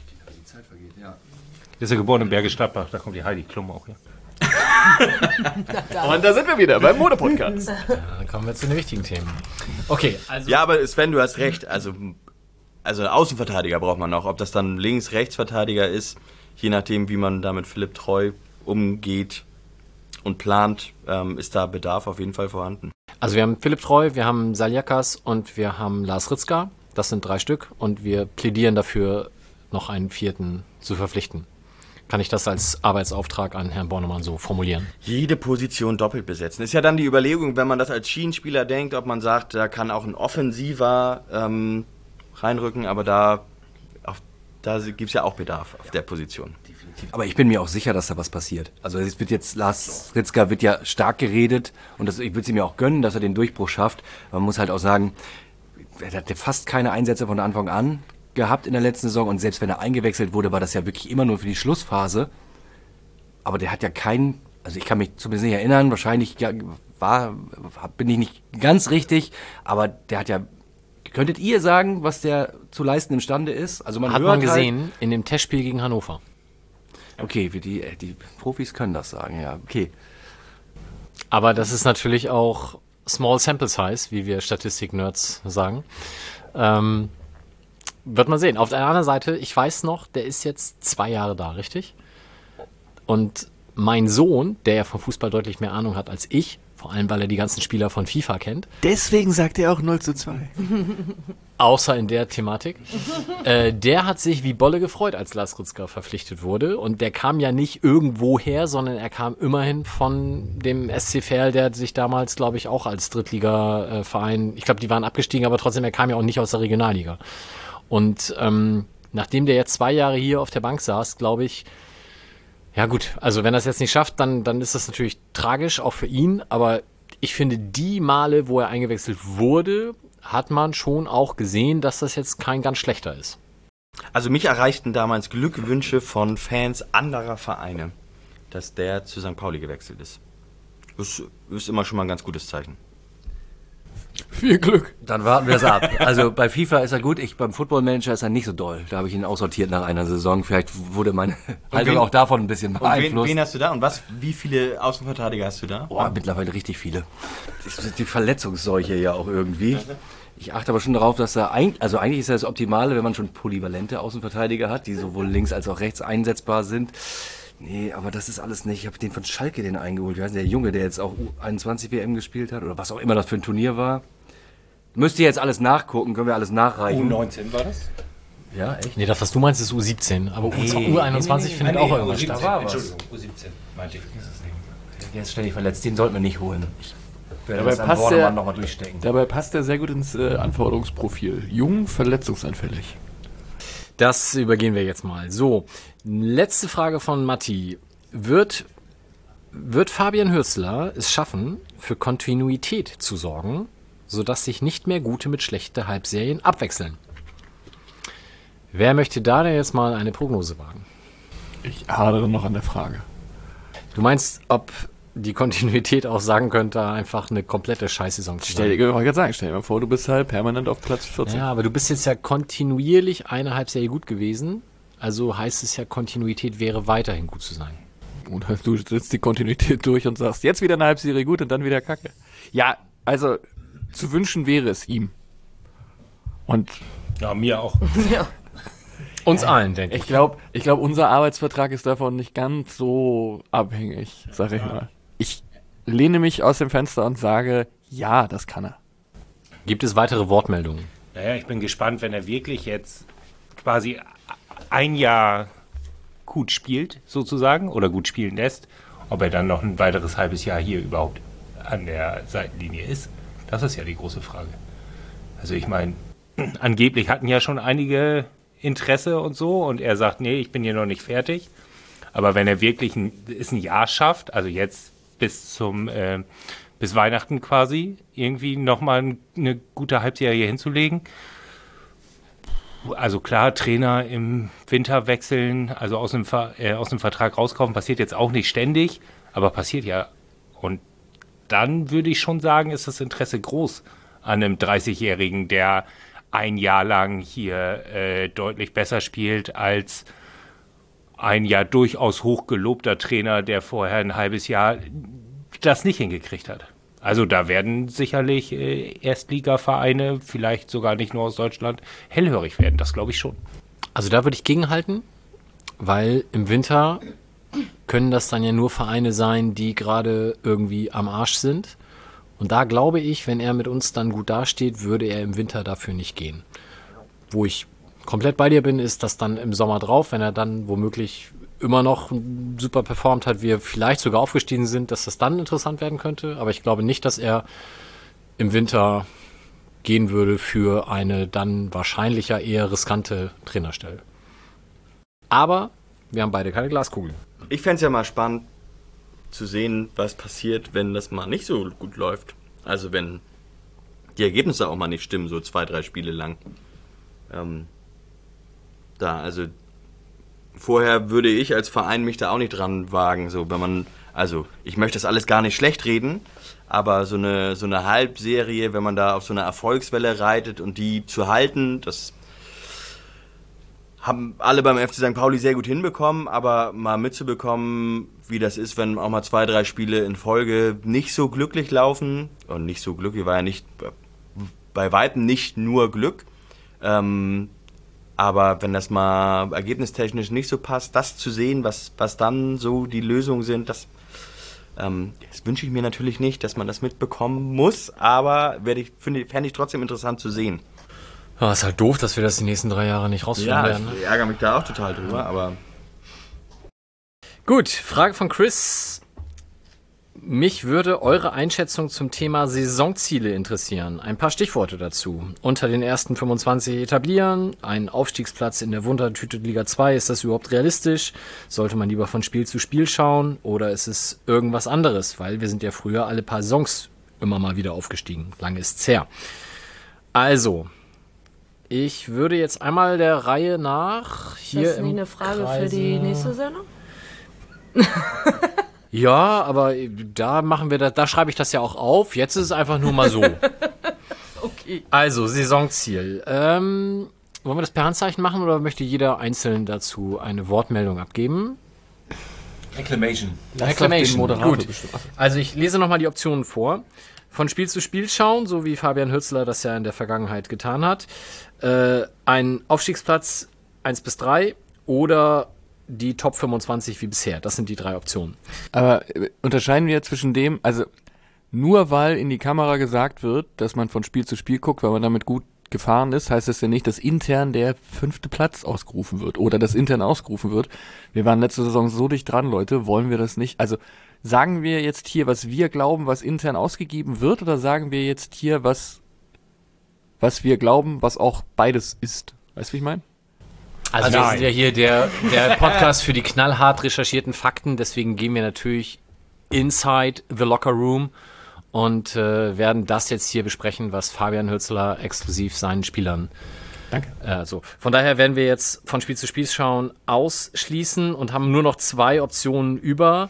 Ist er geboren in Bergisch Gladbach, da kommt die Heidi Klum auch her. *laughs* Und da sind wir wieder beim Mode-Podcast. Dann kommen wir zu den wichtigen Themen. Okay, also. Ja, aber Sven, du hast recht. Also, also einen Außenverteidiger braucht man noch. Ob das dann links, Rechtsverteidiger ist, je nachdem, wie man da mit Philipp Treu umgeht und plant, ähm, ist da Bedarf auf jeden Fall vorhanden. Also wir haben Philipp Treu, wir haben Saljakas und wir haben Lars Ritzka. Das sind drei Stück und wir plädieren dafür, noch einen vierten zu verpflichten. Kann ich das als Arbeitsauftrag an Herrn Bornemann so formulieren? Jede Position doppelt besetzen. Ist ja dann die Überlegung, wenn man das als Schienenspieler denkt, ob man sagt, da kann auch ein Offensiver ähm, reinrücken, aber da, auf, da gibt es ja auch Bedarf auf der Position. Aber ich bin mir auch sicher, dass da was passiert. Also es wird jetzt, Lars Ritzka wird ja stark geredet und das, ich würde sie mir auch gönnen, dass er den Durchbruch schafft. Man muss halt auch sagen, er hatte fast keine Einsätze von Anfang an gehabt in der letzten Saison und selbst wenn er eingewechselt wurde, war das ja wirklich immer nur für die Schlussphase. Aber der hat ja keinen, also ich kann mich zumindest nicht erinnern, wahrscheinlich war, bin ich nicht ganz richtig, aber der hat ja, könntet ihr sagen, was der zu leisten imstande ist? Also man Hat man halt, gesehen in dem Testspiel gegen Hannover. Okay, die, äh, die Profis können das sagen, ja, okay. Aber das ist natürlich auch Small Sample Size, wie wir Statistik-Nerds sagen. Ähm, wird man sehen. Auf der anderen Seite, ich weiß noch, der ist jetzt zwei Jahre da, richtig? Und mein Sohn, der ja vom Fußball deutlich mehr Ahnung hat als ich, vor allem weil er die ganzen Spieler von FIFA kennt, Deswegen sagt er auch 0 zu 2. *laughs* außer in der Thematik, *laughs* äh, der hat sich wie Bolle gefreut, als Laskritska verpflichtet wurde. Und der kam ja nicht irgendwo her, sondern er kam immerhin von dem SC Verl, der sich damals, glaube ich, auch als Drittliga-Verein, ich glaube, die waren abgestiegen, aber trotzdem, er kam ja auch nicht aus der Regionalliga. Und ähm, nachdem der jetzt zwei Jahre hier auf der Bank saß, glaube ich, ja gut, also wenn er es jetzt nicht schafft, dann, dann ist das natürlich tragisch, auch für ihn. Aber ich finde, die Male, wo er eingewechselt wurde, hat man schon auch gesehen, dass das jetzt kein ganz schlechter ist. Also mich erreichten damals Glückwünsche von Fans anderer Vereine, dass der zu St. Pauli gewechselt ist. Das ist immer schon mal ein ganz gutes Zeichen. Viel Glück. Dann warten wir es ab. Also bei FIFA ist er gut, ich beim Football Manager ist er nicht so doll. Da habe ich ihn aussortiert nach einer Saison. Vielleicht wurde meine *laughs* Haltung wen- auch davon ein bisschen Und wen, beeinflusst. wen hast du da? Und was? Wie viele Außenverteidiger hast du da? Boah, mittlerweile richtig viele. Das ist die Verletzungsseuche ja auch irgendwie. Ich achte aber schon darauf, dass er eigentlich, also eigentlich ist das Optimale, wenn man schon polyvalente Außenverteidiger hat, die sowohl links als auch rechts einsetzbar sind. Nee, aber das ist alles nicht. Ich habe den von Schalke den eingeholt. Wie heißt der Junge, der jetzt auch U21 WM gespielt hat oder was auch immer das für ein Turnier war? Müsst ihr jetzt alles nachgucken, können wir alles nachreichen. U19 war das? Ja, echt? Nee, das, was du meinst, ist U17. Aber U21 findet auch irgendwas statt. Da war was. Entschuldigung, U17 meinte ich. Der ist ständig verletzt, den sollten wir nicht holen. Ich werde Dabei das passt der- nochmal durchstecken. Dabei passt er sehr gut ins äh, Anforderungsprofil. Jung, verletzungsanfällig. Das übergehen wir jetzt mal. So, letzte Frage von Matti. Wird, wird Fabian Hürzler es schaffen, für Kontinuität zu sorgen, sodass sich nicht mehr gute mit schlechte Halbserien abwechseln? Wer möchte da denn jetzt mal eine Prognose wagen? Ich hadere noch an der Frage. Du meinst, ob die Kontinuität auch sagen könnte, einfach eine komplette Scheißsaison zu Stell ich wollte gerade sagen, stell dir mal vor, du bist halt permanent auf Platz 14. Ja, aber du bist jetzt ja kontinuierlich eine Halbserie gut gewesen. Also heißt es ja, Kontinuität wäre weiterhin gut zu sein. Oder du setzt die Kontinuität durch und sagst, jetzt wieder eine Halbserie gut und dann wieder Kacke. Ja, also zu wünschen wäre es ihm. Und Ja, mir auch. Uns allen, denke ich. ich glaube, ich glaub, unser Arbeitsvertrag ist davon nicht ganz so abhängig, sag ich mal. Ich lehne mich aus dem Fenster und sage, ja, das kann er. Gibt es weitere Wortmeldungen? Naja, ich bin gespannt, wenn er wirklich jetzt quasi ein Jahr gut spielt, sozusagen, oder gut spielen lässt, ob er dann noch ein weiteres halbes Jahr hier überhaupt an der Seitenlinie ist. Das ist ja die große Frage. Also ich meine, *clears throat* angeblich hatten ja schon einige Interesse und so und er sagt, nee, ich bin hier noch nicht fertig. Aber wenn er wirklich ein, es ein Jahr schafft, also jetzt bis zum äh, bis Weihnachten quasi irgendwie nochmal eine gute Halbserie hinzulegen. Also klar, Trainer im Winter wechseln, also aus dem, Ver äh, aus dem Vertrag rauskaufen, passiert jetzt auch nicht ständig, aber passiert ja. Und dann würde ich schon sagen, ist das Interesse groß an einem 30-Jährigen, der ein Jahr lang hier äh, deutlich besser spielt als ein ja durchaus hochgelobter Trainer, der vorher ein halbes Jahr das nicht hingekriegt hat. Also da werden sicherlich äh, Erstligavereine, vielleicht sogar nicht nur aus Deutschland, hellhörig werden. Das glaube ich schon. Also da würde ich gegenhalten, weil im Winter können das dann ja nur Vereine sein, die gerade irgendwie am Arsch sind. Und da glaube ich, wenn er mit uns dann gut dasteht, würde er im Winter dafür nicht gehen. Wo ich komplett bei dir bin, ist das dann im Sommer drauf, wenn er dann womöglich immer noch super performt hat, wir vielleicht sogar aufgestiegen sind, dass das dann interessant werden könnte. Aber ich glaube nicht, dass er im Winter gehen würde für eine dann wahrscheinlich ja eher riskante Trainerstelle. Aber wir haben beide keine Glaskugel. Ich fände es ja mal spannend zu sehen, was passiert, wenn das mal nicht so gut läuft. Also wenn die Ergebnisse auch mal nicht stimmen, so zwei, drei Spiele lang. Ähm, da, also vorher würde ich als Verein mich da auch nicht dran wagen. So, wenn man, also ich möchte das alles gar nicht schlecht reden, aber so eine, so eine Halbserie, wenn man da auf so einer Erfolgswelle reitet und die zu halten, das haben alle beim FC St. Pauli sehr gut hinbekommen, aber mal mitzubekommen, wie das ist, wenn auch mal zwei, drei Spiele in Folge nicht so glücklich laufen und nicht so glücklich war ja nicht bei weitem nicht nur Glück. Ähm, aber wenn das mal ergebnistechnisch nicht so passt, das zu sehen, was, was dann so die Lösungen sind, das, ähm, das wünsche ich mir natürlich nicht, dass man das mitbekommen muss, aber ich, finde, fände ich trotzdem interessant zu sehen. Ja, ist halt doof, dass wir das die nächsten drei Jahre nicht rausfinden Ja, werden. Ne? ich ärgere mich da auch total drüber, aber Gut, Frage von Chris. Mich würde eure Einschätzung zum Thema Saisonziele interessieren. Ein paar Stichworte dazu. Unter den ersten 25 etablieren, ein Aufstiegsplatz in der Wundertüte Liga 2, ist das überhaupt realistisch? Sollte man lieber von Spiel zu Spiel schauen oder ist es irgendwas anderes? Weil wir sind ja früher alle paar Saisons immer mal wieder aufgestiegen. Lange ist's her. Also, ich würde jetzt einmal der Reihe nach hier das ist im nicht eine Frage Kreise für die nächste Sendung? *laughs* Ja, aber da machen wir das, da schreibe ich das ja auch auf. Jetzt ist es einfach nur mal so. *laughs* Okay. Also, Saisonziel. Ähm, wollen wir das per Handzeichen machen oder möchte jeder einzeln dazu eine Wortmeldung abgeben? Reclamation. Reclamation. Gut. Also ich lese nochmal die Optionen vor. Von Spiel zu Spiel schauen, so wie Fabian Hürzler das ja in der Vergangenheit getan hat. Äh, ein Aufstiegsplatz 1 bis 3 oder die Top 25 wie bisher. Das sind die drei Optionen. Aber äh, unterscheiden wir zwischen dem, also nur weil in die Kamera gesagt wird, dass man von Spiel zu Spiel guckt, weil man damit gut gefahren ist, heißt das ja nicht, dass intern der fünfte Platz ausgerufen wird oder dass intern ausgerufen wird. Wir waren letzte Saison so dicht dran, Leute, wollen wir das nicht? Also sagen wir jetzt hier, was wir glauben, was intern ausgegeben wird, oder sagen wir jetzt hier, was, was wir glauben, was auch beides ist? Weißt du, wie ich meine? Also wir sind ja hier der, der Podcast für die knallhart recherchierten Fakten, deswegen gehen wir natürlich inside the locker room und äh, werden das jetzt hier besprechen, was Fabian Hürzler exklusiv seinen Spielern. Danke. Äh, so. Von daher werden wir jetzt von Spiel zu Spiel schauen ausschließen und haben nur noch zwei Optionen über.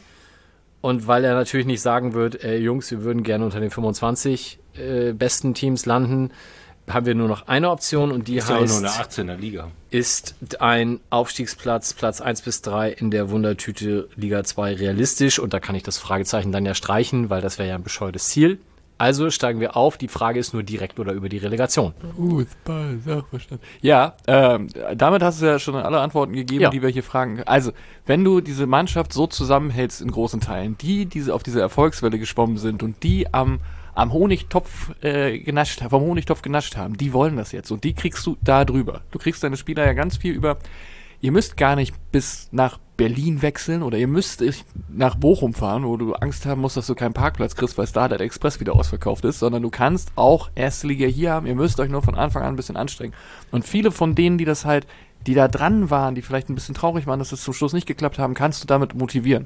Und weil er natürlich nicht sagen wird, ey Jungs, wir würden gerne unter den 25 äh, besten Teams landen, haben wir nur noch eine Option und die Ist ja auch heißt nur eine 18er Liga. ist ein Aufstiegsplatz, Platz 1 bis 3 in der Wundertüte Liga 2 realistisch? Und da kann ich das Fragezeichen dann ja streichen, weil das wäre ja ein bescheuertes Ziel. Also steigen wir auf. Die Frage ist nur direkt oder über die Relegation. Fußball, Sachverstand. Ja, ähm, damit hast du ja schon alle Antworten gegeben, Ja. die wir hier fragen. Also, wenn du diese Mannschaft so zusammenhältst in großen Teilen, die diese auf diese Erfolgswelle geschwommen sind und die am am Honigtopf äh, genascht, vom Honigtopf genascht haben, die wollen das jetzt und die kriegst du da drüber. Du kriegst deine Spieler ja ganz viel über. Ihr müsst gar nicht bis nach Berlin wechseln oder ihr müsst nach Bochum fahren, wo du Angst haben musst, dass du keinen Parkplatz kriegst, weil Star der Express wieder ausverkauft ist, sondern du kannst auch erste Liga hier haben. Ihr müsst euch nur von Anfang an ein bisschen anstrengen. Und viele von denen, die das halt, die da dran waren, die vielleicht ein bisschen traurig waren, dass es zum Schluss nicht geklappt haben, kannst du damit motivieren.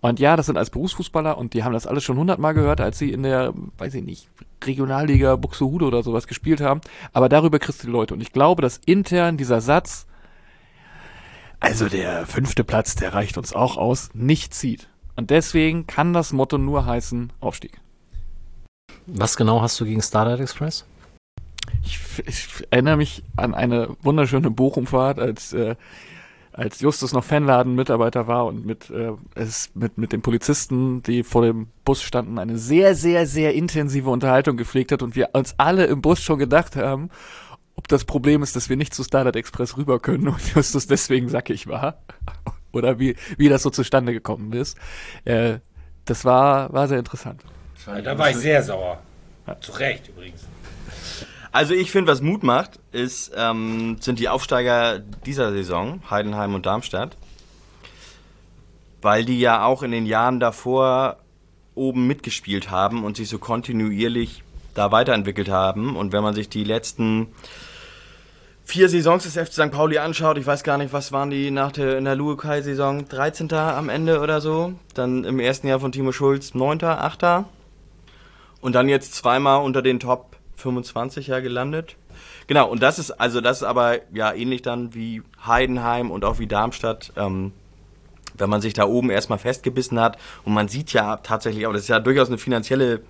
Und ja, das sind als Berufsfußballer und die haben das alles schon hundertmal gehört, als sie in der, weiß ich nicht, Regionalliga Buxtehude oder sowas gespielt haben. Aber darüber kriegst du die Leute. Und ich glaube, dass intern dieser Satz, also der fünfte Platz, der reicht uns auch aus, nicht zieht. Und deswegen kann das Motto nur heißen Aufstieg. Was genau hast du gegen Starlight Express? Ich, ich erinnere mich an eine wunderschöne Bochumfahrt, als, äh, als Justus noch Fanladen-Mitarbeiter war und mit, äh, es mit, mit den Polizisten, die vor dem Bus standen, eine sehr, sehr, sehr intensive Unterhaltung gepflegt hat und wir uns alle im Bus schon gedacht haben, ob das Problem ist, dass wir nicht zu Starlight Express rüber können und *laughs* Justus deswegen sackig war. *laughs* Oder wie, wie das so zustande gekommen ist. Äh, das war, war sehr interessant. Da war ich sehr sauer. Zu Recht übrigens. Also ich finde, was Mut macht, ist, ähm, sind die Aufsteiger dieser Saison, Heidenheim und Darmstadt. Weil die ja auch in den Jahren davor oben mitgespielt haben und sich so kontinuierlich da weiterentwickelt haben. Und wenn man sich die letzten vier Saisons des FC St. Pauli anschaut, ich weiß gar nicht, was waren die nach der, in der Luokai-Saison, 13. am Ende oder so. Dann im ersten Jahr von Timo Schulz 9., 8. Und dann jetzt zweimal unter den Top 25 ja gelandet. Genau, und das ist, also das ist aber ja ähnlich dann wie Heidenheim und auch wie Darmstadt, ähm, wenn man sich da oben erstmal festgebissen hat und man sieht ja tatsächlich, aber das ist ja durchaus eine finanzielle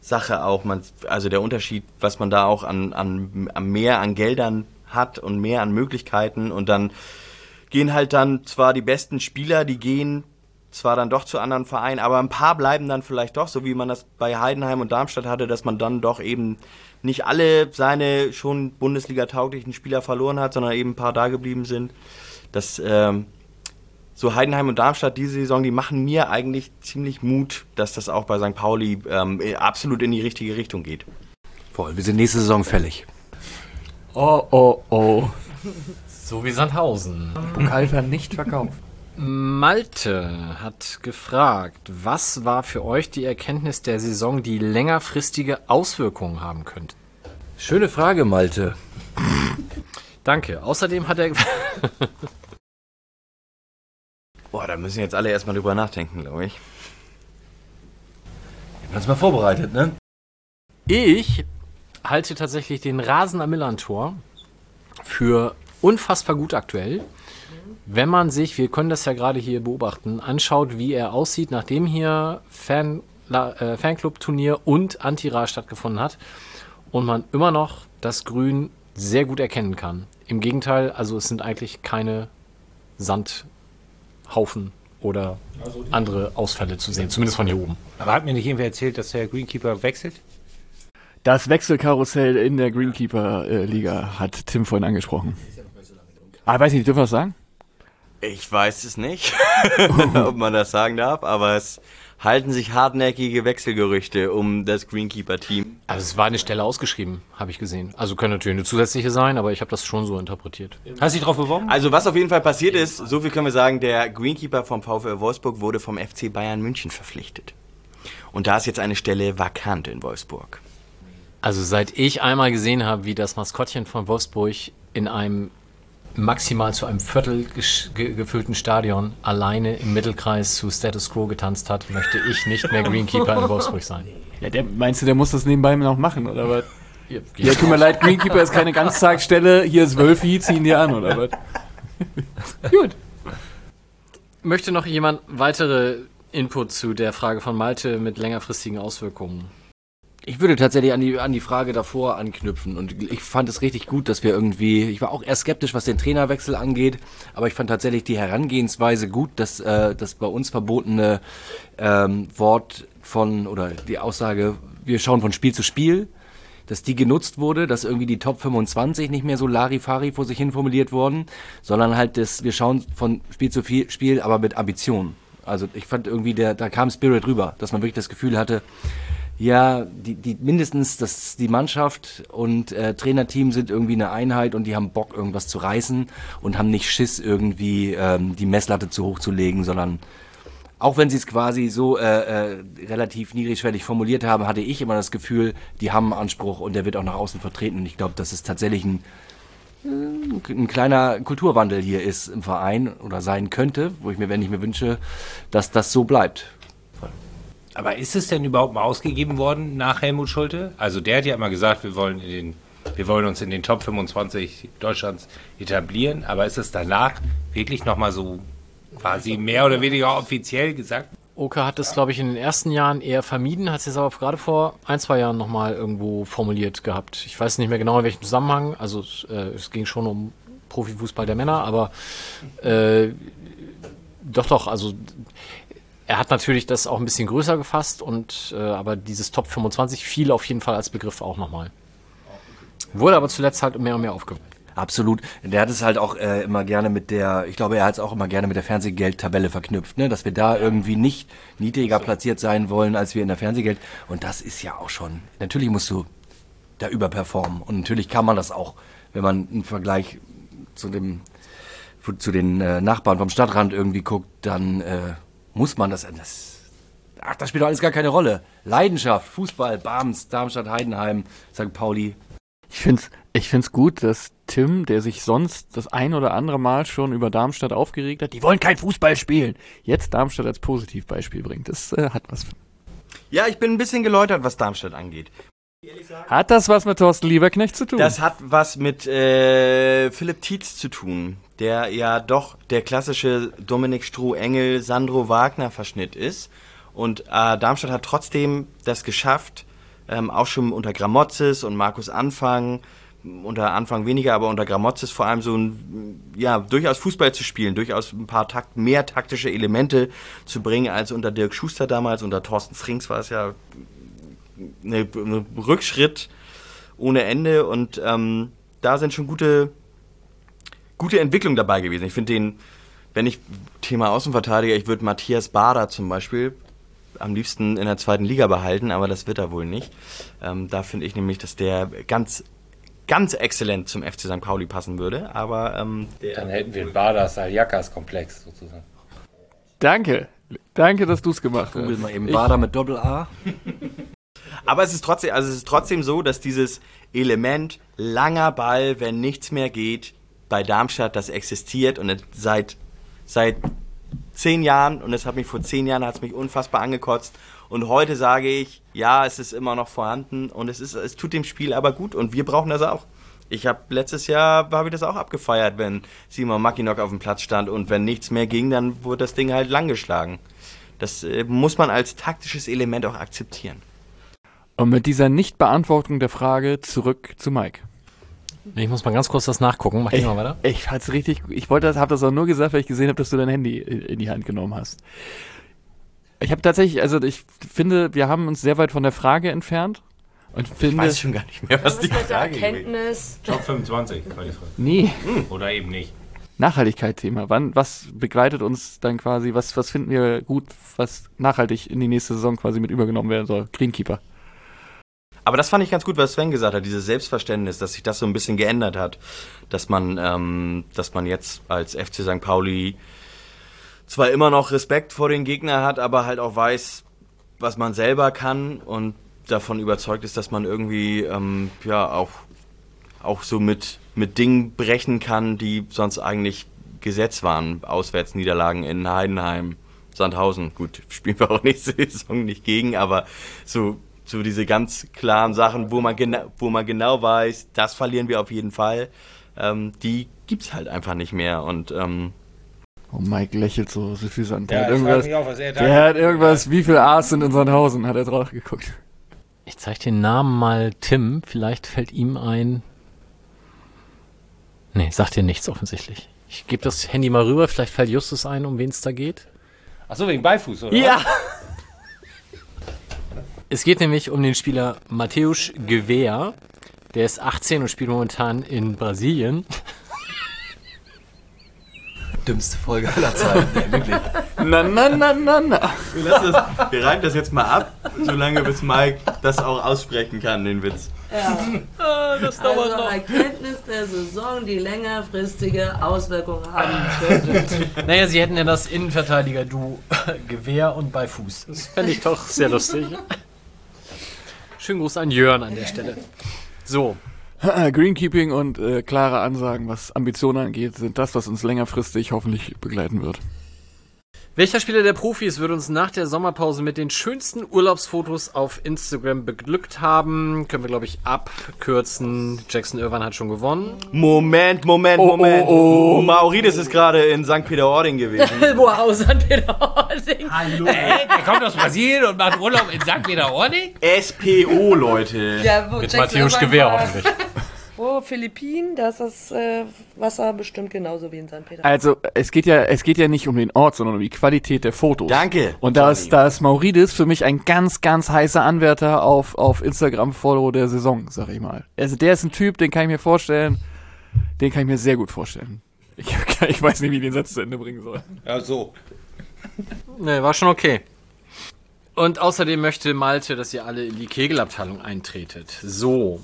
Sache auch, man, also der Unterschied, was man da auch an, an, an mehr an Geldern hat und mehr an Möglichkeiten und dann gehen halt dann zwar die besten Spieler, die gehen zwar dann doch zu anderen Vereinen, aber ein paar bleiben dann vielleicht doch, so wie man das bei Heidenheim und Darmstadt hatte, dass man dann doch eben nicht alle seine schon Bundesliga-tauglichen Spieler verloren hat, sondern eben ein paar da geblieben sind. Das ähm, so Heidenheim und Darmstadt diese Saison, die machen mir eigentlich ziemlich Mut, dass das auch bei St. Pauli ähm, absolut in die richtige Richtung geht. Voll, wir sind nächste Saison fällig. Oh, oh, oh. So wie Sandhausen. Pokalfer nicht verkauft. Malte hat gefragt, was war für euch die Erkenntnis der Saison, die längerfristige Auswirkungen haben könnte? Schöne Frage, Malte. *laughs* Danke. Außerdem hat er. *laughs* Boah, da müssen jetzt alle erstmal drüber nachdenken, glaube ich. Wir haben uns mal vorbereitet, ne? Ich halte tatsächlich den Rasen am Millantor für unfassbar gut aktuell. Wenn man sich, wir können das ja gerade hier beobachten, anschaut, wie er aussieht, nachdem hier Fan, äh, Fanclub-Turnier und Antira stattgefunden hat und man immer noch das Grün sehr gut erkennen kann. Im Gegenteil, also es sind eigentlich keine Sandhaufen oder andere Ausfälle zu sehen, zumindest von hier oben. Aber hat mir nicht irgendwer erzählt, dass der Greenkeeper wechselt? Das Wechselkarussell in der Greenkeeper-Liga hat Tim vorhin angesprochen. Ah, weiß nicht, dürfen wir das sagen? Ich weiß es nicht, *laughs* ob man das sagen darf, aber es halten sich hartnäckige Wechselgerüchte um das Greenkeeper-Team. Also es war eine Stelle ausgeschrieben, habe ich gesehen. Also könnte natürlich eine zusätzliche sein, aber ich habe das schon so interpretiert. Hast du dich drauf beworben? Also was auf jeden Fall passiert ist, so viel können wir sagen, der Greenkeeper vom VfL Wolfsburg wurde vom FC Bayern München verpflichtet. Und da ist jetzt eine Stelle vakant in Wolfsburg. Also seit ich einmal gesehen habe, wie das Maskottchen von Wolfsburg in einem maximal zu einem Viertel gefüllten Stadion alleine im Mittelkreis zu Status Quo getanzt hat, möchte ich nicht mehr Greenkeeper in Wolfsburg sein. Ja, der, meinst du, der muss das nebenbei noch machen, oder was? Ja, Ja, tut mir leid, Greenkeeper ist keine Ganztagsstelle, hier ist Wölfi, ziehen die an, oder was? *laughs* Gut. Möchte noch jemand weitere Input zu der Frage von Malte mit längerfristigen Auswirkungen? Ich würde tatsächlich an die, an die Frage davor anknüpfen und ich fand es richtig gut, dass wir irgendwie, ich war auch eher skeptisch, was den Trainerwechsel angeht, aber ich fand tatsächlich die Herangehensweise gut, dass äh, das bei uns verbotene ähm, Wort von, oder die Aussage, wir schauen von Spiel zu Spiel, dass die genutzt wurde, dass irgendwie die Top 25 nicht mehr so Larifari vor sich hin formuliert wurden, sondern halt das, wir schauen von Spiel zu Spiel, aber mit Ambition. Also ich fand irgendwie, der, da kam Spirit rüber, dass man wirklich das Gefühl hatte, ja, die, die mindestens das, die Mannschaft und äh, Trainerteam sind irgendwie eine Einheit und die haben Bock, irgendwas zu reißen und haben nicht Schiss, irgendwie ähm, die Messlatte zu hoch zu legen, sondern auch wenn sie es quasi so äh, äh, relativ niedrigschwellig formuliert haben, hatte ich immer das Gefühl, die haben einen Anspruch und der wird auch nach außen vertreten. Und ich glaube, dass es tatsächlich ein, äh, ein kleiner Kulturwandel hier ist im Verein oder sein könnte, wo ich mir, wenn ich mir wünsche, dass das so bleibt. Aber ist es denn überhaupt mal ausgegeben worden nach Helmut Schulte? Also der hat ja immer gesagt, wir wollen, in den, wir wollen uns in den Top 25 Deutschlands etablieren. Aber ist es danach wirklich nochmal so quasi mehr oder weniger offiziell gesagt? Oka hat es, glaube ich, in den ersten Jahren eher vermieden, hat es jetzt aber gerade vor ein, zwei Jahren nochmal irgendwo formuliert gehabt. Ich weiß nicht mehr genau, in welchem Zusammenhang. Also es, äh, es ging schon um Profifußball der Männer, aber äh, doch, doch, also er hat natürlich das auch ein bisschen größer gefasst und äh, aber dieses Top 25 fiel auf jeden Fall als Begriff auch nochmal. Wurde aber zuletzt halt mehr und mehr aufgeweicht. Absolut. Der hat es halt auch äh, immer gerne mit der, ich glaube, er hat es auch immer gerne mit der Fernsehgeldtabelle verknüpft, ne? dass wir da irgendwie nicht niedriger platziert sein wollen, als wir in der Fernsehgeld. Und das ist ja auch schon, natürlich musst du da überperformen. Und natürlich kann man das auch, wenn man einen Vergleich zu dem, zu den äh, Nachbarn vom Stadtrand irgendwie guckt, dann äh, muss man das, das Ach, das spielt doch alles gar keine Rolle. Leidenschaft, Fußball, Bams, Darmstadt, Heidenheim, St. Pauli. Ich find's, ich find's gut, dass Tim, der sich sonst das ein oder andere Mal schon über Darmstadt aufgeregt hat, die wollen kein Fußball spielen, jetzt Darmstadt als Positivbeispiel bringt. Das äh, hat was. Ja, ich bin ein bisschen geläutert, was Darmstadt angeht. Hat das was mit Thorsten Lieberknecht zu tun? Das hat was mit äh, Philipp Tietz zu tun, der ja doch der klassische Dominik Stroh-Engel, Sandro Wagner-Verschnitt ist. Und äh, Darmstadt hat trotzdem das geschafft, ähm, auch schon unter Gramozis und Markus Anfang, unter Anfang weniger, aber unter Gramozis vor allem so ein, ja, durchaus Fußball zu spielen, durchaus ein paar Takt, mehr taktische Elemente zu bringen als unter Dirk Schuster damals, unter Thorsten Frings war es ja eine Rückschritt ohne Ende und ähm, da sind schon gute, gute Entwicklungen dabei gewesen. Ich finde den, wenn ich Thema Außenverteidiger, ich würde Matthias Bader zum Beispiel am liebsten in der zweiten Liga behalten, aber das wird er wohl nicht. Ähm, da finde ich nämlich, dass der ganz ganz exzellent zum FC St. Pauli passen würde, aber ähm, der Dann hätten wir einen Badas Aljakas-Komplex sozusagen. Danke. Danke, dass du es gemacht Google hast. mal eben Ich- Bader mit Doppel-A. *laughs* Aber es ist trotzdem, also es ist trotzdem so, dass dieses Element langer Ball, wenn nichts mehr geht, bei Darmstadt das existiert und seit seit zehn Jahren und es hat mich vor zehn Jahren hat es mich unfassbar angekotzt und heute sage ich, ja, es ist immer noch vorhanden und es ist, es tut dem Spiel aber gut und wir brauchen das auch. Ich habe letztes Jahr habe ich das auch abgefeiert, wenn Simon Mackinock auf dem Platz stand und wenn nichts mehr ging, dann wurde das Ding halt langgeschlagen. Das äh, muss man als taktisches Element auch akzeptieren. Und mit dieser Nichtbeantwortung der Frage zurück zu Mike. Ich muss mal ganz kurz das nachgucken. Mach ich Ich, mal weiter. ich fand's richtig, ich wollte das, hab das auch nur gesagt, weil ich gesehen habe, dass du dein Handy in die Hand genommen hast. Ich habe tatsächlich, also ich finde, wir haben uns sehr weit von der Frage entfernt und Ich finde, weiß schon gar nicht mehr, was Was die Frage gewesen Erkenntnis? Top 25 war die Frage. nee, Oder eben nicht. Nachhaltigkeit-Thema. Wann, was begleitet uns dann quasi, was, was finden wir gut, was nachhaltig in die nächste Saison quasi mit übergenommen werden soll? Greenkeeper. Aber das fand ich ganz gut, was Sven gesagt hat, dieses Selbstverständnis, dass sich das so ein bisschen geändert hat. Dass man, ähm, dass man jetzt als FC St. Pauli zwar immer noch Respekt vor den Gegner hat, aber halt auch weiß, was man selber kann und davon überzeugt ist, dass man irgendwie ähm, ja auch, auch so mit, mit Dingen brechen kann, die sonst eigentlich Gesetz waren. Auswärtsniederlagen in Heidenheim, Sandhausen. Gut, spielen wir auch *laughs* nächste Saison nicht gegen, aber so, so diese ganz klaren Sachen, wo man, gena wo man genau weiß, das verlieren wir auf jeden Fall, ähm, die gibt's halt einfach nicht mehr. Und ähm, Oh, Mike lächelt so suffisant. Der Ja, hat ich frage irgendwas, auch, er der hat irgendwas, wie viel A's sind in Sandhausen, hat er drauf geguckt. Ich zeige den Namen mal Tim. Vielleicht fällt ihm ein. Nee, sagt dir nichts offensichtlich. Ich gebe das Handy mal rüber. Vielleicht fällt Justus ein, um wen es da geht. Achso, wegen Beifuß, oder? Ja! Es geht nämlich um den Spieler Mateusz Gewehr. Der ist 18 und spielt momentan in Brasilien. *laughs* Dümmste Folge aller Zeiten. Ja, wirklich. Na, na, na, na, na. wir, lassen das, wir reiben das jetzt mal ab, solange bis Mike das auch aussprechen kann, den Witz. *laughs* Also Erkenntnis der Saison, die längerfristige Auswirkungen haben könnte. *laughs* Naja, sie hätten ja das Innenverteidiger-Du Gewehr und bei Fuß. Das fände ich doch sehr lustig. Schönen Gruß an Jörn an der Stelle. So, Greenkeeping und äh, klare Ansagen, was Ambitionen angeht, sind das, was uns längerfristig hoffentlich begleiten wird. Welcher Spieler der Profis wird uns nach der Sommerpause mit den schönsten Urlaubsfotos auf Instagram beglückt haben? Können wir, glaube ich, abkürzen. Jackson Irvine hat schon gewonnen. Moment, Moment, Moment. Oh, Maurides ist gerade in St. Peter-Ording gewesen. *laughs* wow, St. Peter-Ording. Hallo. Äh, der kommt aus Brasilien und macht Urlaub in St. Peter-Ording? SPO, Leute. Ja, wo Mit Jackson Matthäus Gewehr hoffentlich. *laughs* Wo Philippinen, da ist das äh, Wasser bestimmt genauso wie in St. Peter. Also, es geht ja, es geht ja nicht um den Ort, sondern um die Qualität der Fotos. Danke. Und da ist, da ist Maurides für mich ein ganz, ganz heißer Anwärter auf, auf Instagram-Follow der Saison, sag ich mal. Also, der ist ein Typ, den kann ich mir vorstellen, den kann ich mir sehr gut vorstellen. Ich, *laughs* ich weiß nicht, wie ich den Satz zu Ende bringen soll. Ja, so. Nee, war schon okay. Und außerdem möchte Malte, dass ihr alle in die Kegelabteilung eintretet. So.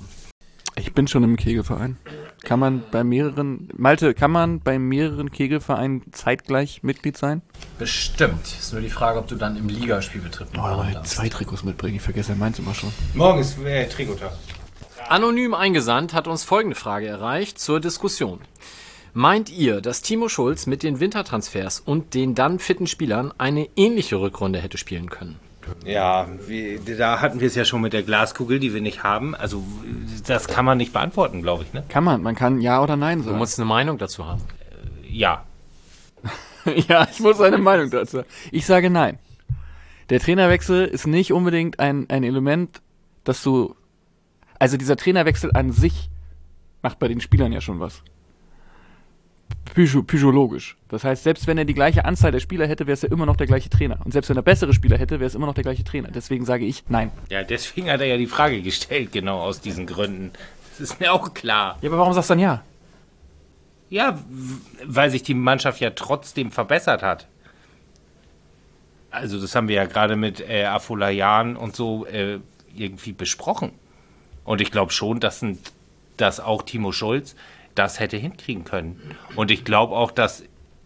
Ich bin schon im Kegelverein. Kann man bei mehreren, Malte, kann man bei mehreren Kegelvereinen zeitgleich Mitglied sein? Bestimmt. Ist nur die Frage, ob du dann im Ligaspielbetrieb noch Oh, darfst. zwei Trikots mitbringen. Ich vergesse ja meins immer schon. Morgen ist äh, Trikotag. Anonym eingesandt hat uns folgende Frage erreicht zur Diskussion. Meint ihr, dass Timo Schulz mit den Wintertransfers und den dann fitten Spielern eine ähnliche Rückrunde hätte spielen können? Ja, wie, da hatten wir es ja schon mit der Glaskugel, die wir nicht haben. Also, das kann man nicht beantworten, glaube ich, ne? Kann man. Man kann Ja oder Nein Du sagen. musst eine Meinung dazu haben. Ja. *laughs* ja, ich muss eine Meinung dazu. Ich sage Nein. Der Trainerwechsel ist nicht unbedingt ein, ein Element, dass du. Also dieser Trainerwechsel an sich macht bei den Spielern ja schon was. Psycho psychologisch. Das heißt, selbst wenn er die gleiche Anzahl der Spieler hätte, wäre es ja immer noch der gleiche Trainer. Und selbst wenn er bessere Spieler hätte, wäre es immer noch der gleiche Trainer. Deswegen sage ich nein. Ja, deswegen hat er ja die Frage gestellt, genau aus diesen Gründen. Das ist mir auch klar. Ja, aber warum sagst du dann ja? Ja, weil sich die Mannschaft ja trotzdem verbessert hat. Also das haben wir ja gerade mit äh, Afolayan und so äh, irgendwie besprochen. Und ich glaube schon, dass, ein, dass auch Timo Schulz das hätte hinkriegen können. Und ich glaube auch, dass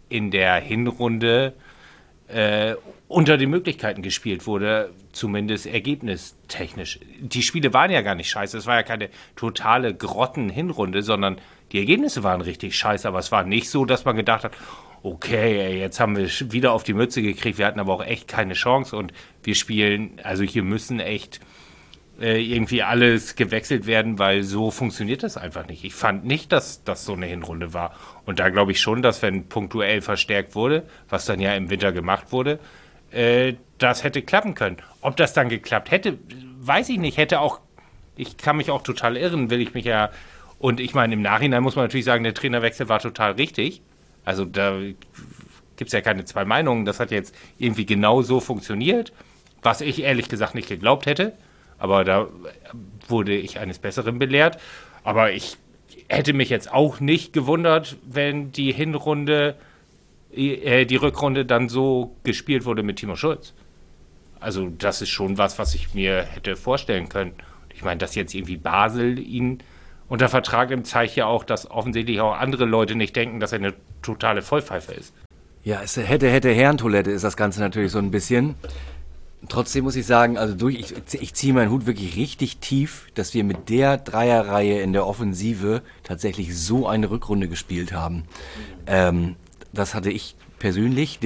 in der Hinrunde äh, unter den Möglichkeiten gespielt wurde, zumindest ergebnistechnisch. Die Spiele waren ja gar nicht scheiße. Es war ja keine totale Grotten-Hinrunde, sondern die Ergebnisse waren richtig scheiße. Aber es war nicht so, dass man gedacht hat, okay, jetzt haben wir wieder auf die Mütze gekriegt. Wir hatten aber auch echt keine Chance und wir spielen, also hier müssen echt irgendwie alles gewechselt werden, weil so funktioniert das einfach nicht. Ich fand nicht, dass das so eine Hinrunde war. Und da glaube ich schon, dass wenn punktuell verstärkt wurde, was dann ja im Winter gemacht wurde, äh, das hätte klappen können. Ob das dann geklappt hätte, weiß ich nicht. Hätte auch, ich kann mich auch total irren, will ich mich ja. Und ich meine, im Nachhinein muss man natürlich sagen, der Trainerwechsel war total richtig. Also da gibt es ja keine zwei Meinungen. Das hat jetzt irgendwie genau so funktioniert, was ich ehrlich gesagt nicht geglaubt hätte. Aber da wurde ich eines Besseren belehrt. Aber ich hätte mich jetzt auch nicht gewundert, wenn die Hinrunde, äh, die Rückrunde dann so gespielt wurde mit Timo Schulz. Also das ist schon was, was ich mir hätte vorstellen können. Ich meine, dass jetzt irgendwie Basel ihn unter Vertrag nimmt, zeigt ja auch, dass offensichtlich auch andere Leute nicht denken, dass er eine totale Vollpfeife ist. Ja, es hätte, hätte Herrentoilette ist das Ganze natürlich so ein bisschen. Trotzdem muss ich sagen, also durch, ich, ich ziehe meinen Hut wirklich richtig tief, dass wir mit der Dreierreihe in der Offensive tatsächlich so eine Rückrunde gespielt haben. Ähm, das hatte ich persönlich,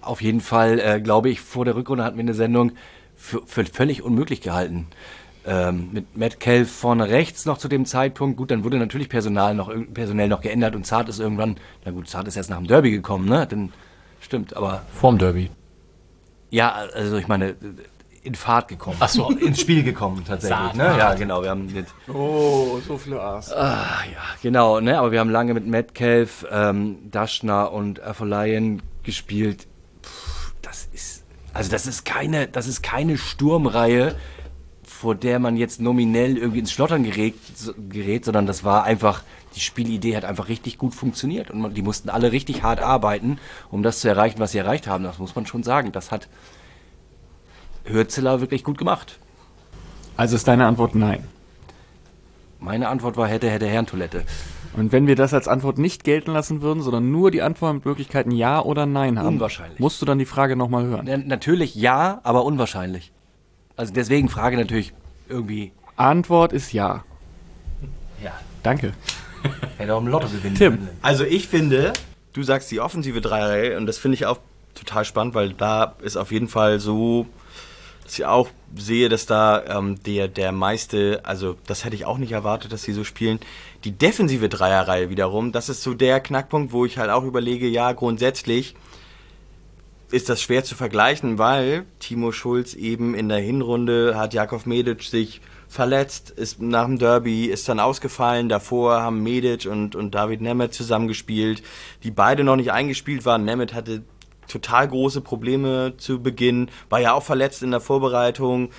auf jeden Fall, äh, glaube ich, vor der Rückrunde hatten wir eine Sendung für, für völlig unmöglich gehalten. Ähm, mit Matt Kell vorne rechts noch zu dem Zeitpunkt. Gut, dann wurde natürlich Personal noch, personell noch geändert und Zart ist irgendwann, na gut, Zart ist erst nach dem Derby gekommen, ne? Dann stimmt, aber Vorm Derby. Ja, also ich meine, in Fahrt gekommen. Ach so. Ins Spiel gekommen tatsächlich. Ne? Ja, genau. Wir haben mit, Oh, so viele A's. ah, ja, genau, ne? Aber wir haben lange mit Metcalf, ähm, Daschner und Afolayan gespielt. Puh, das ist, also das ist keine, das ist keine Sturmreihe, vor der man jetzt nominell irgendwie ins Schlottern gerät, gerät, sondern das war einfach, die Spielidee hat einfach richtig gut funktioniert und man, die mussten alle richtig hart arbeiten, um das zu erreichen, was sie erreicht haben. Das muss man schon sagen. Das hat Hürzeler wirklich gut gemacht. Also ist deine Antwort nein. Meine Antwort war hätte, hätte Herrentoilette. Und wenn wir das als Antwort nicht gelten lassen würden, sondern nur die Antwortmöglichkeiten Ja oder Nein haben, Unwahrscheinlich. musst du dann die Frage nochmal hören. Na, natürlich ja, aber unwahrscheinlich. Also deswegen Frage natürlich irgendwie. Antwort ist Ja. Ja. Danke. *laughs* Hätte auch im Lotto gewinnen Tim. können. Also ich finde, du sagst die offensive Dreierreihe und das finde ich auch total spannend, weil da ist auf jeden Fall so, dass ich auch sehe, dass da ähm, der, der meiste, also das hätte ich auch nicht erwartet, dass sie so spielen. Die defensive Dreierreihe wiederum, das ist so der Knackpunkt, wo ich halt auch überlege, ja, grundsätzlich ist das schwer zu vergleichen, weil Timo Schulz eben in der Hinrunde hat Jakov Medic sich verletzt, ist nach dem Derby, ist dann ausgefallen. Davor haben Medic und, und David Nemeth zusammengespielt, die beide noch nicht eingespielt waren. Nemeth hatte total große Probleme zu Beginn, war ja auch verletzt in der Vorbereitung.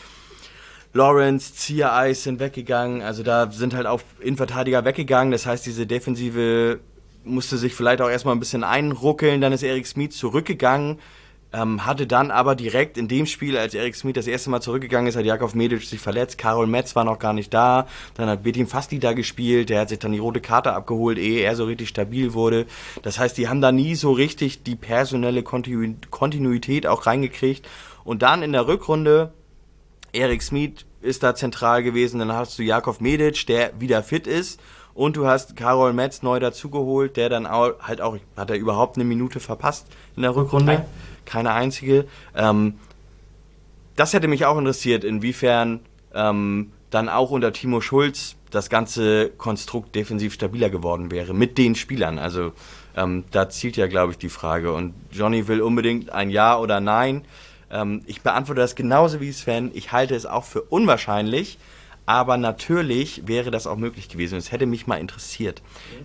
Lawrence, Ziereis sind weggegangen, also da sind halt auch Innenverteidiger weggegangen. Das heißt, diese Defensive musste sich vielleicht auch erstmal ein bisschen einruckeln. Dann ist Erik Smith zurückgegangen, ähm, hatte dann aber direkt in dem Spiel, als Erik Smith das erste Mal zurückgegangen ist, hat Jakov Medic sich verletzt. Karol Metz war noch gar nicht da. Dann hat Betim Fasti da gespielt. Der hat sich dann die rote Karte abgeholt, ehe er so richtig stabil wurde. Das heißt, die haben da nie so richtig die personelle Kontinu Kontinuität auch reingekriegt. Und dann in der Rückrunde Erik Smith ist da zentral gewesen, dann hast du Jakov Medic, der wieder fit ist und du hast Karol Metz neu dazugeholt, der dann auch, halt auch, hat er überhaupt eine Minute verpasst in der Rückrunde? Keine einzige. Ähm, das hätte mich auch interessiert, inwiefern ähm, dann auch unter Timo Schulz das ganze Konstrukt defensiv stabiler geworden wäre mit den Spielern. Also ähm, da zielt ja, glaube ich, die Frage. Und Johnny will unbedingt ein Ja oder Nein. Ähm, ich beantworte das genauso wie Sven. Ich halte es auch für unwahrscheinlich, aber natürlich wäre das auch möglich gewesen. Es hätte mich mal interessiert.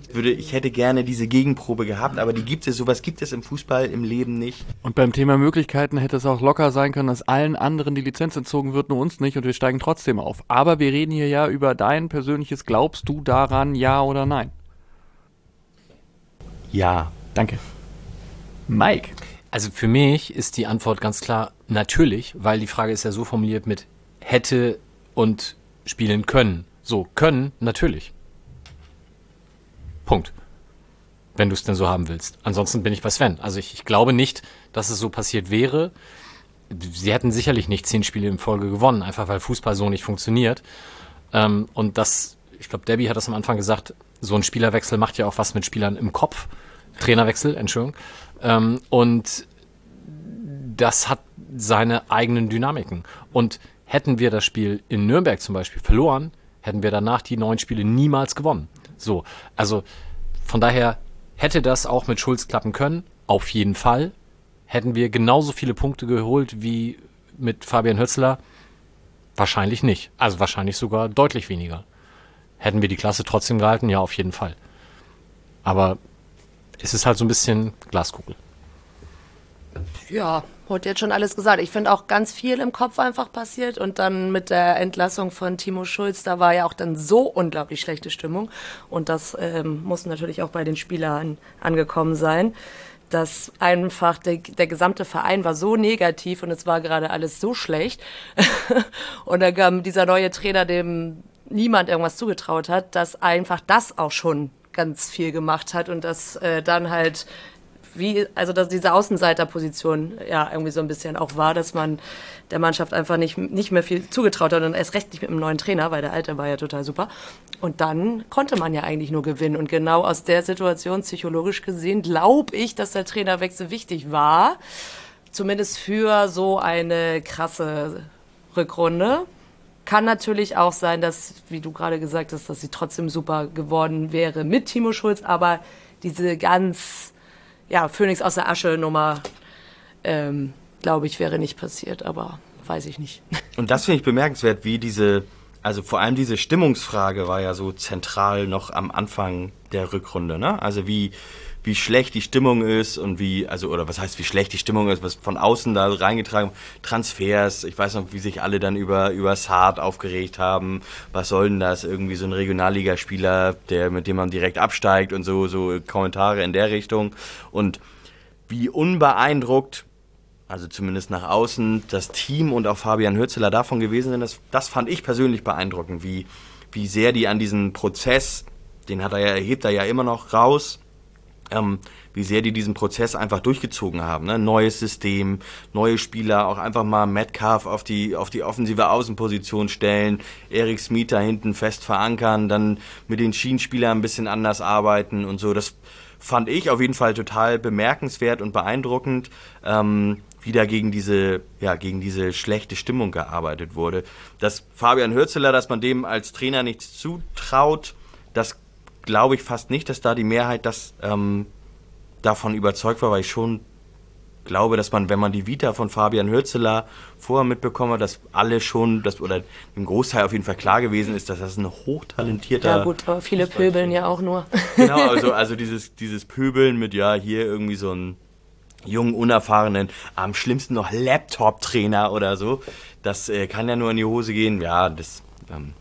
Ich, würde, ich hätte gerne diese Gegenprobe gehabt, aber die gibt es, sowas gibt es im Fußball, im Leben nicht. Und beim Thema Möglichkeiten hätte es auch locker sein können, dass allen anderen die Lizenz entzogen wird, nur uns nicht und wir steigen trotzdem auf. Aber wir reden hier ja über dein persönliches Glaubst du daran, ja oder nein? Ja. Danke. Mike. Also für mich ist die Antwort ganz klar natürlich, weil die Frage ist ja so formuliert mit hätte und spielen können. So, können, natürlich. Punkt. Wenn du es denn so haben willst. Ansonsten bin ich bei Sven. Also ich, ich glaube nicht, dass es so passiert wäre. Sie hätten sicherlich nicht zehn Spiele in Folge gewonnen, einfach weil Fußball so nicht funktioniert. Ähm, und das, ich glaube, Debbie hat das am Anfang gesagt, so ein Spielerwechsel macht ja auch was mit Spielern im Kopf. Trainerwechsel, Entschuldigung. Ähm, und das hat seine eigenen Dynamiken. Und hätten wir das Spiel in Nürnberg zum Beispiel verloren, hätten wir danach die neun Spiele niemals gewonnen. So, also von daher hätte das auch mit Schulz klappen können, auf jeden Fall. Hätten wir genauso viele Punkte geholt wie mit Fabian Hötzler? Wahrscheinlich nicht. Also wahrscheinlich sogar deutlich weniger. Hätten wir die Klasse trotzdem gehalten? Ja, auf jeden Fall. Aber es ist halt so ein bisschen Glaskugel. Ja, wurde jetzt schon alles gesagt. Ich finde auch ganz viel im Kopf einfach passiert und dann mit der Entlassung von Timo Schulz, da war ja auch dann so unglaublich schlechte Stimmung und das ähm, muss natürlich auch bei den Spielern angekommen sein, dass einfach der, der gesamte Verein war so negativ und es war gerade alles so schlecht *laughs* und dann kam dieser neue Trainer, dem niemand irgendwas zugetraut hat, dass einfach das auch schon ganz viel gemacht hat und dass äh, dann halt wie, also dass diese Außenseiterposition ja irgendwie so ein bisschen auch war, dass man der Mannschaft einfach nicht, nicht mehr viel zugetraut hat und erst recht nicht mit einem neuen Trainer, weil der alte war ja total super. Und dann konnte man ja eigentlich nur gewinnen. Und genau aus der Situation, psychologisch gesehen, glaube ich, dass der Trainerwechsel wichtig war. Zumindest für so eine krasse Rückrunde. Kann natürlich auch sein, dass, wie du gerade gesagt hast, dass sie trotzdem super geworden wäre mit Timo Schulz, aber diese ganz ja, Phoenix aus der Asche Nummer, ähm, glaube ich, wäre nicht passiert, aber weiß ich nicht. *laughs* Und das finde ich bemerkenswert, wie diese, also vor allem diese Stimmungsfrage war ja so zentral noch am Anfang der Rückrunde, ne? Also wie, wie schlecht die Stimmung ist und wie, also, oder was heißt, wie schlecht die Stimmung ist, was von außen da reingetragen, Transfers, ich weiß noch, wie sich alle dann über, über Saad aufgeregt haben, was soll denn das, irgendwie so ein Regionalligaspieler, der, mit dem man direkt absteigt und so, so Kommentare in der Richtung. Und wie unbeeindruckt, also zumindest nach außen, das Team und auch Fabian Hürzeler davon gewesen sind, das, das fand ich persönlich beeindruckend, wie, wie sehr die an diesen Prozess, den hat er ja, hebt er ja immer noch raus, ähm, wie sehr die diesen Prozess einfach durchgezogen haben. Ne? Neues System, neue Spieler, auch einfach mal Metcalf auf die, auf die offensive Außenposition stellen, Erik Smith da hinten fest verankern, dann mit den Schienenspielern ein bisschen anders arbeiten und so. Das fand ich auf jeden Fall total bemerkenswert und beeindruckend, ähm, wie da gegen diese, ja, gegen diese schlechte Stimmung gearbeitet wurde. Dass Fabian Hürzeler, dass man dem als Trainer nichts zutraut, das glaube ich fast nicht, dass da die Mehrheit das ähm, davon überzeugt war, weil ich schon glaube, dass man, wenn man die Vita von Fabian Hürzeler vorher mitbekommen hat, dass alle schon, das, oder im Großteil auf jeden Fall klar gewesen ist, dass das ein hochtalentierter. Ja gut, aber viele pöbeln ja auch nur. *laughs* Genau, also, also dieses, dieses Pöbeln mit, ja, hier irgendwie so einen jungen, unerfahrenen, am schlimmsten noch Laptop-Trainer oder so, das äh, kann ja nur in die Hose gehen. Ja, das ähm,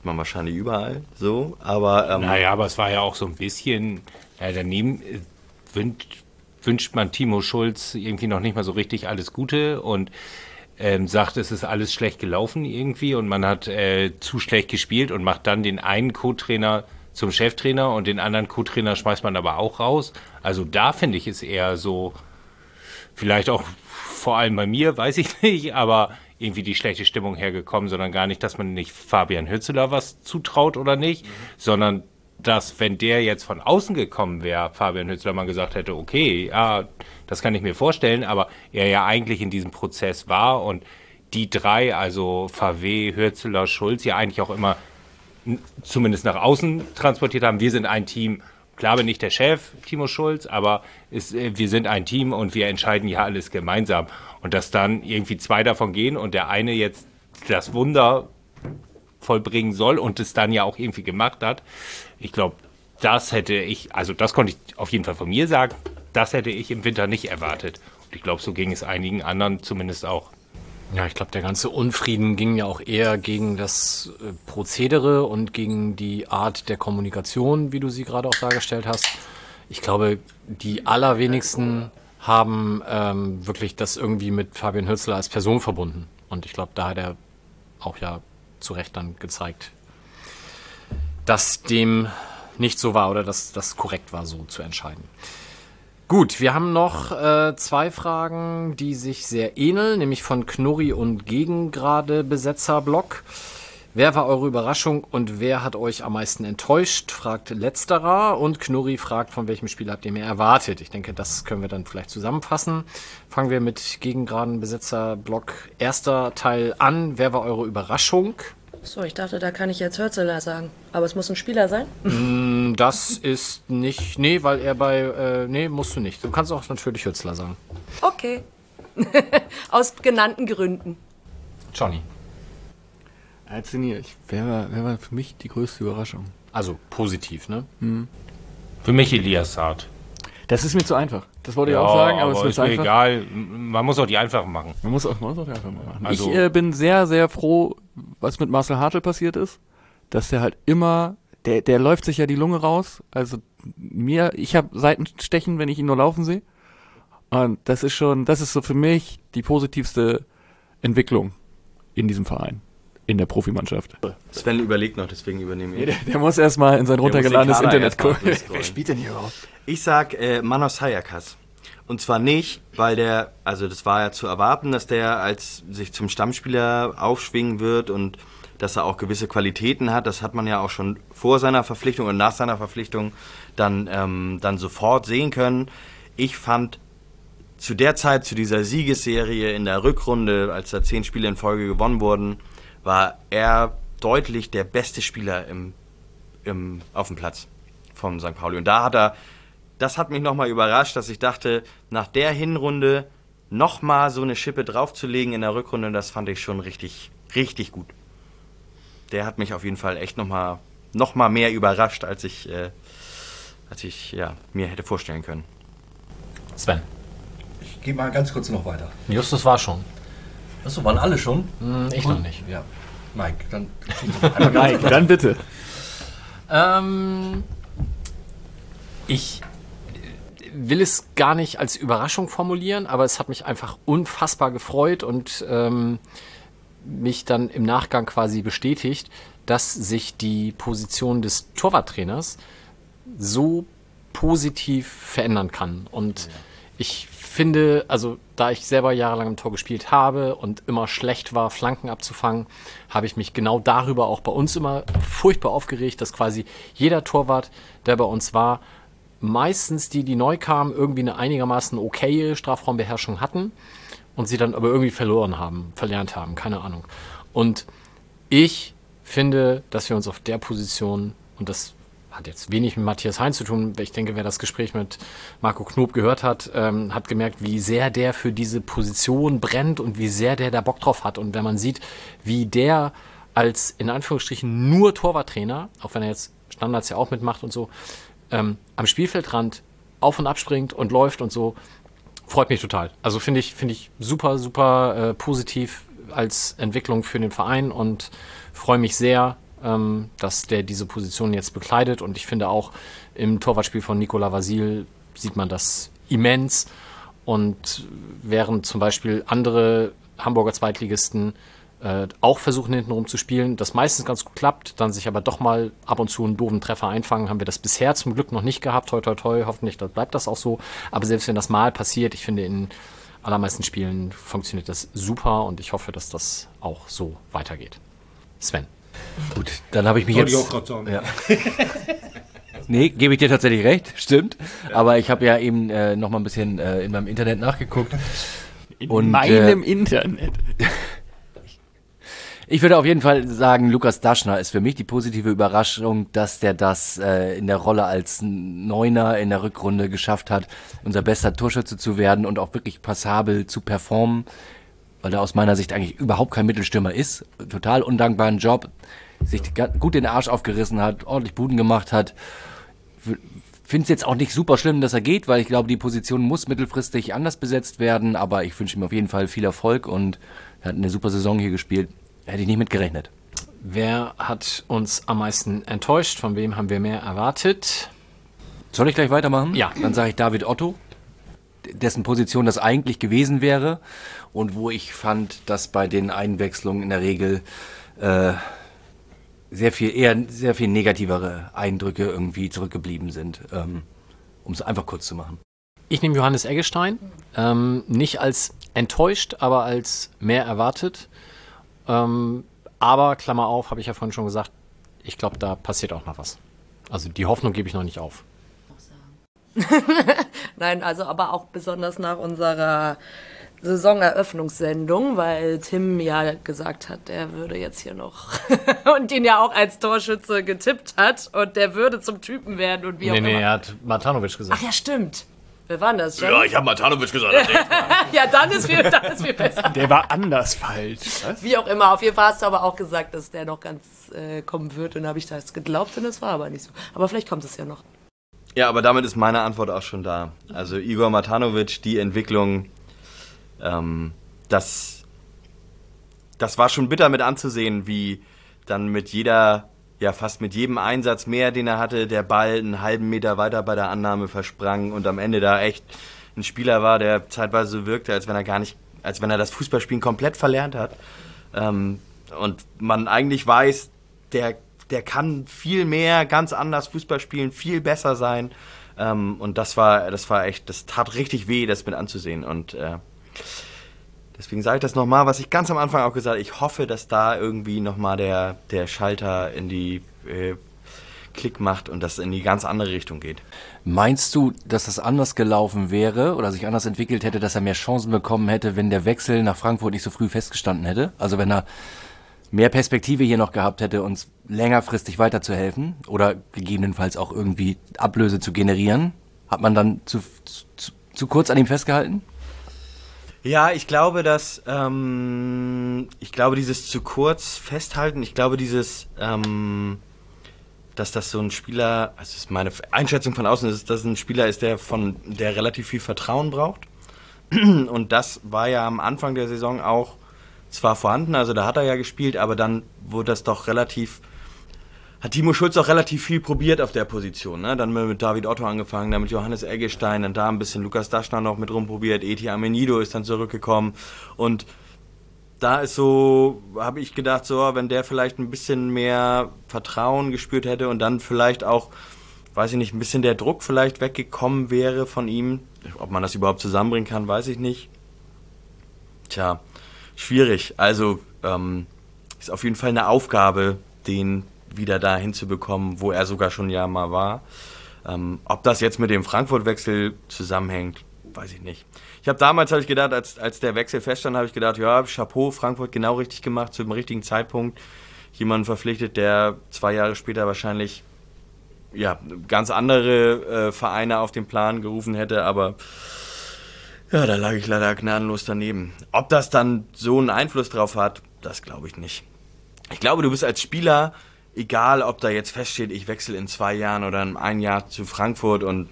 hat man wahrscheinlich überall so, aber. Ähm, Naja, aber es war ja auch so ein bisschen, ja, daneben äh, wünscht, wünscht man Timo Schulz irgendwie noch nicht mal so richtig alles Gute und ähm, sagt, es ist alles schlecht gelaufen irgendwie und man hat äh, zu schlecht gespielt und macht dann den einen Co-Trainer zum Cheftrainer und den anderen Co-Trainer schmeißt man aber auch raus. Also da finde ich es eher so, vielleicht auch vor allem bei mir, *laughs* weiß ich nicht, aber irgendwie die schlechte Stimmung hergekommen, sondern gar nicht, dass man nicht Fabian Hützeler was zutraut oder nicht, sondern dass, wenn der jetzt von außen gekommen wäre, Fabian Hützler man gesagt hätte, okay, ja, das kann ich mir vorstellen, aber er ja eigentlich in diesem Prozess war und die drei, also VW, Hürzler, Schulz, ja eigentlich auch immer zumindest nach außen transportiert haben. Wir sind ein Team, klar bin ich der Chef, Timo Schulz, aber ist, äh, wir sind ein Team und wir entscheiden ja alles gemeinsam. Und dass dann irgendwie zwei davon gehen und der eine jetzt das Wunder vollbringen soll und es dann ja auch irgendwie gemacht hat. Ich glaube, das hätte ich, also das konnte ich auf jeden Fall von mir sagen, das hätte ich im Winter nicht erwartet. Und ich glaube, so ging es einigen anderen zumindest auch. Ja, ich glaube, der ganze Unfrieden ging ja auch eher gegen das äh, Prozedere und gegen die Art der Kommunikation, wie du sie gerade auch dargestellt hast. Ich glaube, die allerwenigsten haben ähm, wirklich das irgendwie mit Fabian Hürzler als Person verbunden. Und ich glaube, da hat er auch ja zu Recht dann gezeigt, dass dem nicht so war oder dass das korrekt war, so zu entscheiden. Gut, wir haben noch äh, zwei Fragen, die sich sehr ähneln, nämlich von Knurri und Gegengrade Besetzerblock. Wer war eure Überraschung und wer hat euch am meisten enttäuscht? fragt letzterer und Knurri fragt, von welchem Spiel habt ihr mehr erwartet? Ich denke, das können wir dann vielleicht zusammenfassen. Fangen wir mit Gegengraden Besetzerblock erster Teil an. Wer war eure Überraschung? So, ich dachte, da kann ich jetzt Hürzeler sagen. Aber es muss ein Spieler sein? Mm, Das ist nicht, nee, weil er bei, äh, nee, musst du nicht. Du kannst auch natürlich Hützler sagen. Okay. *laughs* Aus genannten Gründen. Johnny. Als ich. Wer war, wer war für mich die größte Überraschung? Also positiv, ne? Für mich Elias Saad. Das ist mir zu einfach. Das wollte ich auch sagen, aber, es ist mir ist zu mir einfach. egal. Man muss auch die einfachen machen. Man muss auch, man muss auch einfach mal machen. Also- ich äh, bin sehr, sehr froh, was mit Marcel Hartl passiert ist. Dass der halt immer, der, der läuft sich ja die Lunge raus. Also mir, ich habe Seitenstechen, wenn ich ihn nur laufen sehe. Und das ist schon, das ist so für mich die positivste Entwicklung in diesem Verein, in der Profimannschaft. Sven überlegt noch, deswegen übernehme ich. Der, der muss erstmal in sein den runtergeladenes Internet gucken. durchscrollen. spielt denn hier überhaupt? Ich sag äh, Manos Hayakas. Und zwar nicht, weil der, also das war ja zu erwarten, dass der als sich zum Stammspieler aufschwingen wird und dass er auch gewisse Qualitäten hat. Das hat man ja auch schon vor seiner Verpflichtung und nach seiner Verpflichtung dann, ähm, dann sofort sehen können. Ich fand zu der Zeit, zu dieser Siegesserie in der Rückrunde, als da zehn Spiele in Folge gewonnen wurden, war er deutlich der beste Spieler im, im, auf dem Platz von St. Pauli. Und da hat er, das hat mich nochmal überrascht, dass ich dachte, nach der Hinrunde nochmal so eine Schippe draufzulegen in der Rückrunde, das fand ich schon richtig, richtig gut. Der hat mich auf jeden Fall echt nochmal noch mal mehr überrascht, als ich, äh, als ich ja, mir hätte vorstellen können. Sven. Ich gehe mal ganz kurz noch weiter. Justus war schon. Achso, waren alle schon? Hm, ich noch nicht. Ja. Mike, dann *laughs* Mike, dann bitte. Ähm, ich will es gar nicht als Überraschung formulieren, aber es hat mich einfach unfassbar gefreut und ähm, mich dann im Nachgang quasi bestätigt, dass sich die Position des Torwarttrainers so positiv verändern kann. Und ich finde, also da ich selber jahrelang im Tor gespielt habe und immer schlecht war, Flanken abzufangen, habe ich mich genau darüber auch bei uns immer furchtbar aufgeregt, dass quasi jeder Torwart, der bei uns war, meistens die, die neu kamen, irgendwie eine einigermaßen okaye Strafraumbeherrschung hatten und sie dann aber irgendwie verloren haben, verlernt haben, keine Ahnung. Und ich finde, dass wir uns auf der Position, und das hat jetzt wenig mit Matthias Heinz zu tun, ich denke, wer das Gespräch mit Marco Knob gehört hat, ähm, hat gemerkt, wie sehr der für diese Position brennt und wie sehr der da Bock drauf hat. Und wenn man sieht, wie der als in Anführungsstrichen nur Torwarttrainer, auch wenn er jetzt Standards ja auch mitmacht und so, ähm, am Spielfeldrand auf und abspringt und läuft und so, freut mich total. Also finde ich, finde ich super, super äh, positiv als Entwicklung für den Verein und freue mich sehr, ähm, dass der diese Position jetzt bekleidet. Und ich finde auch im Torwartspiel von Nicola Vasil sieht man das immens. Und während zum Beispiel andere Hamburger Zweitligisten äh, auch versuchen, hintenrum zu spielen, das meistens ganz gut klappt, dann sich aber doch mal ab und zu einen doofen Treffer einfangen, haben wir das bisher zum Glück noch nicht gehabt. Toi, toi, toi, hoffentlich bleibt das auch so. Aber selbst wenn das mal passiert, ich finde, in allermeisten Spielen funktioniert das super und ich hoffe, dass das auch so weitergeht. Sven. Gut, dann habe ich mich Wollte jetzt. ich auch gerade sagen. Ja. *laughs* nee, gebe ich dir tatsächlich recht, *laughs* stimmt. Aber ich habe ja eben äh, noch mal ein bisschen äh, in meinem Internet nachgeguckt. In Und, meinem äh, Internet. *laughs* Ich würde auf jeden Fall sagen, Lukas Daschner ist für mich die positive Überraschung, dass der das äh, in der Rolle als Neuner in der Rückrunde geschafft hat, unser bester Torschütze zu werden und auch wirklich passabel zu performen, weil er aus meiner Sicht eigentlich überhaupt kein Mittelstürmer ist. Total undankbaren Job. sich gut den Arsch aufgerissen hat, ordentlich Buden gemacht hat. Finde es jetzt auch nicht super schlimm, dass er geht, weil ich glaube, die Position muss mittelfristig anders besetzt werden. Aber ich wünsche ihm auf jeden Fall viel Erfolg und er hat eine super Saison hier gespielt. Hätte ich nicht mit gerechnet. Wer hat uns am meisten enttäuscht? Von wem haben wir mehr erwartet? Soll ich gleich weitermachen? Ja. Dann sage ich David Otto, dessen Position das eigentlich gewesen wäre und wo ich fand, dass bei den Einwechslungen in der Regel äh, sehr viel eher sehr viel negativere Eindrücke irgendwie zurückgeblieben sind, ähm, um es einfach kurz zu machen. Ich nehme Johannes Eggestein. Ähm, nicht als enttäuscht, aber als mehr erwartet. Ähm, aber, Klammer auf, habe ich ja vorhin schon gesagt, ich glaube, da passiert auch noch was. Also die Hoffnung gebe ich noch nicht auf. *laughs* Nein, also aber auch besonders nach unserer Saisoneröffnungssendung, weil Tim ja gesagt hat, er würde jetzt hier noch *laughs* und ihn ja auch als Torschütze getippt hat und der würde zum Typen werden und wie auch Nee, nee, immer. er hat Matanovic gesagt. Ach ja, stimmt. Wer war denn das? Jen? Ja, ich habe Matanovic gesagt. *laughs* ja, dann ist viel, dann ist viel besser. Der war anders falsch. Was? Wie auch immer, auf jeden Fall hast du aber auch gesagt, dass der noch ganz äh, kommen wird und habe ich das geglaubt und es war aber nicht so. Aber vielleicht kommt es ja noch. Ja, aber damit ist meine Antwort auch schon da. Also Igor Matanovic, die Entwicklung, ähm, das, das war schon bitter mit anzusehen, wie dann mit jeder, ja fast mit jedem Einsatz mehr, den er hatte, der Ball einen halben Meter weiter bei der Annahme versprang und am Ende da echt ein Spieler war, der zeitweise so wirkte, als wenn er gar nicht, als wenn er das Fußballspielen komplett verlernt hat. Ähm, und man eigentlich weiß, der, der kann viel mehr, ganz anders Fußball spielen, viel besser sein. Ähm, und das war, das war echt, das tat richtig weh, das mit anzusehen. Und äh, deswegen sage ich das nochmal, was ich ganz am Anfang auch gesagt habe. Ich hoffe, dass da irgendwie nochmal der, der Schalter in die äh, Klick macht und das in die ganz andere Richtung geht. Meinst du, dass das anders gelaufen wäre oder sich anders entwickelt hätte, dass er mehr Chancen bekommen hätte, wenn der Wechsel nach Frankfurt nicht so früh festgestanden hätte? Also wenn er mehr Perspektive hier noch gehabt hätte, uns längerfristig weiterzuhelfen oder gegebenenfalls auch irgendwie Ablöse zu generieren? Hat man dann zu, zu, zu kurz an ihm festgehalten? Ja, ich glaube, dass ähm, ich glaube, dieses zu kurz festhalten, ich glaube, dieses, ähm, dass das so ein Spieler, also das ist meine Einschätzung von außen, ist, dass es ein Spieler ist, der von der relativ viel Vertrauen braucht. *clears throat* Und das war ja am Anfang der Saison auch zwar vorhanden, also da hat er ja gespielt, aber dann wurde das doch relativ hat Timo Schulz auch relativ viel probiert auf der Position. Ne? Dann mit David Otto angefangen, dann mit Johannes Eggestein, dann da ein bisschen Lukas Daschner noch mit rumprobiert, Eti Amenido ist dann zurückgekommen und da ist so, habe ich gedacht, so, wenn der vielleicht ein bisschen mehr Vertrauen gespürt hätte und dann vielleicht auch, weiß ich nicht, ein bisschen der Druck vielleicht weggekommen wäre von ihm. Ob man das überhaupt zusammenbringen kann, weiß ich nicht. Tja, schwierig. Also ähm, ist auf jeden Fall eine Aufgabe, den wieder da hinzubekommen, wo er sogar schon ja mal war. Ähm, ob das jetzt mit dem Frankfurt-Wechsel zusammenhängt, weiß ich nicht. Ich habe damals hab ich gedacht, als, als der Wechsel feststand, habe ich gedacht, ja, Chapeau, Frankfurt genau richtig gemacht, zum richtigen Zeitpunkt. Jemanden verpflichtet, der zwei Jahre später wahrscheinlich ja, ganz andere äh, Vereine auf den Plan gerufen hätte, aber ja, da lag ich leider gnadenlos daneben. Ob das dann so einen Einfluss drauf hat, das glaube ich nicht. Ich glaube, du bist als Spieler, egal ob da jetzt feststeht, ich wechsle in zwei Jahren oder in ein Jahr zu Frankfurt und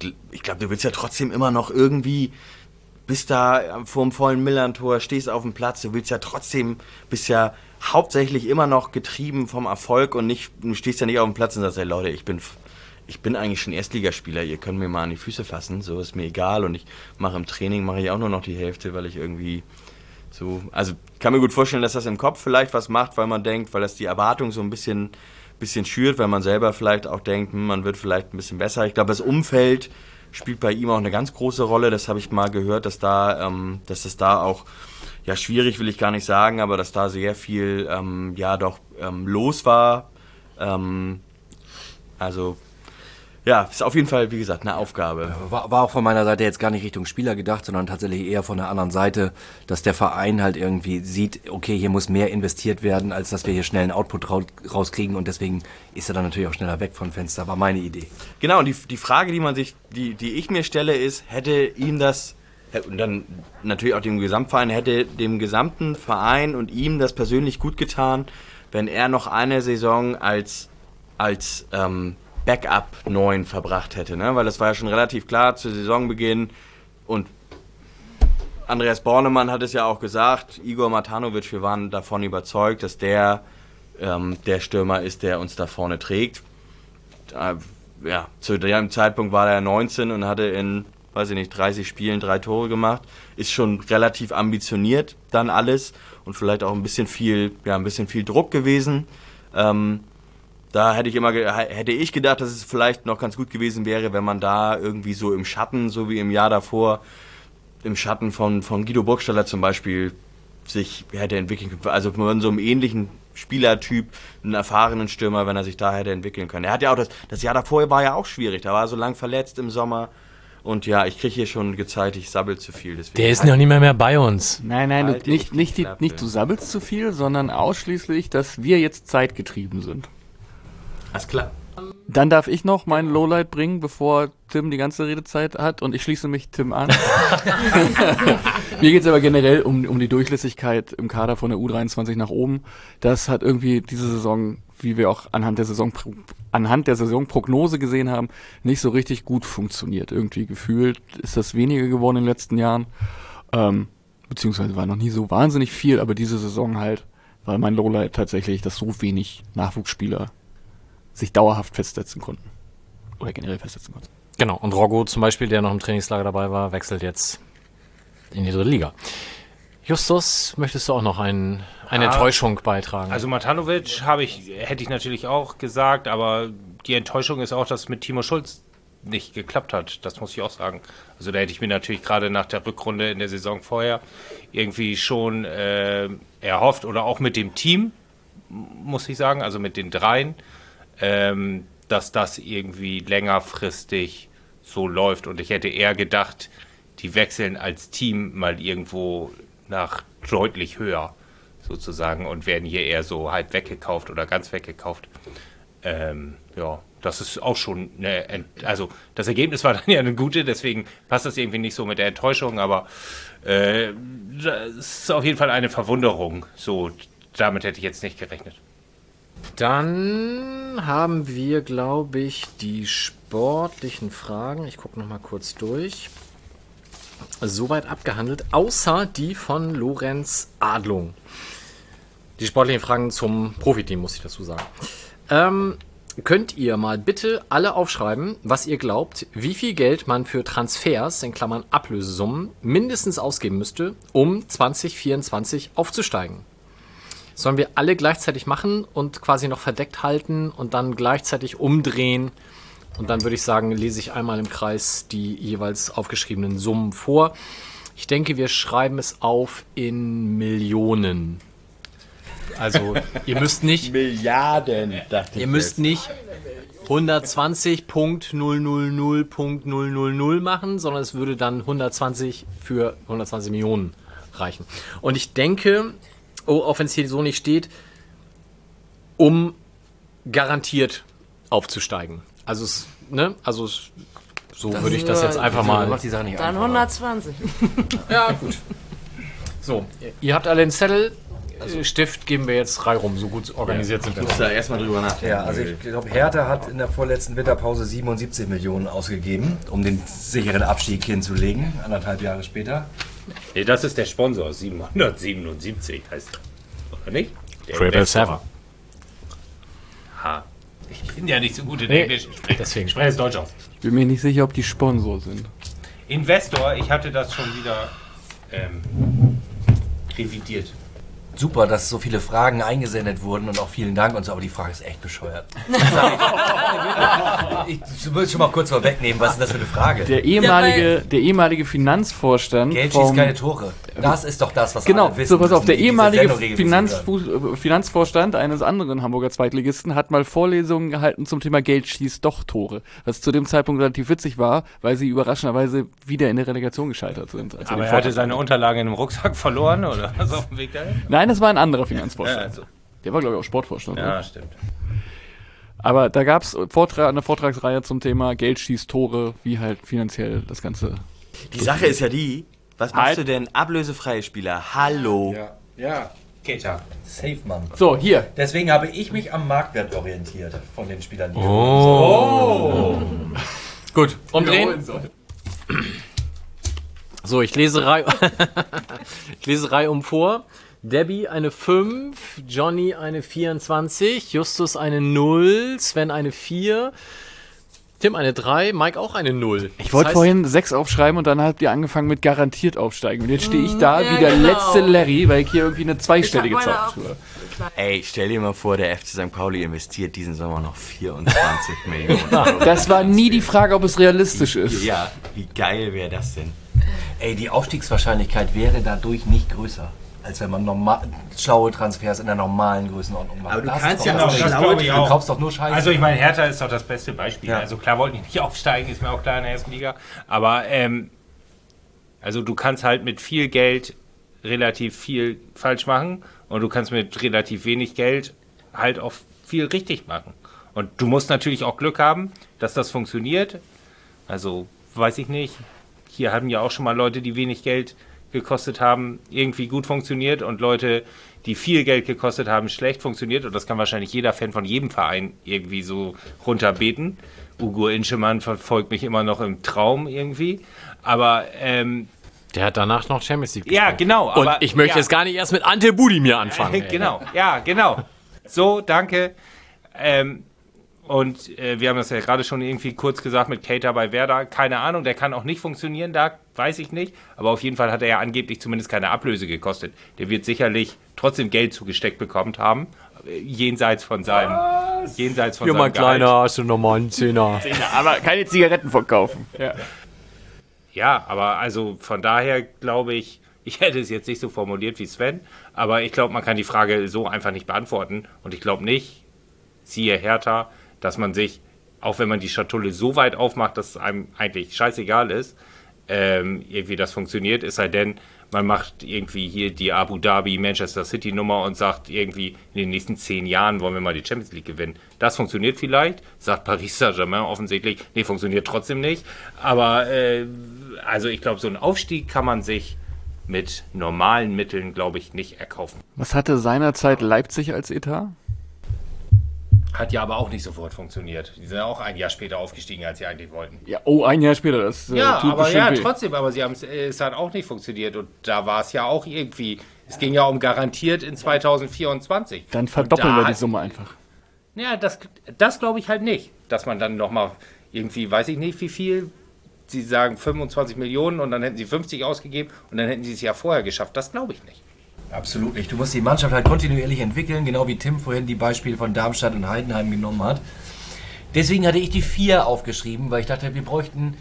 ich, ich glaube, du willst ja trotzdem immer noch irgendwie, bist da vor dem vollen Millern-Tor, stehst auf dem Platz, du willst ja trotzdem, bist ja hauptsächlich immer noch getrieben vom Erfolg und nicht, du stehst ja nicht auf dem Platz und sagst, hey Leute, ich bin, ich bin eigentlich schon Erstligaspieler, ihr könnt mir mal an die Füße fassen, so ist mir egal und ich mache im Training, mache ich auch nur noch die Hälfte, weil ich irgendwie so, also kann mir gut vorstellen, dass das im Kopf vielleicht was macht, weil man denkt, weil das die Erwartung so ein bisschen, bisschen schürt, weil man selber vielleicht auch denkt, hm, man wird vielleicht ein bisschen besser. Ich glaube, das Umfeld spielt bei ihm auch eine ganz große Rolle. Das habe ich mal gehört, dass da, ähm, dass es da auch, ja, schwierig will ich gar nicht sagen, aber dass da sehr viel, ähm, ja, doch ähm, los war. Ähm, also, ja, ist auf jeden Fall, wie gesagt, eine Aufgabe. War, war auch von meiner Seite jetzt gar nicht Richtung Spieler gedacht, sondern tatsächlich eher von der anderen Seite, dass der Verein halt irgendwie sieht, okay, hier muss mehr investiert werden, als dass wir hier schnell einen Output rau rauskriegen und deswegen ist er dann natürlich auch schneller weg vom Fenster, war meine Idee. Genau, und die, die Frage, die man sich, die, die ich mir stelle, ist, hätte ihm das, und dann natürlich auch dem Gesamtverein, hätte dem gesamten Verein und ihm das persönlich gut getan, wenn er noch eine Saison als, als ähm, Backup 9 verbracht hätte, ne? Weil das war ja schon relativ klar zu Saisonbeginn und Andreas Bornemann hat es ja auch gesagt, Igor Matanovic, wir waren davon überzeugt, dass der ähm, der Stürmer ist, der uns da vorne trägt. Da, ja, zu dem Zeitpunkt war er 19 und hatte in, weiß ich nicht, 30 Spielen drei Tore gemacht. Ist schon relativ ambitioniert dann alles und vielleicht auch ein bisschen viel, ja, ein bisschen viel Druck gewesen. Ähm, da hätte ich immer hätte ich gedacht, dass es vielleicht noch ganz gut gewesen wäre, wenn man da irgendwie so im Schatten, so wie im Jahr davor, im Schatten von, von Guido Burgstaller zum Beispiel sich hätte entwickeln können. Also von so einem ähnlichen Spielertyp, einen erfahrenen Stürmer, wenn er sich da hätte entwickeln können. Er hat ja auch das, das Jahr davor war ja auch schwierig. Da war er so lang verletzt im Sommer. Und ja, ich kriege hier schon gezeigt, ich sabbel zu viel. Deswegen Der ist noch nicht mehr, mehr bei uns. Nein, nein, du, Halt nicht, nicht, die, nicht du sabbelst zu viel, sondern ausschließlich, dass wir jetzt zeitgetrieben sind. Alles klar. Dann darf ich noch mein Lowlight bringen, bevor Tim die ganze Redezeit hat und ich schließe mich Tim an. *laughs* Mir geht es aber generell um, um die Durchlässigkeit im Kader von der U23 nach oben. Das hat irgendwie diese Saison, wie wir auch anhand der Saison anhand der Saisonprognose gesehen haben, nicht so richtig gut funktioniert. Irgendwie gefühlt ist das weniger geworden in den letzten Jahren. Ähm, beziehungsweise war noch nie so wahnsinnig viel, aber diese Saison halt war mein Lowlight tatsächlich, dass so wenig Nachwuchsspieler sich dauerhaft festsetzen konnten. Oder generell festsetzen konnten. Genau. Und Roggo zum Beispiel, der noch im Trainingslager dabei war, wechselt jetzt in die dritte Liga. Justus, möchtest du auch noch ein, eine Ja. Enttäuschung beitragen? Also Matanovic habe ich, hätte ich natürlich auch gesagt, aber die Enttäuschung ist auch, dass mit Timo Schulz nicht geklappt hat. Das muss ich auch sagen. Also da hätte ich mir natürlich gerade nach der Rückrunde in der Saison vorher irgendwie schon äh, erhofft oder auch mit dem Team, muss ich sagen, also mit den dreien, ähm, dass das irgendwie längerfristig so läuft. Und ich hätte eher gedacht, die wechseln als Team mal irgendwo nach deutlich höher sozusagen und werden hier eher so halb weggekauft oder ganz weggekauft. Ähm, ja, das ist auch schon eine, Ent also das Ergebnis war *laughs* dann ja eine gute, deswegen passt das irgendwie nicht so mit der Enttäuschung, aber äh, das ist auf jeden Fall eine Verwunderung. So, damit hätte ich jetzt nicht gerechnet. Dann haben wir, glaube ich, die sportlichen Fragen. Ich gucke noch mal kurz durch. Soweit abgehandelt, außer die von Lorenz Adlung. Die sportlichen Fragen zum Profiteam, muss ich dazu sagen. Ähm, könnt ihr mal bitte alle aufschreiben, was ihr glaubt, wie viel Geld man für Transfers, in Klammern Ablösesummen, mindestens ausgeben müsste, um 2024 aufzusteigen? Sollen wir alle gleichzeitig machen und quasi noch verdeckt halten und dann gleichzeitig umdrehen? Und dann würde ich sagen, lese ich einmal im Kreis die jeweils aufgeschriebenen Summen vor. Ich denke, wir schreiben es auf in Millionen. Also, ihr müsst nicht, Milliarden, dachte ihr müsst nicht 120.000.000 machen, sondern es würde dann 120 für 120 Millionen reichen. Und ich denke, oh, auch wenn es hier so nicht steht, um garantiert aufzusteigen. Also es, ne, also es, so würde ich das jetzt einfach mal. Macht die Sache nicht Dann einfacher. 120. *laughs* Ja, gut. So, ihr habt alle einen Zettel. Äh, Stift geben wir jetzt frei rum, so gut organisiert sind wir. muss da erstmal drüber nachdenken. Ja, also ich glaube, Hertha hat in der vorletzten Winterpause 77 Millionen ausgegeben, um den sicheren Abstieg hinzulegen, anderthalb Jahre später. Nee, das ist der Sponsor, 777 heißt er. Oder nicht? Der Triple Investor. Seven. Ha. Ich bin ja nicht so gut in Nee, Englisch. Ich spreche, deswegen. ich spreche es Deutsch aus. Ich bin mir nicht sicher, ob die Sponsor sind. Investor, ich hatte das schon wieder ähm, revidiert. Super, dass so viele Fragen eingesendet wurden und auch vielen Dank und so, aber die Frage ist echt bescheuert. *laughs* ich will schon mal kurz vorwegnehmen, was ist denn das für eine Frage? Der ehemalige, der ehemalige Finanzvorstand Geld schießt vom, keine Tore. Das ist doch das, was Genau, alle wissen so pass auf, der ehemalige äh, Finanzvorstand eines anderen Hamburger Zweitligisten hat mal Vorlesungen gehalten zum Thema Geld schießt doch Tore. Was zu dem Zeitpunkt relativ witzig war, weil sie überraschenderweise wieder in der Relegation gescheitert sind. als sie Aber er hatte seine Unterlagen in einem Rucksack verloren oder was auf dem Weg dahin? Nein, das war ein anderer Finanzvorstand. Ja, also. Der war, glaube ich, auch Sportvorstand. Ja, oder? stimmt. Aber da gab es Vortrag, eine Vortragsreihe zum Thema Geld schießt Tore, wie halt finanziell das Ganze. Die Sache ist ja die, was machst Halt. du denn? Ablösefreie Spieler, hallo. Ja. Keita. Safe, Mann. So, hier. Deswegen habe ich mich am Marktwert orientiert von den Spielern. Die Gut, umdrehen. So, ich lese Reihe, *laughs* ich lese Reihe um vor. Debbie eine 5, Johnny eine 24, Justus eine 0, Sven eine 4, Tim eine 3, Mike auch eine 0. Ich wollte vorhin sechs aufschreiben und dann habt ihr angefangen mit garantiert aufsteigen. Und jetzt stehe ich da wie der letzte Larry, weil ich hier irgendwie eine zweistellige Zahl tue. Ey, stell dir mal vor, der FC St. Pauli investiert diesen Sommer noch 24 *laughs* Millionen. Das war nie die Frage, ob es realistisch ist. Ja, wie geil wäre das denn? Ey, die Aufstiegswahrscheinlichkeit wäre dadurch nicht größer, als wenn man normal, schlaue Transfers in der normalen Größenordnung macht. Aber du Das kannst ja auch schlaue Du kaufst doch nur Scheiße. Also ich meine, Hertha ist doch das beste Beispiel. Ja. Also klar wollten die nicht aufsteigen, ist mir auch klar in der ersten Liga. Aber ähm, also du kannst halt mit viel Geld relativ viel falsch machen und du kannst mit relativ wenig Geld halt auch viel richtig machen. Und du musst natürlich auch Glück haben, dass das funktioniert. Also weiß ich nicht. Hier haben ja auch schon mal Leute, die wenig Geld gekostet haben, irgendwie gut funktioniert und Leute, die viel Geld gekostet haben, schlecht funktioniert. Und das kann wahrscheinlich jeder Fan von jedem Verein irgendwie so runterbeten. Ugo Inschemann verfolgt mich immer noch im Traum irgendwie. Aber ähm, Der hat danach noch Champions League ja, gespielt. genau. Und aber, ich möchte ja. jetzt gar nicht erst mit Ante Budimir anfangen. *laughs* ey. genau, ja, genau. So, danke. Ähm, und äh, wir haben das ja gerade schon irgendwie kurz gesagt mit Cater bei Werder. Keine Ahnung, der kann auch nicht funktionieren, da weiß ich nicht. Aber auf jeden Fall hat er ja angeblich zumindest keine Ablöse gekostet. Der wird sicherlich trotzdem Geld zugesteckt bekommen haben. äh, Jenseits von seinem. Jenseits von Hier, seinem mein Kleiner, Gehalt. hast du nochmal einen *laughs* Zehner. Aber keine Zigaretten verkaufen. Ja. Ja, aber also von daher glaube ich, *laughs* ich hätte es jetzt nicht so formuliert wie Sven, aber ich glaube, man kann die Frage so einfach nicht beantworten. Und ich glaube nicht, siehe Hertha, dass man sich, auch wenn man die Schatulle so weit aufmacht, dass es einem eigentlich scheißegal ist, ähm, irgendwie das funktioniert, es sei denn, man macht irgendwie hier die Abu Dhabi Manchester City Nummer und sagt irgendwie in den nächsten zehn Jahren wollen wir mal die Champions League gewinnen. Das funktioniert vielleicht, sagt Paris Saint-Germain offensichtlich. Nee, funktioniert trotzdem nicht. Aber äh, also ich glaube, so einen Aufstieg kann man sich mit normalen Mitteln, glaube ich, nicht erkaufen. Was hatte seinerzeit Leipzig als Etat? Hat ja aber auch nicht sofort funktioniert. Die sind ja auch ein Jahr später aufgestiegen, als sie eigentlich wollten. Ja, oh, ein Jahr später. Das äh, Ja, aber ja, weh. trotzdem, aber sie haben es hat auch nicht funktioniert und da war es ja auch irgendwie, es ging ja um garantiert in 2024. Dann verdoppeln da wir die Summe einfach. Ja, das, das glaube ich halt nicht, dass man dann nochmal irgendwie, weiß ich nicht wie viel, sie sagen 25 Millionen und dann hätten sie 50 ausgegeben und dann hätten sie es ja vorher geschafft. Das glaube ich nicht. Absolut nicht. Du musst die Mannschaft halt kontinuierlich entwickeln, genau wie Tim vorhin die Beispiele von Darmstadt und Heidenheim genommen hat. Deswegen hatte ich die vier aufgeschrieben, weil ich dachte, wir bräuchten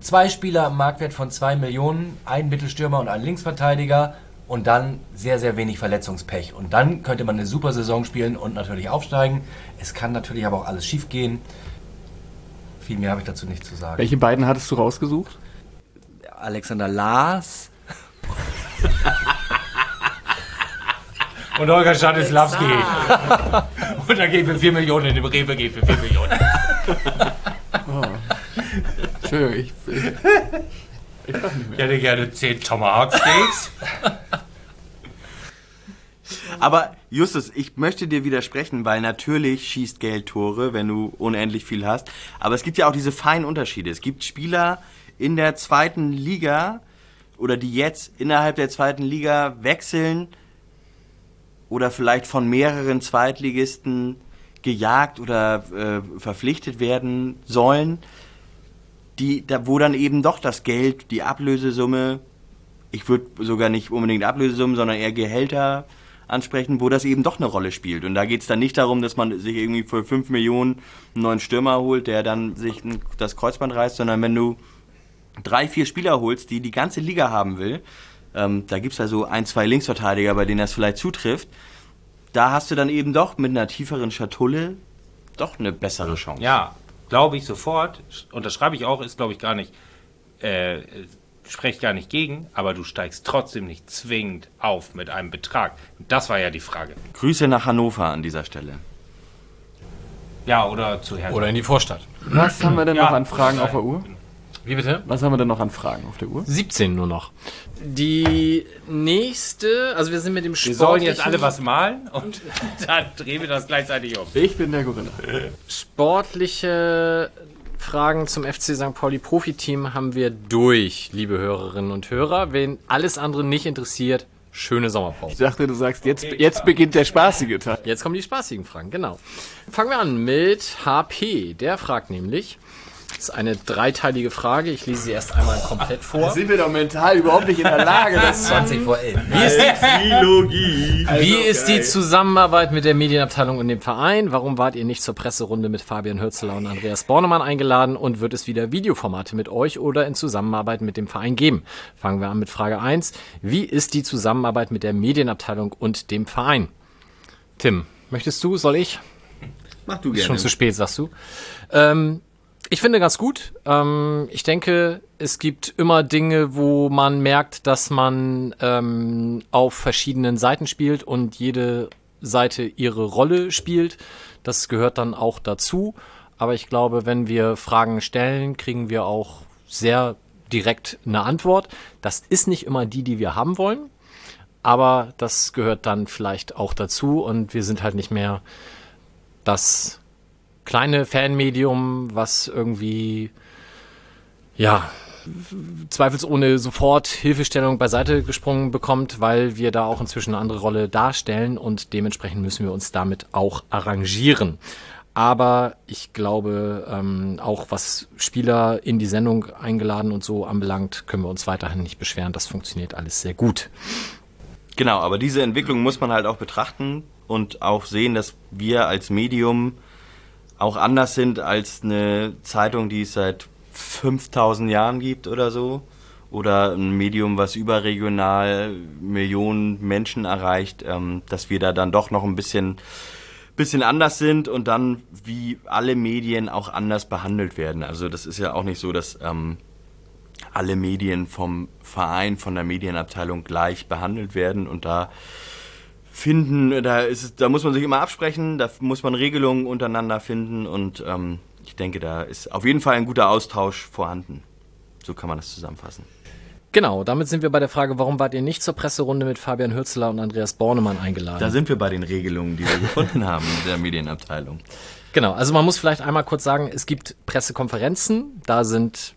zwei Spieler im Marktwert von zwei Millionen, einen Mittelstürmer und einen Linksverteidiger und dann sehr, sehr wenig Verletzungspech. Und dann könnte man eine super Saison spielen und natürlich aufsteigen. Es kann natürlich aber auch alles schief gehen. Viel mehr habe ich dazu nicht zu sagen. Welche beiden hattest du rausgesucht? Alexander Lars. *laughs* Und Holger Stanislawski. *laughs* und dann gehen wir 4 Millionen, in dem Rewe gehen wir 4 Millionen. *laughs* Entschuldigung, ich, ich, Ich hätte gerne 10 Tomahawk Steaks. Aber Justus, ich möchte dir widersprechen, weil natürlich schießt Geld Tore, wenn du unendlich viel hast. Aber es gibt ja auch diese feinen Unterschiede. Es gibt Spieler in der zweiten Liga oder die jetzt innerhalb der zweiten Liga wechseln oder vielleicht von mehreren Zweitligisten gejagt oder äh, verpflichtet werden sollen, die, da, wo dann eben doch das Geld, die Ablösesumme, ich würde sogar nicht unbedingt Ablösesummen, sondern eher Gehälter ansprechen, wo das eben doch eine Rolle spielt. Und da geht es dann nicht darum, dass man sich irgendwie für 5 Millionen einen neuen Stürmer holt, der dann sich das Kreuzband reißt, sondern wenn du drei, vier Spieler holst, die die ganze Liga haben will, ähm, da gibt es ja so ein, zwei Linksverteidiger, bei denen das vielleicht zutrifft, da hast du dann eben doch mit einer tieferen Schatulle doch eine bessere Chance. Ja, glaube ich sofort. Unterschreibe ich auch, ist glaube ich gar nicht, äh, spreche gar nicht gegen, aber du steigst trotzdem nicht zwingend auf mit einem Betrag. Das war ja die Frage. Grüße nach Hannover an dieser Stelle. Ja, oder zu Herrn. Oder in die Vorstadt. was haben wir denn Ja. noch an Fragen auf der Uhr? Wie bitte? Was haben wir denn noch an Fragen auf der Uhr? 17 nur noch. Die nächste, also wir sind mit dem Wir sollen jetzt alle was malen und *laughs* dann drehen wir das gleichzeitig um. Ich bin der Gorilla. Sportliche Fragen zum FC St. Pauli Profiteam haben wir durch, liebe Hörerinnen und Hörer. Wen alles andere nicht interessiert, schöne Sommerpause. Ich dachte, du sagst, jetzt, jetzt beginnt der spaßige Teil. Jetzt kommen die spaßigen Fragen, genau. Fangen wir an mit HP. Der fragt nämlich, ist eine dreiteilige Frage, ich lese sie erst einmal komplett vor. Sind wir doch mental überhaupt nicht in der Lage, das 20 vor 11. Wie ist die, Trilogie. Wie ist die Zusammenarbeit mit der Medienabteilung und dem Verein? Warum wart ihr nicht zur Presserunde mit Fabian Hürzeler und Andreas Bornemann eingeladen? Und wird es wieder Videoformate mit euch oder in Zusammenarbeit mit dem Verein geben? Fangen wir an mit Frage 1. Wie ist die Zusammenarbeit mit der Medienabteilung und dem Verein? Tim, möchtest du? Soll ich? Mach du Ist gerne. schon zu spät, sagst du. Ähm, ich finde ganz gut. Ähm, ich denke, es gibt immer Dinge, wo man merkt, dass man ähm, auf verschiedenen Seiten spielt und jede Seite ihre Rolle spielt. Das gehört dann auch dazu. Aber ich glaube, wenn wir Fragen stellen, kriegen wir auch sehr direkt eine Antwort. Das ist nicht immer die, die wir haben wollen. Aber das gehört dann vielleicht auch dazu und wir sind halt nicht mehr das kleine Fanmedium, was irgendwie, ja, zweifelsohne sofort Hilfestellung beiseite gesprungen bekommt, weil wir da auch inzwischen eine andere Rolle darstellen und dementsprechend müssen wir uns damit auch arrangieren. Aber ich glaube, ähm, auch was Spieler in die Sendung eingeladen und so anbelangt, können wir uns weiterhin nicht beschweren. Das funktioniert alles sehr gut. Genau, aber diese Entwicklung muss man halt auch betrachten und auch sehen, dass wir als Medium auch anders sind als eine Zeitung, die es seit 5000 Jahren gibt oder so. Oder ein Medium, was überregional Millionen Menschen erreicht, ähm, dass wir da dann doch noch ein bisschen, bisschen anders sind und dann wie alle Medien auch anders behandelt werden. Also das ist ja auch nicht so, dass ähm, alle Medien vom Verein, von der Medienabteilung gleich behandelt werden und da finden, da ist da muss man sich immer absprechen, da muss man Regelungen untereinander finden und ähm, ich denke, da ist auf jeden Fall ein guter Austausch vorhanden. So kann man das zusammenfassen. Genau, damit sind wir bei der Frage, warum wart ihr nicht zur Presserunde mit Fabian Hürzeler und Andreas Bornemann eingeladen? Da sind wir bei den Regelungen, die wir *laughs* gefunden haben in der Medienabteilung. Genau, also man muss vielleicht einmal kurz sagen, es gibt Pressekonferenzen, da sind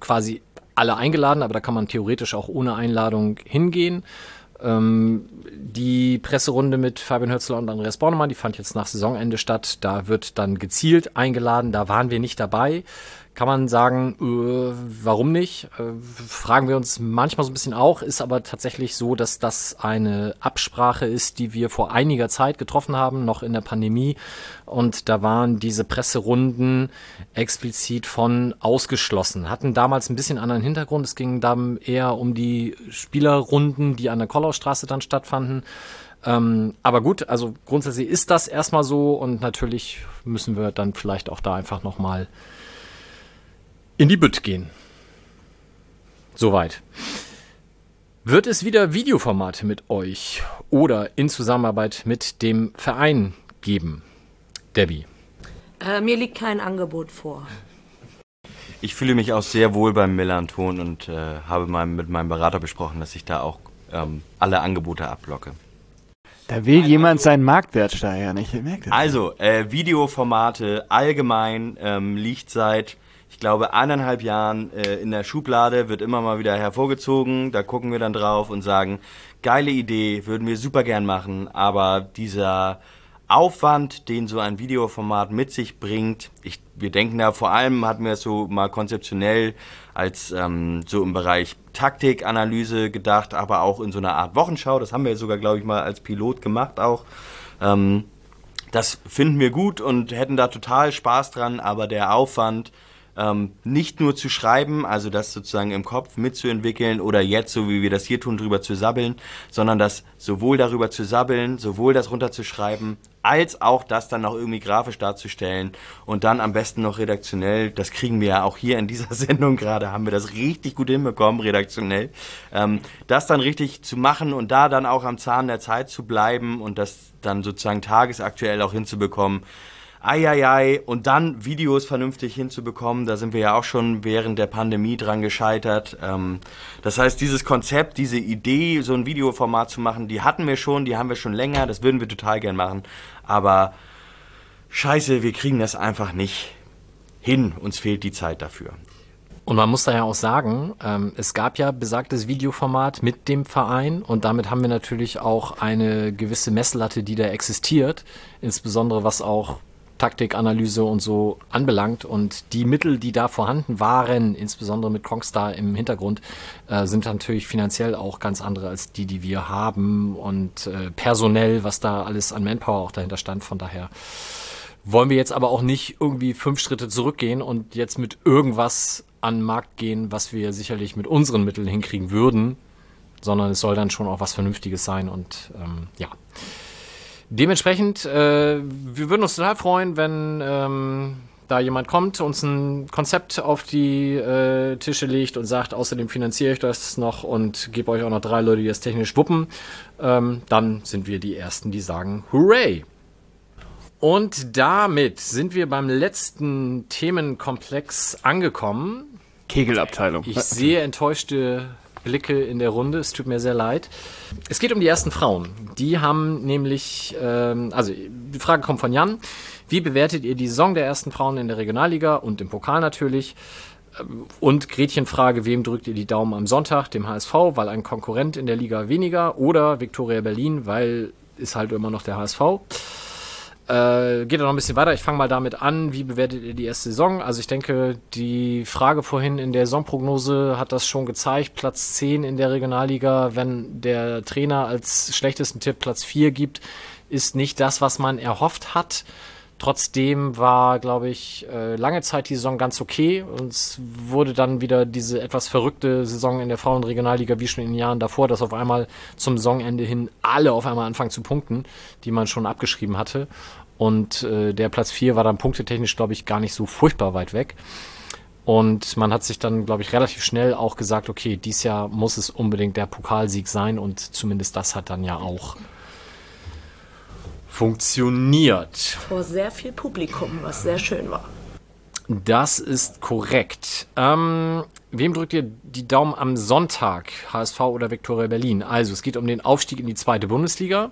quasi alle eingeladen, aber da kann man theoretisch auch ohne Einladung hingehen. Ähm, die Presserunde mit Fabian Hürzeler und Andreas Bornemann, die fand jetzt nach Saisonende statt. Da wird dann gezielt eingeladen, da waren wir nicht dabei. Kann man sagen, äh, warum nicht? Äh, fragen wir uns manchmal so ein bisschen auch, ist aber tatsächlich so, dass das eine Absprache ist, die wir vor einiger Zeit getroffen haben, noch in der Pandemie. Und da waren diese Presserunden explizit von ausgeschlossen. Hatten damals ein bisschen anderen Hintergrund. Es ging dann eher um die Spielerrunden, die an der Kollaustraße dann stattfanden. Ähm, aber gut, also grundsätzlich ist das erstmal so und natürlich müssen wir dann vielleicht auch da einfach nochmal in die Bütt gehen. Soweit. Wird es wieder Videoformate mit euch oder in Zusammenarbeit mit dem Verein geben? Debbie. Äh, mir liegt kein Angebot vor. Ich fühle mich auch sehr wohl beim Millanton und äh, habe mal mit meinem Berater besprochen, dass ich da auch ähm, alle Angebote abblocke. Da will jemand seinen Marktwert steigern. Ich merke das. Also, äh, Videoformate allgemein ähm, liegt seit, ich glaube, eineinhalb Jahren äh, in der Schublade, wird immer mal wieder hervorgezogen. Da gucken wir dann drauf und sagen, geile Idee, würden wir super gern machen, aber dieser Aufwand, den so ein Videoformat mit sich bringt, ich, wir denken da vor allem, hatten wir es so mal konzeptionell als ähm, so im Bereich Taktikanalyse gedacht, aber auch in so einer Art Wochenschau, das haben wir sogar, glaube ich, mal als Pilot gemacht auch. Ähm, das finden wir gut und hätten da total Spaß dran, aber der Aufwand, ähm, nicht nur zu schreiben, also das sozusagen im Kopf mitzuentwickeln oder jetzt, so wie wir das hier tun, drüber zu sabbeln, sondern das sowohl darüber zu sabbeln, sowohl das runterzuschreiben, als auch das dann noch irgendwie grafisch darzustellen und dann am besten noch redaktionell, das kriegen wir ja auch hier in dieser *laughs* Sendung gerade, haben wir das richtig gut hinbekommen, redaktionell, ähm, das dann richtig zu machen und da dann auch am Zahn der Zeit zu bleiben und das dann sozusagen tagesaktuell auch hinzubekommen, Eieiei, und dann Videos vernünftig hinzubekommen, da sind wir ja auch schon während der Pandemie dran gescheitert. Ähm, das heißt, dieses Konzept, diese Idee, so ein Videoformat zu machen, die hatten wir schon, die haben wir schon länger, das würden wir total gern machen. Aber scheiße, wir kriegen das einfach nicht hin. Uns fehlt die Zeit dafür. Und man muss da ja auch sagen, ähm, es gab ja besagtes Videoformat mit dem Verein und damit haben wir natürlich auch eine gewisse Messlatte, die da existiert, insbesondere was auch Taktikanalyse und so anbelangt. Und die Mittel, die da vorhanden waren, insbesondere mit Kongstar im Hintergrund, äh, sind natürlich finanziell auch ganz andere als die, die wir haben und äh, personell, was da alles an Manpower auch dahinter stand. Von daher wollen wir jetzt aber auch nicht irgendwie fünf Schritte zurückgehen und jetzt mit irgendwas an den Markt gehen, was wir sicherlich mit unseren Mitteln hinkriegen würden, sondern es soll dann schon auch was Vernünftiges sein und ähm, ja. Dementsprechend, äh, wir würden uns total freuen, wenn ähm, da jemand kommt, uns ein Konzept auf die äh, Tische legt und sagt, außerdem finanziere ich das noch und gebe euch auch noch drei Leute, die das technisch wuppen, ähm, dann sind wir die Ersten, die sagen, hooray! Und damit sind wir beim letzten Themenkomplex angekommen. Kegelabteilung. Ich sehe enttäuschte Blicke in der Runde. Es tut mir sehr leid. Es geht um die ersten Frauen. Die haben nämlich, ähm, also die Frage kommt von Jan. Wie bewertet ihr die Saison der ersten Frauen in der Regionalliga und im Pokal natürlich? Ähm, Und Gretchenfrage, wem drückt ihr die Daumen am Sonntag? Dem HSV, weil ein Konkurrent in der Liga weniger oder Viktoria Berlin, weil ist halt immer noch der HSV. Äh, geht noch ein bisschen weiter. Ich fange mal damit an. Wie bewertet ihr die erste Saison? Also ich denke, die Frage vorhin in der Saisonprognose hat das schon gezeigt. Platz 10 in der Regionalliga, wenn der Trainer als schlechtesten Tipp Platz 4 gibt, ist nicht das, was man erhofft hat. Trotzdem war, glaube ich, äh, lange Zeit die Saison ganz okay. Und es wurde dann wieder diese etwas verrückte Saison in der Frauenregionalliga wie schon in den Jahren davor, dass auf einmal zum Saisonende hin alle auf einmal anfangen zu punkten, die man schon abgeschrieben hatte. Und äh, der Platz 4 war dann punktetechnisch, glaube ich, gar nicht so furchtbar weit weg. Und man hat sich dann, glaube ich, relativ schnell auch gesagt, okay, dies Jahr muss es unbedingt der Pokalsieg sein. Und zumindest das hat dann ja auch funktioniert. Vor sehr viel Publikum, was sehr schön war. Das ist korrekt. Ähm, wem drückt ihr die Daumen am Sonntag? HSV oder Viktoria Berlin? Also, es geht um den Aufstieg in die zweite Bundesliga.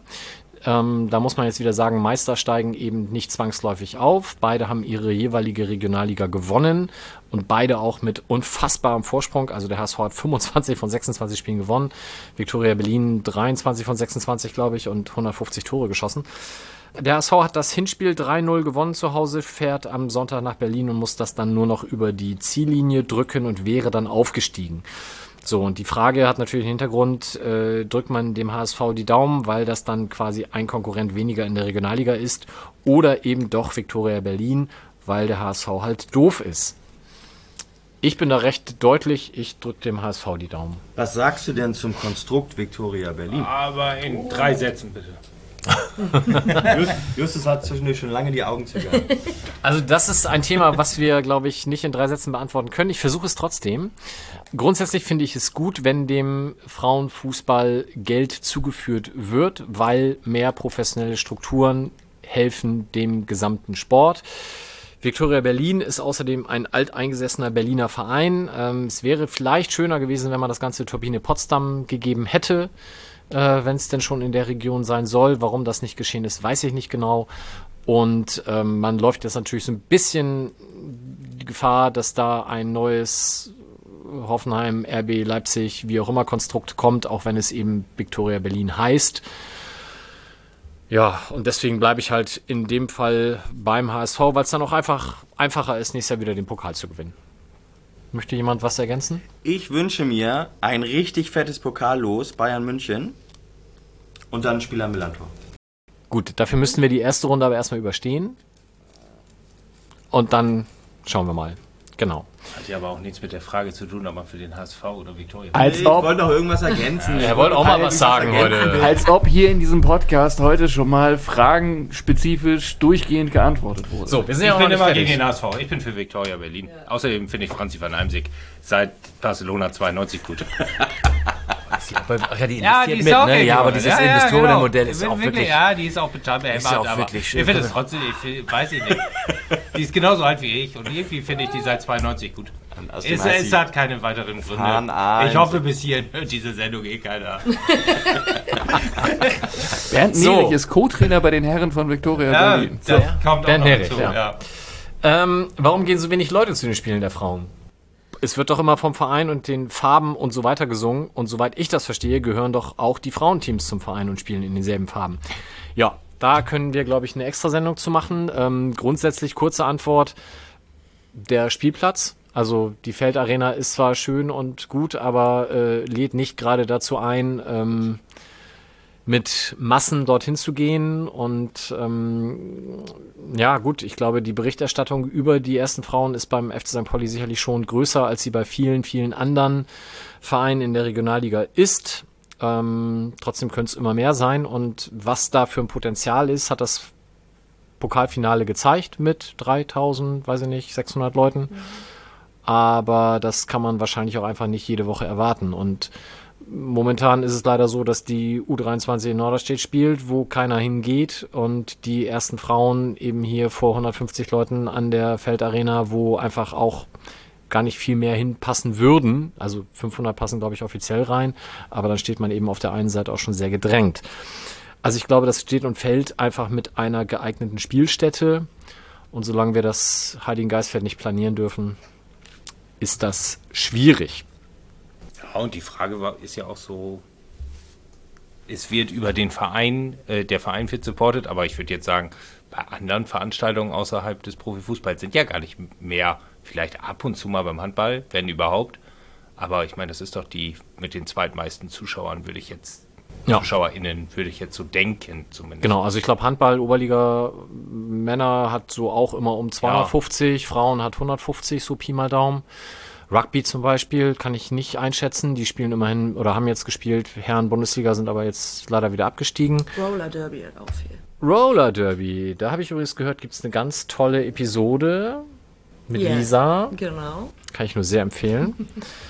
Ähm, da muss man jetzt wieder sagen, Meister steigen eben nicht zwangsläufig auf. Beide haben ihre jeweilige Regionalliga gewonnen und beide auch mit unfassbarem Vorsprung. Also der HSV hat 25 von 26 Spielen gewonnen, Viktoria Berlin 23 von 26, glaube ich, und 150 Tore geschossen. Der HSV hat das Hinspiel 3-0 gewonnen zu Hause, fährt am Sonntag nach Berlin und muss das dann nur noch über die Ziellinie drücken und wäre dann aufgestiegen. So, und die Frage hat natürlich den Hintergrund, äh, drückt man dem HSV die Daumen, weil das dann quasi ein Konkurrent weniger in der Regionalliga ist, oder eben doch Viktoria Berlin, weil der HSV halt doof ist. Ich bin da recht deutlich, ich drücke dem HSV die Daumen. Was sagst du denn zum Konstrukt Victoria Berlin? Aber in drei Sätzen bitte. *laughs* Just, Justus hat zwischendurch schon lange die Augen zugehalten. *laughs* Also das ist ein Thema, was wir, glaube ich, nicht in drei Sätzen beantworten können. Ich versuche es trotzdem. Grundsätzlich finde ich es gut, wenn dem Frauenfußball Geld zugeführt wird, weil mehr professionelle Strukturen helfen dem gesamten Sport. Viktoria Berlin ist außerdem ein alteingesessener Berliner Verein. Ähm, es wäre vielleicht schöner gewesen, wenn man das Ganze Turbine Potsdam gegeben hätte, äh, wenn es denn schon in der Region sein soll. Warum das nicht geschehen ist, weiß ich nicht genau. Und ähm, man läuft jetzt natürlich so ein bisschen die Gefahr, dass da ein neues Hoffenheim, RB Leipzig, wie auch immer Konstrukt kommt, auch wenn es eben Viktoria Berlin heißt. Ja, und deswegen bleibe ich halt in dem Fall beim HSV, weil es dann auch einfach einfacher ist, nächstes Jahr wieder den Pokal zu gewinnen. Möchte jemand was ergänzen? Ich wünsche mir ein richtig fettes Pokal los, Bayern München. Und dann ein Spiel am Millantor. Gut, dafür müssten wir die erste Runde aber erstmal überstehen. Und dann schauen wir mal. Genau. Hat ja aber auch nichts mit der Frage zu tun, ob man für den HSV oder Viktoria. Als ich ob, wollte noch irgendwas ergänzen. Er wollte auch mal was sagen heute. als ob hier in diesem Podcast heute schon mal Fragen spezifisch durchgehend geantwortet wurden. So, wir sind Ich ja auch bin nicht immer fertig. gegen den HSV. Ich bin für Viktoria Berlin. Außerdem finde ich Franzi van Eimsig seit Barcelona 92 gut. *laughs* Ach ja, die *laughs* Ja, investiert die ist mit, auch ne? Ja, aber dieses ja, ja, Investorenmodell genau. ist auch Wirklich, wirklich... Ja, die ist auch behämmert, Ist ja auch aber wirklich schön. ich finde es trotzdem, ich find, weiß ich nicht. Die ist genauso alt wie ich und irgendwie finde ich die seit 92 gut. Es, es hat keine weiteren Gründe. Ich hoffe, bis hierhin *laughs* hört diese Sendung eh keiner. *laughs* Bernd So. Nerich ist Co-Trainer bei den Herren von Victoria Ja, Berlin. das kommt auch Bernd noch Nerich, dazu. ja. Ja. Ähm, warum gehen so wenig Leute zu den Spielen der Frauen? Es wird doch immer vom Verein und den Farben und so weiter gesungen. Und soweit ich das verstehe, gehören doch auch die Frauenteams zum Verein und spielen in denselben Farben. Ja, da können wir, glaube ich, eine Extrasendung zu machen. Ähm, grundsätzlich kurze Antwort. Der Spielplatz, also die Feldarena ist zwar schön und gut, aber äh, lädt nicht gerade dazu ein, ähm, mit Massen dorthin zu gehen. Und ähm, ja, gut, ich glaube, die Berichterstattung über die ersten Frauen ist beim FC St. Pauli sicherlich schon größer, als sie bei vielen, vielen anderen Vereinen in der Regionalliga ist. Ähm, trotzdem könnte es immer mehr sein. Und was da für ein Potenzial ist, hat das Pokalfinale gezeigt mit 3000, weiß ich nicht, 600 Leuten. Aber das kann man wahrscheinlich auch einfach nicht jede Woche erwarten. Und momentan ist es leider so, dass die U23 in Norderstedt spielt, wo keiner hingeht und die ersten Frauen eben hier vor 150 Leuten an der Feldarena, wo einfach auch gar nicht viel mehr hinpassen würden. Also 500 passen, glaube ich, offiziell rein, aber dann steht man eben auf der einen Seite auch schon sehr gedrängt. Also ich glaube, das steht und fällt einfach mit einer geeigneten Spielstätte. Und solange wir das Heiligen Geistfeld nicht planieren dürfen, ist das schwierig. Ja, und die Frage war, ist ja auch so, es wird über den Verein, äh, der Verein wird supported, aber ich würde jetzt sagen, bei anderen Veranstaltungen außerhalb des Profifußballs sind ja gar nicht mehr, vielleicht ab und zu mal beim Handball, wenn überhaupt. Aber ich meine, das ist doch die mit den zweitmeisten Zuschauern, würde ich jetzt, Ja. ZuschauerInnen, würde ich jetzt so denken zumindest. Genau, also ich glaube, Handball, Oberliga Männer hat so auch immer um 250, Frauen hat 150, so Pi mal Daumen. Rugby zum Beispiel kann ich nicht einschätzen. Die spielen immerhin oder haben jetzt gespielt. Herren Bundesliga sind aber jetzt leider wieder abgestiegen. Roller Derby hat auch viel. Roller Derby, da habe ich übrigens gehört, gibt es eine ganz tolle Episode mit Ja. Lisa. Genau. Kann ich nur sehr empfehlen.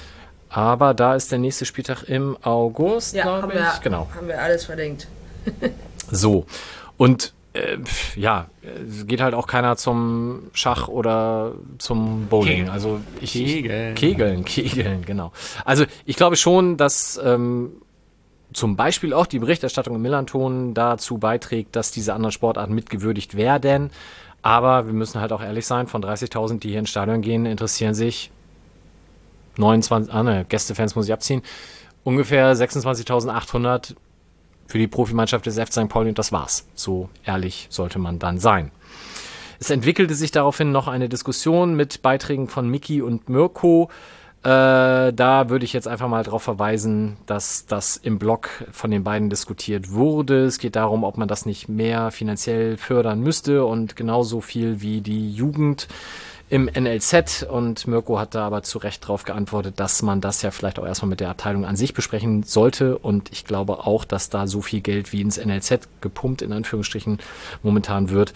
*laughs* aber da ist der nächste Spieltag im August, Ja, glaube haben ich. wir, Genau. haben wir alles verlinkt. *laughs* So. Und äh, ja, es geht halt auch keiner zum Schach oder zum Bowling. Kegeln. Also ich, Kegeln. Kegeln, *laughs* Kegeln, genau. Also ich glaube schon, dass ähm, zum Beispiel auch die Berichterstattung im Millanton dazu beiträgt, dass diese anderen Sportarten mitgewürdigt werden. Aber wir müssen halt auch ehrlich sein, von 30.000, die hier ins Stadion gehen, interessieren sich 29, ah ne, Gästefans muss ich abziehen, ungefähr 26.800 für die Profimannschaft des FC St. Pauli und das war's. So ehrlich sollte man dann sein. Es entwickelte sich daraufhin noch eine Diskussion mit Beiträgen von Miki und Mirko. Äh, da würde ich jetzt einfach mal darauf verweisen, dass das im Blog von den beiden diskutiert wurde. Es geht darum, ob man das nicht mehr finanziell fördern müsste und genauso viel wie die Jugend im NLZ. Und Mirko hat da aber zu Recht darauf geantwortet, dass man das ja vielleicht auch erstmal mit der Abteilung an sich besprechen sollte. Und ich glaube auch, dass da so viel Geld wie ins NLZ gepumpt, in Anführungsstrichen, momentan wird,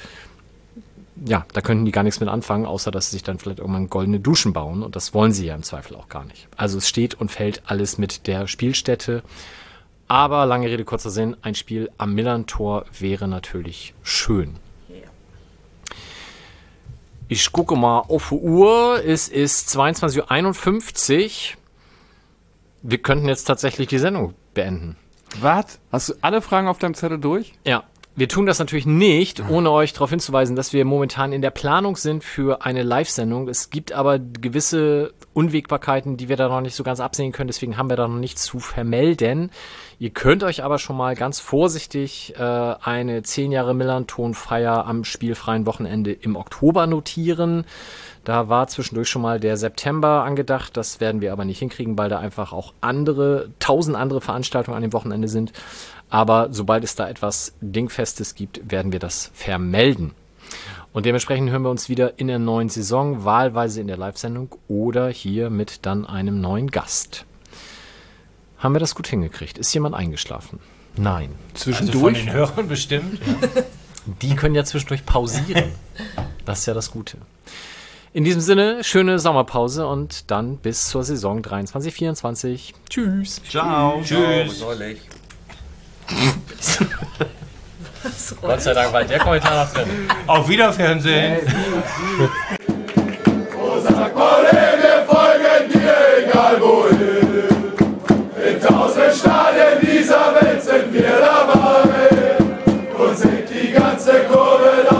ja, da könnten die gar nichts mit anfangen, außer dass sie sich dann vielleicht irgendwann goldene Duschen bauen. Und das wollen sie ja im Zweifel auch gar nicht. Also es steht und fällt alles mit der Spielstätte. Aber lange Rede, kurzer Sinn, ein Spiel am Millantor wäre natürlich schön. Ich gucke mal auf die Uhr. Es ist 22.51 Uhr. Wir könnten jetzt tatsächlich die Sendung beenden. Was? Hast du alle Fragen auf deinem Zettel durch? Ja, wir tun das natürlich nicht, ohne euch darauf hinzuweisen, dass wir momentan in der Planung sind für eine Live-Sendung. Es gibt aber gewisse Unwägbarkeiten, die wir da noch nicht so ganz absehen können. Deswegen haben wir da noch nichts zu vermelden. Ihr könnt euch aber schon mal ganz vorsichtig äh, eine 10 Jahre Millanton-Feier am spielfreien Wochenende im Oktober notieren. Da war zwischendurch schon mal der September angedacht. Das werden wir aber nicht hinkriegen, weil da einfach auch andere, tausend andere Veranstaltungen an dem Wochenende sind. Aber sobald es da etwas Dingfestes gibt, werden wir das vermelden. Und dementsprechend hören wir uns wieder in der neuen Saison, wahlweise in der Live-Sendung oder hier mit dann einem neuen Gast. Haben wir das gut hingekriegt? Ist jemand eingeschlafen? Nein. Also von Zwischendurch? den *laughs* Hörern bestimmt. Die können ja zwischendurch pausieren. Das ist ja das Gute. In diesem Sinne, schöne Sommerpause und dann bis zur Saison 23, 24. Tschüss. Ciao. Tschüss. Neulich. *laughs* *laughs* Gott sei Dank war der Kommentar noch drin. Auf Wiederfernsehen. oh, sag wir folgen dir, egal wohin. In tausend Stadien dieser Welt sind wir dabei und sind die ganze Kurve da.